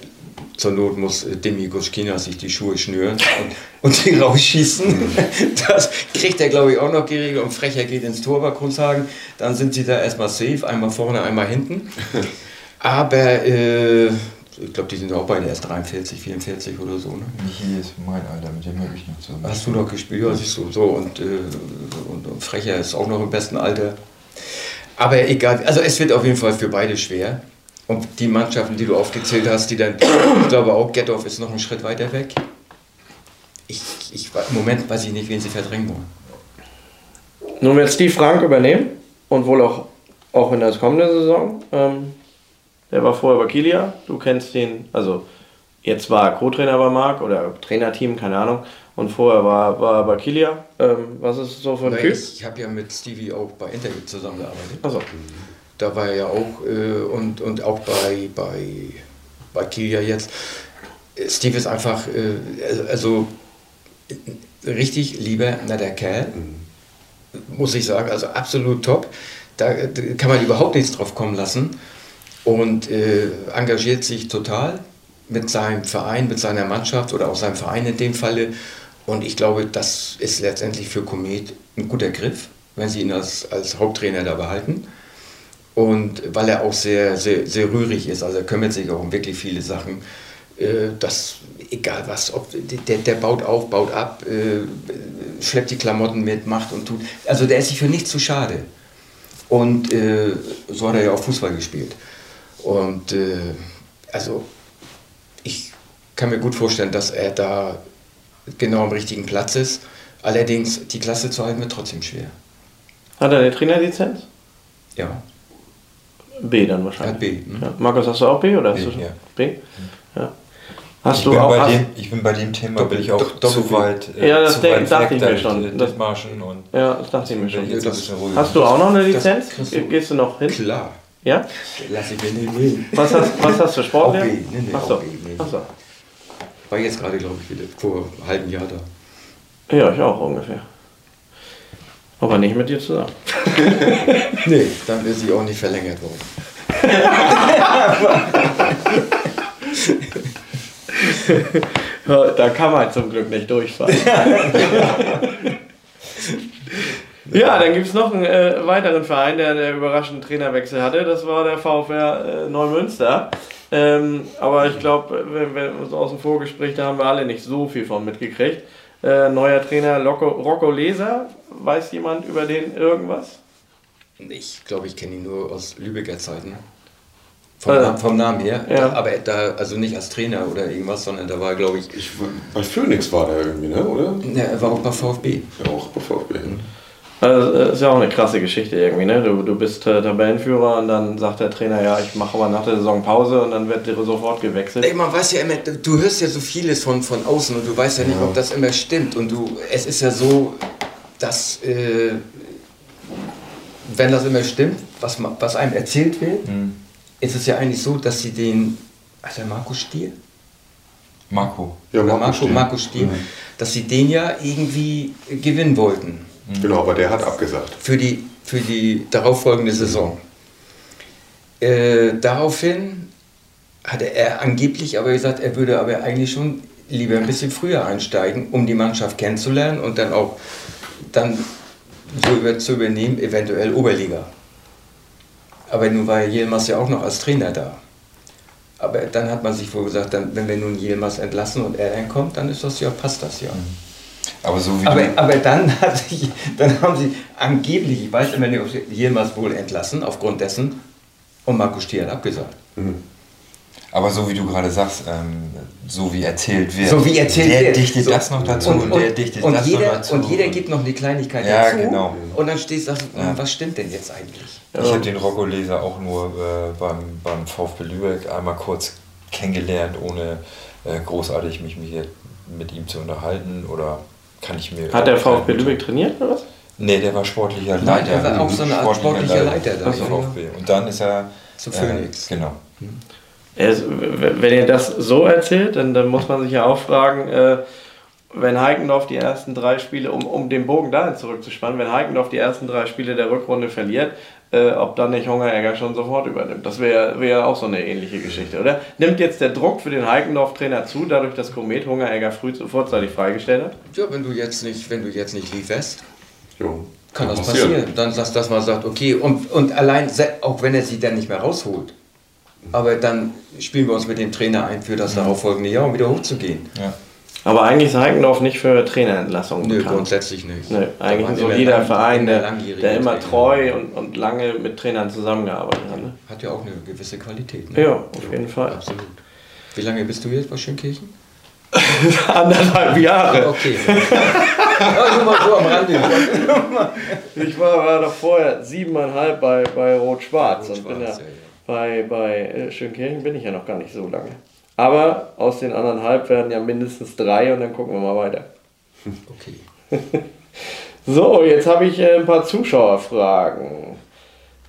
Speaker 3: zur Not muss Demi Guschkina sich die Schuhe schnüren und, und die rausschießen. *laughs* Das kriegt er, glaube ich, auch noch geregelt. Und Frecher geht ins Tor bei Grundhagen. Dann sind sie da erstmal safe, einmal vorne, einmal hinten. *laughs* Aber äh, ich glaube, die sind auch beide erst 43, 44 oder so. Ne?
Speaker 4: Michi ist mein Alter, mit dem habe ich noch zusammen.
Speaker 3: Hast du noch gespielt? Ja, siehst du. So, und, äh, und, und Frecher ist auch noch im besten Alter. Aber egal, also es wird auf jeden Fall für beide schwer. Und die Mannschaften, die du aufgezählt hast, die dann, ich glaube auch, Gettorf ist noch einen Schritt weiter weg. Ich, ich, Im Moment weiß ich nicht, wen sie verdrängen wollen.
Speaker 1: Nun wird Steve Frank übernehmen und wohl auch, auch in der kommenden Saison. Ähm, der war vorher bei Kilia, du kennst ihn, also jetzt war er Co-Trainer bei Marc oder Trainerteam, keine Ahnung. Und vorher war, war er bei Kilia. Ähm, was ist so für ein
Speaker 3: Nein,
Speaker 1: Typ?
Speaker 3: ich habe ja mit Stevie auch bei Interview zusammengearbeitet.
Speaker 1: Achso.
Speaker 3: Da war er ja auch äh, und, und auch bei, bei, bei Kilia jetzt. Steve ist einfach, äh, also richtig lieber, netter Kerl, muss ich sagen, also absolut top. Da kann man überhaupt nichts drauf kommen lassen und äh, engagiert sich total mit seinem Verein, mit seiner Mannschaft oder auch seinem Verein in dem Falle. Und ich glaube, das ist letztendlich für Komet ein guter Griff, wenn sie ihn als, als Haupttrainer da behalten. Und weil er auch sehr, sehr, sehr rührig ist, also er kümmert sich auch um wirklich viele Sachen. Äh, das, egal was, ob, der, der baut auf, baut ab, äh, schleppt die Klamotten mit, macht und tut. Also der ist sich für nichts zu schade. Und äh, so hat er ja auch Fußball gespielt. Und äh, also ich kann mir gut vorstellen, dass er da genau am richtigen Platz ist. Allerdings, die Klasse zu halten wird trotzdem schwer.
Speaker 1: Hat er eine Trainerlizenz?
Speaker 3: Ja,
Speaker 1: B dann wahrscheinlich.
Speaker 3: hat B. Ne?
Speaker 1: Ja. Markus, hast du auch B oder hast
Speaker 4: B,
Speaker 1: du schon?
Speaker 4: ja.
Speaker 1: B? Ja. Hast
Speaker 4: Ich
Speaker 1: du
Speaker 4: bin,
Speaker 1: auch.
Speaker 4: bei
Speaker 1: Hast,
Speaker 4: dem, ich bin bei dem Thema bin ich auch
Speaker 3: Doppel-
Speaker 4: zu weit, äh,
Speaker 1: Ja, das
Speaker 4: weit
Speaker 1: dachte ich mir schon. Das-
Speaker 4: Dithmarschen und
Speaker 1: ja, das dachte ich mir schon. Hast du auch noch eine Lizenz?
Speaker 3: Du.
Speaker 1: Gehst du noch hin?
Speaker 3: Klar,
Speaker 1: Ja?
Speaker 3: lass ich mir nicht nehmen.
Speaker 1: Was hast, was hast du? Sport?
Speaker 3: B. Nee, nee,
Speaker 1: Achso.
Speaker 3: B, nee.
Speaker 1: Achso.
Speaker 3: War jetzt gerade, glaube ich, wieder vor einem halben Jahr da.
Speaker 1: Ja, ich auch ungefähr. Aber nicht mit dir zusammen. *laughs*
Speaker 3: Nee, dann ist sie auch nicht verlängert worden. *laughs*
Speaker 1: Da kann man zum Glück nicht durchfahren. *laughs* ja, dann gibt es noch einen äh, weiteren Verein, der einen überraschenden Trainerwechsel hatte. Das war der VfR äh, Neumünster. Ähm, aber ich glaube, wenn wir uns aus dem Vorgespräch, da haben wir alle nicht so viel von mitgekriegt. Äh, neuer Trainer Loco, Rocco Leser. Weiß jemand über den irgendwas?
Speaker 3: Ich glaube, ich kenne ihn nur aus Lübecker Zeiten. Vom,
Speaker 1: Äh,
Speaker 3: Namen, vom Namen her.
Speaker 1: ja.
Speaker 3: Aber da, also nicht als Trainer oder irgendwas, sondern da war, glaube ich,
Speaker 2: Ich, bei Phoenix war der irgendwie, ne? oder?
Speaker 3: ne, er war auch bei VfB.
Speaker 2: Ja, auch bei VfB.
Speaker 1: Also, äh, ist ja auch eine krasse Geschichte irgendwie, ne? Du, du bist äh, Tabellenführer und dann sagt der Trainer, ja, ich mache aber nach der Saison Pause und dann wird dir sofort gewechselt.
Speaker 3: Ey, man weiß ja immer, du hörst ja so vieles von, von außen und du weißt ja nicht, ob das immer stimmt. Und du, es ist ja so, dass, äh, wenn das immer stimmt, was, ma- was einem erzählt wird, ist es ja eigentlich so, dass sie den, der Marco Stier?
Speaker 4: Marco.
Speaker 2: Ja,
Speaker 3: Oder
Speaker 2: Marco
Speaker 3: Marco,
Speaker 2: Stier.
Speaker 3: Marco Stier, dass sie den ja irgendwie gewinnen wollten
Speaker 2: Genau, aber der hat abgesagt.
Speaker 3: für die, für die darauffolgende Saison. Äh, daraufhin hatte er angeblich aber gesagt, er würde aber eigentlich schon lieber ein bisschen früher einsteigen, um die Mannschaft kennenzulernen und dann auch dann so über, zu übernehmen, eventuell Oberliga. Aber nun war Yilmaz ja auch noch als Trainer da. Aber dann hat man sich wohl gesagt, dann, wenn wir nun Yilmaz entlassen und er dann kommt, dann ist das ja, passt das ja.
Speaker 4: Aber so wie
Speaker 3: Aber, aber dann, *laughs* sich, dann haben sie angeblich, ich weiß immer nicht, ob sie jemals wohl entlassen, aufgrund dessen, und Markus Stier hat abgesagt.
Speaker 4: aber so wie du gerade sagst, ähm, so wie erzählt wird.
Speaker 3: So wie erzählt
Speaker 4: der
Speaker 3: wird.
Speaker 4: dichtet
Speaker 3: So.
Speaker 4: das noch dazu und, der dichtet
Speaker 3: und
Speaker 4: das
Speaker 3: jeder,
Speaker 4: noch dazu.
Speaker 3: Und jeder gibt noch eine Kleinigkeit
Speaker 4: Ja,
Speaker 3: dazu.
Speaker 4: genau.
Speaker 3: Und dann stehst du,
Speaker 4: Ja.
Speaker 3: was stimmt denn jetzt eigentlich?
Speaker 4: Ich habe den Rocco-Leser auch nur äh, beim, beim VfB Lübeck einmal kurz kennengelernt, ohne äh, großartig mich mit, mit ihm zu unterhalten oder kann ich mir.
Speaker 1: Hat der VfB Lübeck trainiert oder was?
Speaker 4: Nee, der war sportlicher
Speaker 3: Nein,
Speaker 4: Leiter.
Speaker 3: er war auch so eine Art sportlicher Leiter da,
Speaker 4: beim
Speaker 3: ja.
Speaker 4: VfB. Und dann ist er
Speaker 3: Zu Phoenix.
Speaker 4: Äh, genau.
Speaker 1: Er ist, wenn ihr das so erzählt, dann, dann muss man sich ja auch fragen, äh, wenn Heikendorf die ersten drei Spiele, um, um den Bogen dahin zurückzuspannen, wenn Heikendorf die ersten drei Spiele der Rückrunde verliert, äh, ob dann nicht Hungeregger schon sofort übernimmt. Das wäre wär auch so eine ähnliche Geschichte, oder? Nimmt jetzt der Druck für den Heikendorf-Trainer zu, dadurch, dass Komet Hungeregger früh vorzeitig freigestellt hat?
Speaker 3: Ja, wenn du jetzt nicht, wenn du jetzt nicht lieferst,
Speaker 2: Jo.
Speaker 3: kann das passieren. Dann sagst dass man sagt, okay, und, und allein, auch wenn er sie dann nicht mehr rausholt, aber dann spielen wir uns mit dem Trainer ein für das darauffolgende Jahr, um wieder hochzugehen.
Speaker 4: Ja.
Speaker 1: Aber eigentlich ist Heikendorf nicht für Trainerentlassungen
Speaker 3: Nö,
Speaker 1: bekannt.
Speaker 3: grundsätzlich nicht.
Speaker 1: Nö, eigentlich ein solider
Speaker 3: lang-
Speaker 1: Verein, der, der immer
Speaker 3: Trainer.
Speaker 1: treu und, und lange mit Trainern zusammengearbeitet hat. Ne?
Speaker 3: Hat ja auch eine gewisse Qualität. Ne?
Speaker 1: Ja, auf jeden Fall.
Speaker 3: Absolut. Wie lange bist du jetzt bei Schönkirchen? *laughs*
Speaker 1: Anderthalb Jahre.
Speaker 3: Okay. *laughs* ja, nur mal so am Rande. *laughs*
Speaker 1: Ich war, war doch vorher siebeneinhalb bei, bei Rot-Schwarz und bin ja,
Speaker 3: Rot-Schwarz, ja, ja.
Speaker 1: bei, bei äh, Schönkirchen bin ich ja noch gar nicht so lange. Aber aus den anderthalb werden ja mindestens drei und dann gucken wir mal weiter.
Speaker 3: Okay. *laughs*
Speaker 1: So, jetzt habe ich äh, ein paar Zuschauerfragen.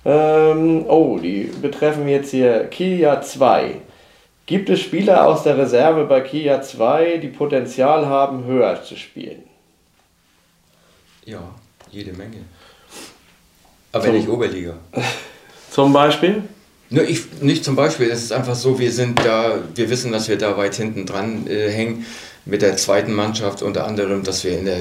Speaker 1: Ähm, oh, die betreffen jetzt hier Kia 2. Gibt es Spieler aus der Reserve bei Kia 2, die Potenzial haben, höher zu spielen?
Speaker 3: Ja, jede Menge. Aber
Speaker 1: So.
Speaker 3: nicht Oberliga. *laughs*
Speaker 1: Zum Beispiel?
Speaker 3: Nur ich, nicht zum Beispiel, es ist einfach so, wir sind da, wir wissen, dass wir da weit hinten dran äh, hängen mit der zweiten Mannschaft, unter anderem, dass wir in der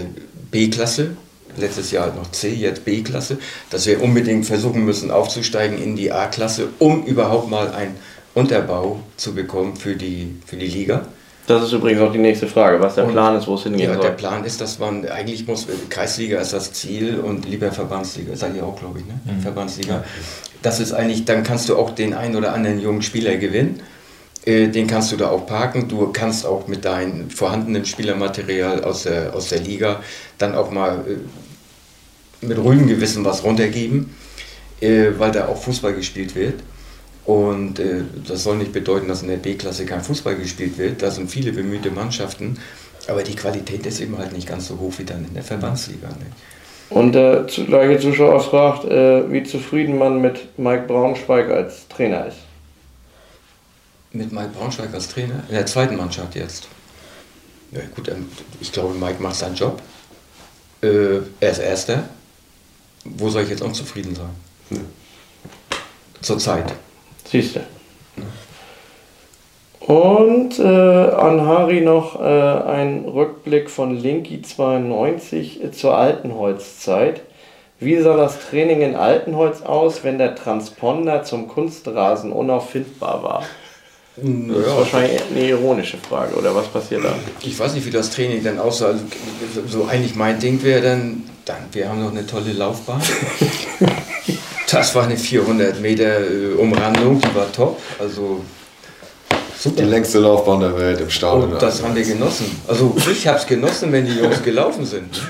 Speaker 3: B-Klasse, letztes Jahr noch C, jetzt B-Klasse, dass wir unbedingt versuchen müssen aufzusteigen in die A-Klasse, um überhaupt mal einen Unterbau zu bekommen für die, für die Liga.
Speaker 1: Das ist übrigens auch die nächste Frage, was der
Speaker 3: Und-
Speaker 1: Plan ist, wo es hingehen
Speaker 3: Ja,
Speaker 1: soll.
Speaker 3: der Plan ist, dass man, eigentlich muss, Kreisliga ist das Ziel und lieber Verbandsliga, seid ihr auch, glaube ich, ne? Verbandsliga. Das ist eigentlich, dann kannst du auch den einen oder anderen jungen Spieler gewinnen. Äh, Den kannst du da auch parken. Du kannst auch mit deinem vorhandenen Spielermaterial aus der, aus der Liga dann auch mal äh, mit ruhigem Gewissen was runtergeben, äh, weil da auch Fußball gespielt wird. Und äh, das soll nicht bedeuten, dass in der B-Klasse kein Fußball gespielt wird. Da sind viele bemühte Mannschaften. Aber die Qualität ist eben halt nicht ganz so hoch wie dann in der Verbandsliga. Ne?
Speaker 1: Und der zu- gleiche Zuschauer fragt, äh, wie zufrieden man mit Mike Braunschweig als Trainer ist.
Speaker 3: Mit Mike Braunschweig als Trainer, in der zweiten Mannschaft jetzt. Ja, gut, ich glaube, Mike macht seinen Job. Äh, er ist Erster. Wo soll ich jetzt unzufrieden sein? Zurzeit.
Speaker 1: Siehst du. Und äh, an Harry noch äh, ein Rückblick von Linky92 zur Altenholzzeit. Wie sah das Training in Altenholz aus, wenn der Transponder zum Kunstrasen unauffindbar war? Das ist wahrscheinlich eine ironische Frage, oder was passiert da?
Speaker 3: Ich weiß nicht, wie das Training dann aussah. Also, so eigentlich mein Ding wäre dann, dann, wir haben noch eine tolle Laufbahn. *laughs* Das war eine 400 Meter äh, Umrandung, die war top. Also
Speaker 2: Die
Speaker 3: super.
Speaker 2: längste Laufbahn der Welt im Stadion.
Speaker 3: Und das haben wir genossen. Also ich habe es genossen, wenn die Jungs gelaufen sind.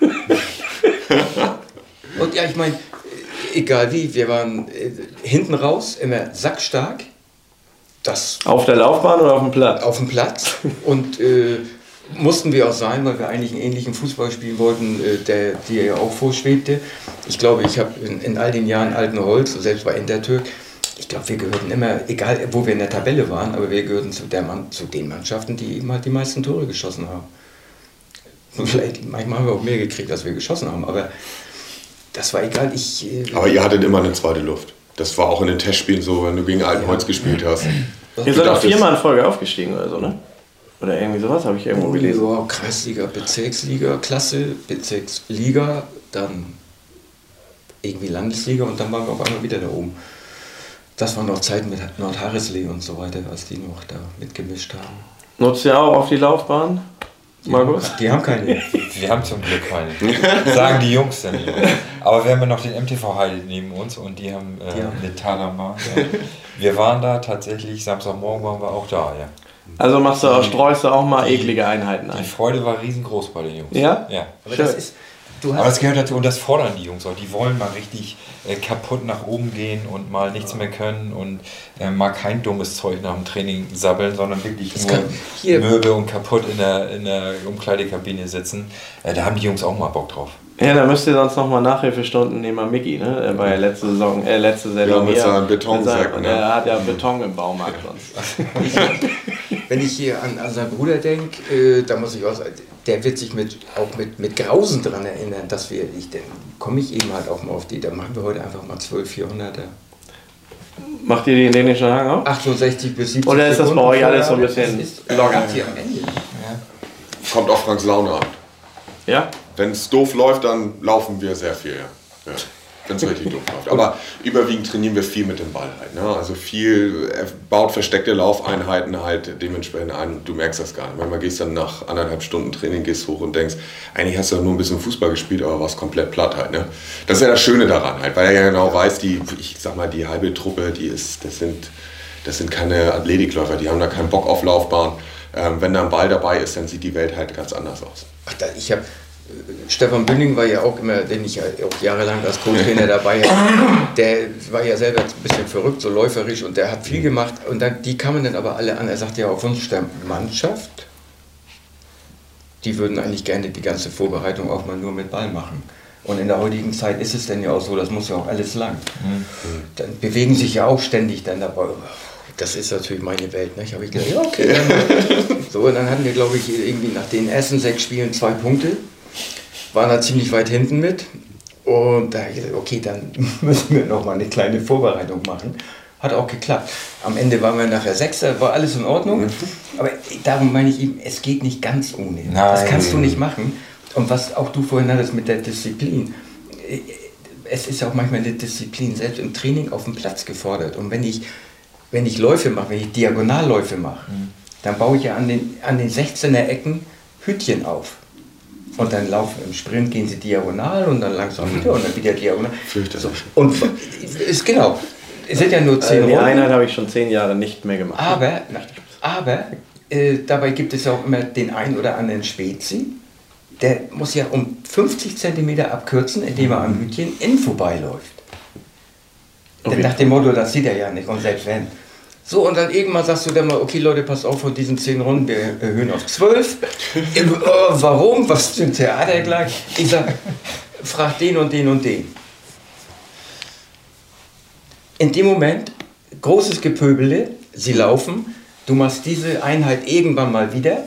Speaker 3: *laughs* Und ja, ich meine, egal wie, wir waren äh, hinten raus immer sackstark. Das
Speaker 1: Auf der Laufbahn oder auf dem Platz?
Speaker 3: auf dem Platz und äh, mussten wir auch sein, weil wir eigentlich einen ähnlichen Fußball spielen wollten, äh, der dir ja auch vorschwebte. Ich glaube, ich habe in, in all den Jahren alten Holz, selbst bei Intertürk, ich glaube, wir gehörten immer, egal wo wir in der Tabelle waren, aber wir gehörten zu, der Mann, zu den Mannschaften, die eben halt die meisten Tore geschossen haben. Und Vielleicht, manchmal haben wir auch mehr gekriegt, als wir geschossen haben, aber das war egal. Ich, äh,
Speaker 2: Aber ihr hattet immer eine zweite Luft. Das war auch in den Testspielen so, wenn du gegen Altenholz gespielt hast.
Speaker 1: Ihr seid auch viermal in Folge aufgestiegen oder so, ne? Oder irgendwie sowas habe ich irgendwo gelesen.
Speaker 3: Ja, Kreisliga, Bezirksliga, Klasse, Bezirksliga, dann irgendwie Landesliga und dann waren wir auf einmal wieder da oben. Das waren noch Zeiten mit Nordharrisley und so weiter, als die noch da mitgemischt haben.
Speaker 1: Nutzt ihr auch auf die Laufbahn, Markus?
Speaker 3: Die haben keine. *laughs*
Speaker 4: Wir haben zum Glück keine. Sagen die Jungs dann immer. Aber wir haben ja noch den MTV Heide neben uns und die haben äh,
Speaker 3: Ja.
Speaker 4: eine Talama. Ja. Wir waren da tatsächlich, Samstagmorgen waren wir auch da, ja.
Speaker 1: Also machst du auch, streust du auch mal eklige Einheiten
Speaker 4: Die
Speaker 1: ein.
Speaker 4: Freude war riesengroß bei den Jungs.
Speaker 1: Ja?
Speaker 4: Ja.
Speaker 3: Aber das ist. Du
Speaker 4: Aber das gehört dazu und das fordern die Jungs auch. Die wollen mal richtig äh, kaputt nach oben gehen und mal nichts mehr können und äh, mal kein dummes Zeug nach dem Training sabbeln, sondern wirklich
Speaker 3: Das
Speaker 4: nur mürbe und kaputt in der, in der Umkleidekabine sitzen. Äh, da haben die Jungs auch mal Bock drauf.
Speaker 1: Ja, da müsst ihr sonst nochmal Nachhilfestunden nehmen an Mickey, ne? Er war ja letzte Saison, äh, letzte Saison
Speaker 2: mit
Speaker 1: hier.
Speaker 2: seinem Betonsack,
Speaker 1: Mit seinem-
Speaker 2: ne?
Speaker 1: Er hat ja Beton im Baumarkt sonst. *laughs*
Speaker 3: wenn ich hier an, an seinen Bruder denke, äh, da muss ich auch sagen, der wird sich mit, auch mit, mit Grausen daran erinnern, dass wir, ich, dann komme ich eben halt auch mal auf die, da machen wir heute einfach mal 12 400er.
Speaker 1: Macht ihr die in dänischen Hang auch?
Speaker 3: 68 bis 70
Speaker 1: Oder ist das bei euch alles so ein bisschen
Speaker 3: ist
Speaker 1: locker?
Speaker 3: hier am Ende.
Speaker 2: Kommt auf Franks Laune an.
Speaker 1: Ja?
Speaker 2: Wenn es doof läuft, dann laufen wir sehr viel, ja. Wenn es richtig doof läuft. Aber überwiegend trainieren wir viel mit dem Ball halt. Ne? Also viel, er baut versteckte Laufeinheiten halt dementsprechend ein. Du merkst das gar nicht. Manchmal gehst dann nach anderthalb Stunden Training, gehst hoch und denkst, eigentlich hast du nur ein bisschen Fußball gespielt, aber warst komplett platt halt. Ne? Das ist ja das Schöne daran halt, weil er ja genau weiß, die, ich sag mal, die halbe Truppe, die ist, das sind, das sind keine Athletikläufer, die haben da keinen Bock auf Laufbahn. Ähm, wenn da ein Ball dabei ist, dann sieht die Welt halt ganz anders aus.
Speaker 3: Ach, ich habe Stefan Bünding war ja auch immer, den ich ja auch jahrelang als Co-Trainer dabei hatte, der war ja selber ein bisschen verrückt, so läuferisch und der hat viel gemacht und dann, die kamen dann aber alle an. Er sagte ja auf Wunsch der Mannschaft, die würden eigentlich gerne die ganze Vorbereitung auch mal nur mit Ball machen. Und in der heutigen Zeit ist es denn ja auch so, das muss ja auch alles lang. Mhm. Dann bewegen sich ja auch ständig dann dabei. Das ist natürlich meine Welt. Ne? Ich habe gedacht, ja, okay. *laughs* So, und dann hatten wir, glaube ich, irgendwie nach den ersten sechs Spielen zwei Punkte. Waren da ziemlich weit hinten mit. Und da habe ich gesagt, okay, dann *laughs* müssen wir noch mal eine kleine Vorbereitung machen. Hat auch geklappt. Am Ende waren wir nachher Sechster, war alles in Ordnung. Mhm. Aber darum meine ich ihm, es geht nicht ganz ohne. Nein. Das kannst du nicht machen. Und was auch du vorhin hattest mit der Disziplin, es ist ja auch manchmal eine Disziplin, selbst im Training auf dem Platz gefordert. Und wenn ich, wenn ich Läufe mache, wenn ich Diagonalläufe mache, mhm. dann baue ich ja an den, an den 16er Ecken Hütchen auf. Und dann laufen im Sprint gehen sie diagonal und dann langsam mhm. wieder und dann wieder diagonal. So. Und ist genau. Es sind ja nur zehn
Speaker 1: also Die Einheit habe ich schon zehn Jahre nicht mehr gemacht.
Speaker 3: Aber, aber äh, dabei gibt es auch immer den einen oder anderen Spezi, der muss ja um 50 cm abkürzen, indem er am Hütchen innen vorbeiläuft. Okay. Nach dem Motto, das sieht er ja nicht, und selbst wenn. So, und dann irgendwann sagst du dann mal, okay Leute, pass auf, von diesen 10 Runden, wir erhöhen auf 12. äh, warum? Was stimmt Theater gleich? Ich sag, frag den und den und den. In dem Moment, großes Gepöbele, sie laufen, du machst diese Einheit irgendwann mal wieder,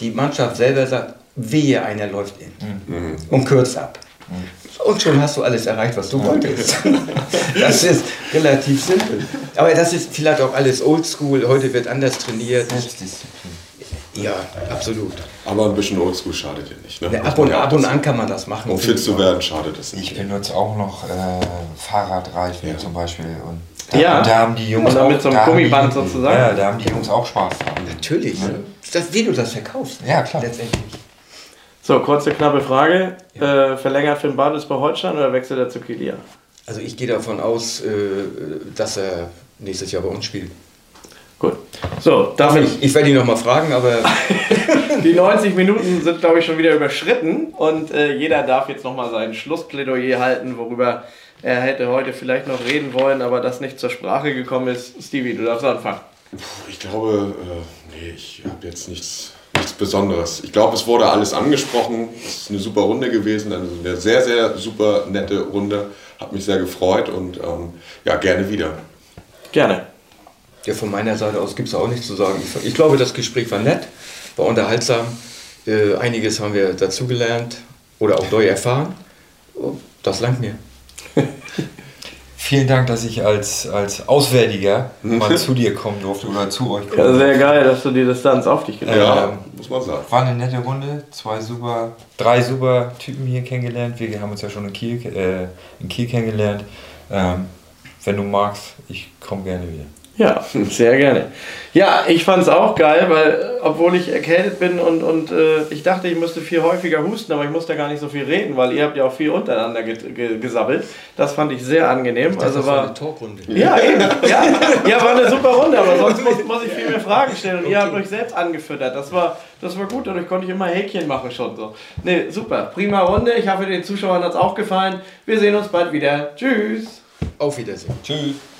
Speaker 3: die Mannschaft selber sagt, wehe, einer läuft in mhm. und kürzt ab. Mhm. Und schon hast du alles erreicht, was du wolltest. *laughs* das ist relativ simpel. Aber das ist vielleicht auch alles oldschool. Heute wird anders trainiert. Ja, absolut.
Speaker 2: Aber ein bisschen oldschool schadet ja nicht. Ne?
Speaker 3: ab, und, ab und an kann man das machen.
Speaker 2: Um fit zu werden, schadet es
Speaker 4: nicht. Ich benutze auch noch äh, Fahrradreifen ja. zum Beispiel. Und da, ja, und da haben die Jungs
Speaker 1: auch, mit so einem Gummiband sozusagen.
Speaker 4: Ja, da haben die Jungs auch Spaß dran.
Speaker 3: Natürlich. Ja. Das, wie du das verkaufst.
Speaker 4: Ja, klar.
Speaker 3: Letztendlich.
Speaker 1: So, kurze, knappe Frage. Ja. Äh, verlängert Finn Bartels bei Holstein oder wechselt er zu Kilia?
Speaker 3: Also ich gehe davon aus, äh, dass er nächstes Jahr bei uns spielt.
Speaker 1: Gut. So, damit.
Speaker 3: Ich, ich werde ihn nochmal fragen, aber. *laughs*
Speaker 1: die 90 Minuten sind, glaube ich, schon wieder überschritten und äh, jeder darf jetzt nochmal sein Schlussplädoyer halten, worüber er hätte heute vielleicht noch reden wollen, aber das nicht zur Sprache gekommen ist. Stevie, du darfst anfangen.
Speaker 2: Ich glaube, äh, nee, ich habe jetzt nichts nichts Besonderes. Ich glaube, es wurde alles angesprochen. Es ist eine super Runde gewesen, eine sehr, sehr super nette Runde. Hat mich sehr gefreut und ähm, ja, gerne wieder.
Speaker 1: Gerne.
Speaker 3: Ja, von meiner Seite aus gibt es auch nichts zu sagen. Ich, ich, glaube, das Gespräch war nett, war unterhaltsam. Äh, einiges haben wir dazugelernt oder auch neu erfahren. Das langt mir. *laughs*
Speaker 4: Vielen Dank, dass ich als, als Auswärtiger *laughs* mal zu dir kommen durfte oder zu euch kommen
Speaker 1: Ja, sehr geil, dass du die Distanz auf dich genommen hast. Ja,
Speaker 4: muss man sagen. War eine nette Runde, zwei super, drei super Typen hier kennengelernt. Wir haben uns ja schon in Kiel, äh, in Kiel kennengelernt. Ähm, wenn du magst, ich komme gerne wieder.
Speaker 1: Ja, sehr gerne. Ja, ich fand es auch geil, weil obwohl ich erkältet bin und, und äh, ich dachte, ich müsste viel häufiger husten, aber ich musste gar nicht so viel reden, weil ihr habt ja auch viel untereinander ge ge gesabbelt. Das fand ich sehr angenehm.
Speaker 3: Ich
Speaker 1: also
Speaker 3: war eine Talkrunde.
Speaker 1: Ja, *laughs* eben. Ja, ja, war eine super Runde, aber sonst muss, muss ich viel mehr Fragen stellen und okay. ihr habt euch selbst angefüttert. Das war, das war gut, dadurch konnte ich immer Häkchen machen schon so. Ne, super. Prima Runde. Ich hoffe, den Zuschauern hat es auch gefallen. Wir sehen uns bald wieder. Tschüss.
Speaker 3: Auf Wiedersehen.
Speaker 4: Tschüss.